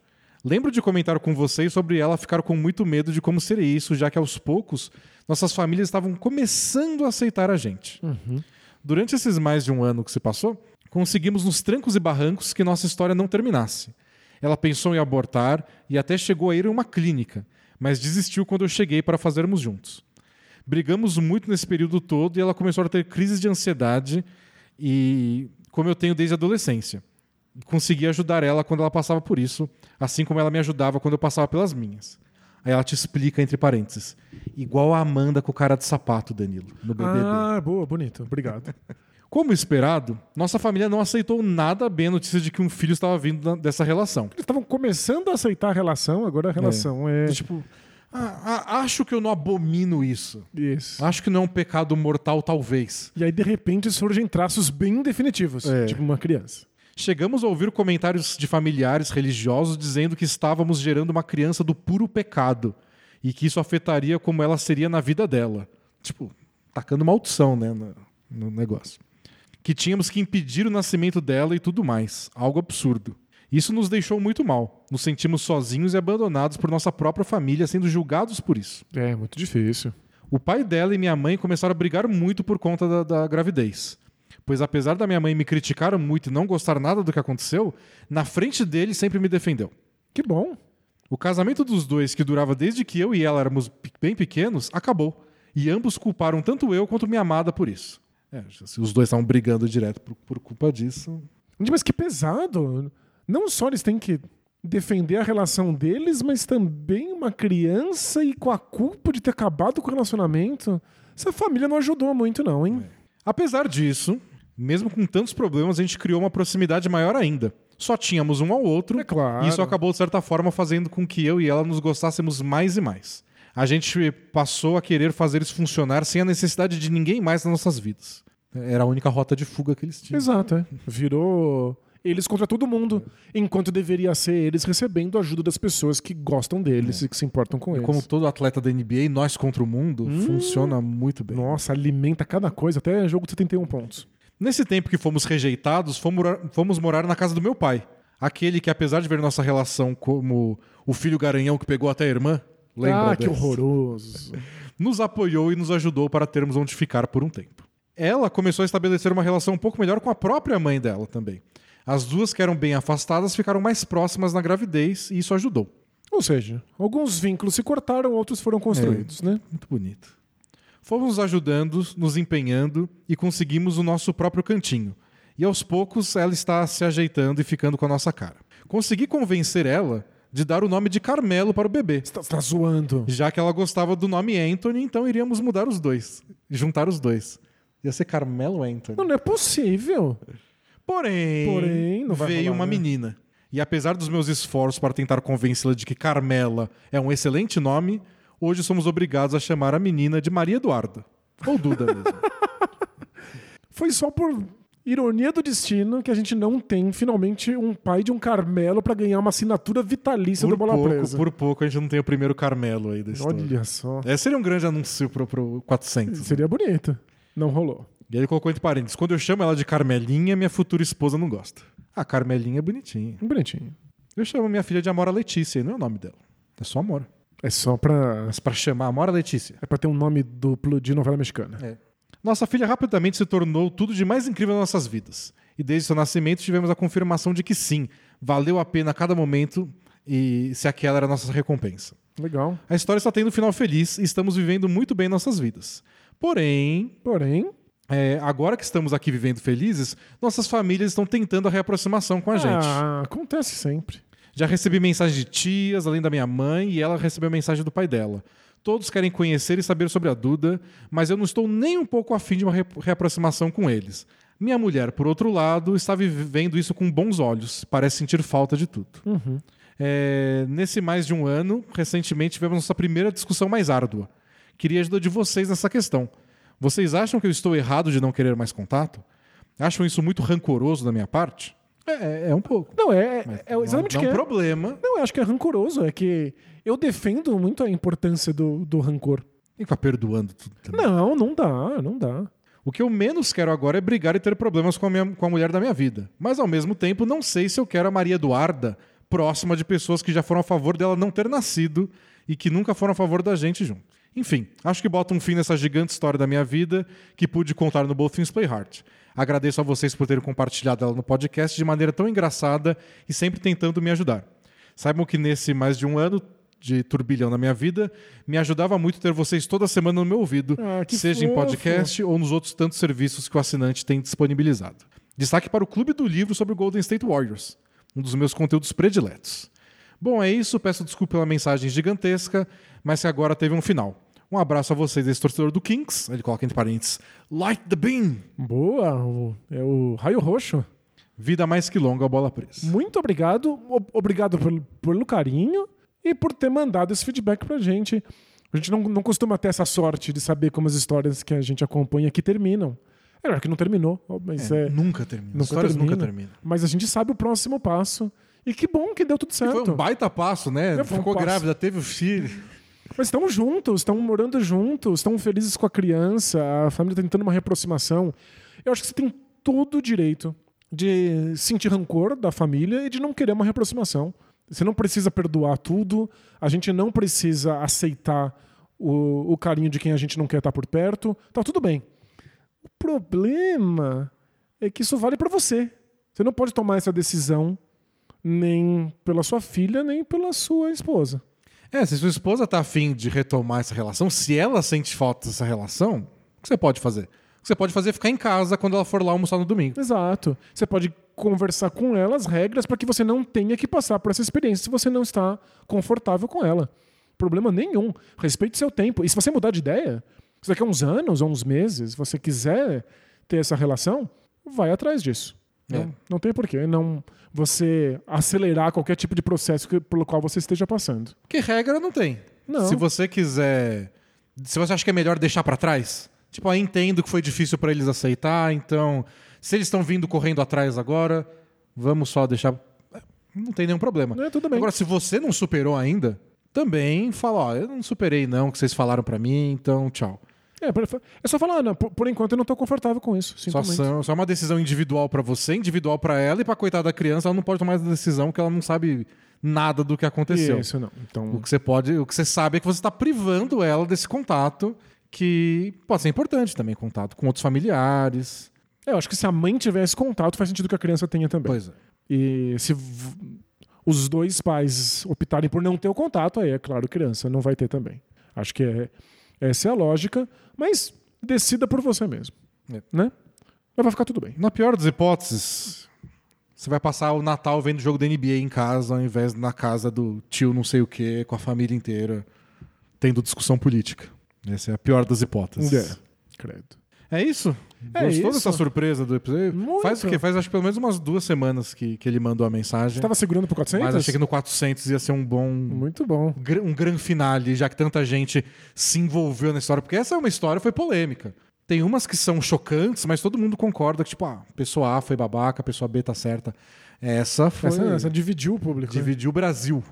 Lembro de comentar com vocês sobre ela ficar com muito medo de como seria isso, já que aos poucos nossas famílias estavam começando a aceitar a gente. Durante esses mais de um ano que se passou, conseguimos nos trancos e barrancos que nossa história não terminasse. Ela pensou em abortar e até chegou a ir a uma clínica, mas desistiu quando eu cheguei para fazermos juntos. Brigamos muito nesse período todo e ela começou a ter crises de ansiedade e como eu tenho desde a adolescência. Consegui ajudar ela quando ela passava por isso, assim como ela me ajudava quando eu passava pelas minhas. Aí ela te explica entre parênteses. Igual a Amanda com o cara de sapato, Danilo, no BBB. Ah, boa, bonito. Obrigado. Como esperado, nossa família não aceitou nada bem a notícia de que um filho estava vindo da- dessa relação. Eles estavam começando a aceitar a relação, agora a relação é. Tipo, ah, ah, acho que eu não abomino isso. Isso. Acho que não é um pecado mortal, talvez. E aí, de repente, surgem traços bem definitivos. É. Tipo uma criança. Chegamos a ouvir comentários de familiares religiosos dizendo que estávamos gerando uma criança do puro pecado e que isso afetaria como ela seria na vida dela. Tipo, tacando maldição, né, no, no negócio. Que tínhamos que impedir o nascimento dela e tudo mais. Algo absurdo. Isso nos deixou muito mal. Nos sentimos sozinhos e abandonados por nossa própria família, sendo julgados por isso. É, muito difícil. O pai dela e minha mãe começaram a brigar muito por conta da, da gravidez. Pois apesar da minha mãe me criticar muito e não gostar nada do que aconteceu, na frente dele sempre me defendeu. Que bom. O casamento dos dois, que durava desde que eu e ela éramos bem pequenos, acabou. E ambos culparam tanto eu quanto minha amada por isso. É, se os dois estavam brigando direto por, por culpa disso. Mas que pesado. Não só eles têm que defender a relação deles, mas também uma criança e com a culpa de ter acabado com o relacionamento. Essa família não ajudou muito, não, hein? Apesar disso, mesmo com tantos problemas, a gente criou uma proximidade maior ainda. Só tínhamos um ao outro. É claro. E isso acabou, de certa forma, fazendo com que eu e ela nos gostássemos mais e mais. A gente passou a querer fazer isso funcionar sem a necessidade de ninguém mais nas nossas vidas. Era a única rota de fuga que eles tinham. Exato, é. Virou eles contra todo mundo, enquanto deveria ser eles recebendo a ajuda das pessoas que gostam deles e que se importam com eles. Como todo atleta da NBA, nós contra o mundo, funciona muito bem. Nossa, alimenta cada coisa, até jogo de 71 pontos. Nesse tempo que fomos rejeitados, fomos morar, fomos morar na casa do meu pai. Aquele que, apesar de ver nossa relação como o filho garanhão que pegou até a irmã, lembra ah, que dessa? horroroso. nos apoiou e nos ajudou para termos onde ficar por um tempo. Ela começou a estabelecer uma relação um pouco melhor com a própria mãe dela também. As duas que eram bem afastadas ficaram mais próximas na gravidez e isso ajudou. Ou seja, alguns vínculos se cortaram, outros foram construídos, né? Muito bonito. Fomos ajudando, nos empenhando e conseguimos o nosso próprio cantinho. E aos poucos ela está se ajeitando e ficando com a nossa cara. Consegui convencer ela de dar o nome de Carmelo para o bebê. Você tá, tá zoando. Já que ela gostava do nome Anthony, então iríamos mudar os dois. Juntar os dois. Ia ser Carmelo Anthony. Não, não é possível. Porém, Porém, não vai veio rolar, uma né? menina. E apesar dos meus esforços para tentar convencê-la de que Carmela é um excelente nome, hoje somos obrigados a chamar a menina de Maria Eduarda. Ou Duda mesmo. Foi só por ironia do destino que a gente não tem finalmente um pai de um Carmelo pra ganhar uma assinatura vitalícia do por, Bola pouco, Presa. por pouco a gente não tem o primeiro Carmelo aí da história. Olha só. Esse seria um grande anúncio pro, pro 400. Seria bonito. Não rolou. E aí ele colocou entre parênteses: quando eu chamo ela de Carmelinha, minha futura esposa não gosta. A Carmelinha é bonitinha. Bonitinho. Eu chamo minha filha de Amora Letícia, e não é o nome dela. É só Amora. É só pra, Mas pra chamar Amora Letícia. é pra ter um nome duplo de novela mexicana. É. Nossa filha rapidamente se tornou tudo de mais incrível nas nossas vidas. E desde seu nascimento tivemos a confirmação de que sim, valeu a pena a cada momento e se aquela era a nossa recompensa. Legal. A história está tendo um final feliz e estamos vivendo muito bem nossas vidas. Porém, Porém, é, agora que estamos aqui vivendo felizes, nossas famílias estão tentando a reaproximação com a gente. ah, acontece sempre. Já recebi mensagem de tias, além da minha mãe, e ela recebeu mensagem do pai dela. Todos querem conhecer e saber sobre a Duda, mas eu não estou nem um pouco afim de uma re- reaproximação com eles. Minha mulher, por outro lado, está vivendo isso com bons olhos, parece sentir falta de tudo. É, nesse mais de um ano, recentemente tivemos nossa primeira discussão mais árdua. Queria a ajuda de vocês nessa questão. Vocês acham que eu estou errado de não querer mais contato? Acham isso muito rancoroso da minha parte? É, é um pouco. Não, é, Mas é exatamente não, que não é. um problema. Não, eu acho que é rancoroso. É que eu defendo muito a importância do, do rancor. E ficar perdoando tudo também. Não, não dá, não dá. O que eu menos quero agora é brigar e ter problemas com a, minha- com a mulher da minha vida. Mas ao mesmo tempo, não sei se eu quero a Maria Eduarda próxima de pessoas que já foram a favor dela não ter nascido e que nunca foram a favor da gente junto. Enfim, acho que bota um fim nessa gigante história da minha vida que pude contar no Both Things Play Hard. Agradeço a vocês por terem compartilhado ela no podcast de maneira tão engraçada e sempre tentando me ajudar. Saibam que nesse mais de um ano de turbilhão na minha vida, me ajudava muito ter vocês toda semana no meu ouvido, Ah, seja em fofo. podcast ou nos outros tantos serviços que o assinante tem disponibilizado. Destaque para o Clube do Livro sobre o Golden State Warriors, um dos meus conteúdos prediletos. Bom, é isso. Peço desculpa pela mensagem gigantesca, mas que agora teve um final. Um abraço a vocês, esse torcedor do Kings. Ele coloca entre parênteses: Light the Beam! Boa, é o raio roxo. Vida mais que longa, a bola presa. Muito obrigado. o- Obrigado pelo, pelo carinho e por ter mandado esse feedback pra gente. A gente não, não costuma ter essa sorte de saber como as histórias que a gente acompanha aqui terminam. É claro que não terminou, mas é, Nunca termina. nunca Histórias termina. nunca terminam. Mas a gente sabe o próximo passo. E que bom que deu tudo E certo. Foi um baita passo, né? É, um Ficou grávida, teve o filho. Mas estão juntos, estão morando juntos, estão felizes com a criança, a família tá tentando uma reaproximação. Eu acho que você tem todo o direito de sentir rancor da família e de não querer uma reaproximação. Você não precisa perdoar tudo, a gente não precisa aceitar o, o carinho de quem a gente não quer estar por perto. Tá tudo bem. O problema é que isso vale para você. Você não pode tomar essa decisão nem pela sua filha, nem pela sua esposa. É, se sua esposa tá afim de retomar essa relação, se ela sente falta dessa relação, o que você pode fazer? Que você pode fazer é ficar em casa quando ela for lá almoçar no domingo. Exato. Você pode conversar com ela as regras para que você não tenha que passar por essa experiência se você não está confortável com ela. Problema nenhum. Respeite seu tempo. E se você mudar de ideia, se daqui a uns anos ou uns meses você quiser ter essa relação, vai atrás disso. É. Não, não tem porquê não você acelerar qualquer tipo de processo que- pelo qual você esteja passando. Porque regra não tem. Não. Se você quiser. Se você acha que é melhor deixar pra trás, tipo, ah, entendo que foi difícil pra eles aceitar, então. Se eles estão vindo correndo atrás agora, vamos só deixar. Não tem nenhum problema. É, tudo bem. Agora, se você não superou ainda, também fala, ó, eu não superei não, que vocês falaram pra mim, então tchau. É, é só falar, não, por, por enquanto eu não estou confortável com isso. Só, são, só uma decisão individual pra você, individual pra ela, e pra coitada da criança, ela não pode tomar essa decisão porque ela não sabe nada do que aconteceu. Isso não. Então, O que você pode, o que você sabe é que você está privando ela desse contato que pode ser importante também, contato com outros familiares. eu acho que se a mãe tiver esse contato, faz sentido que a criança tenha também. Pois é. E se os dois pais optarem por não ter o contato, aí é claro, criança não vai ter também. Acho que é, essa é a lógica, mas decida por você mesmo. É. Né? Mas vai ficar tudo bem. Na pior das hipóteses, você vai passar o Natal vendo jogo da NBA em casa, ao invés na casa do tio não sei o que, com a família inteira, tendo discussão política. Essa é a pior das hipóteses. É, credo. É isso? É Gostou isso. dessa surpresa do episódio? Muito. Faz o quê? Faz acho que pelo menos umas duas semanas que, que ele mandou a mensagem. Você tava segurando pro 400? Mas achei que no 400 ia ser um bom. Muito bom. Um grande finale, já que tanta gente se envolveu na história. Porque essa é uma história, foi polêmica. Tem umas que são chocantes, mas todo mundo concorda que, tipo, ah, pessoa A foi babaca, a pessoa B tá certa. Essa foi. Essa, essa dividiu o público. né? Dividiu o Brasil.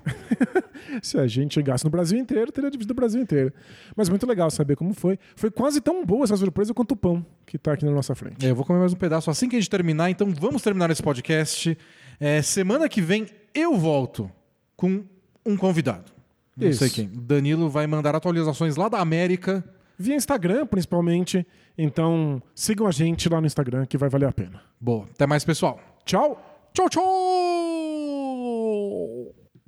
Se a gente chegasse no Brasil inteiro, teria dividido o Brasil inteiro. Mas muito legal saber como foi. Foi quase tão boa essa surpresa quanto o pão que tá aqui na nossa frente. É, eu vou comer mais um pedaço assim que a gente terminar, então vamos terminar esse podcast. É, semana que vem eu volto com um convidado. Não Isso. sei quem. Danilo vai mandar atualizações lá da América. Via Instagram, principalmente. Então, sigam a gente lá no Instagram, que vai valer a pena. Boa. Até mais, pessoal. Tchau! Tchau, tchau!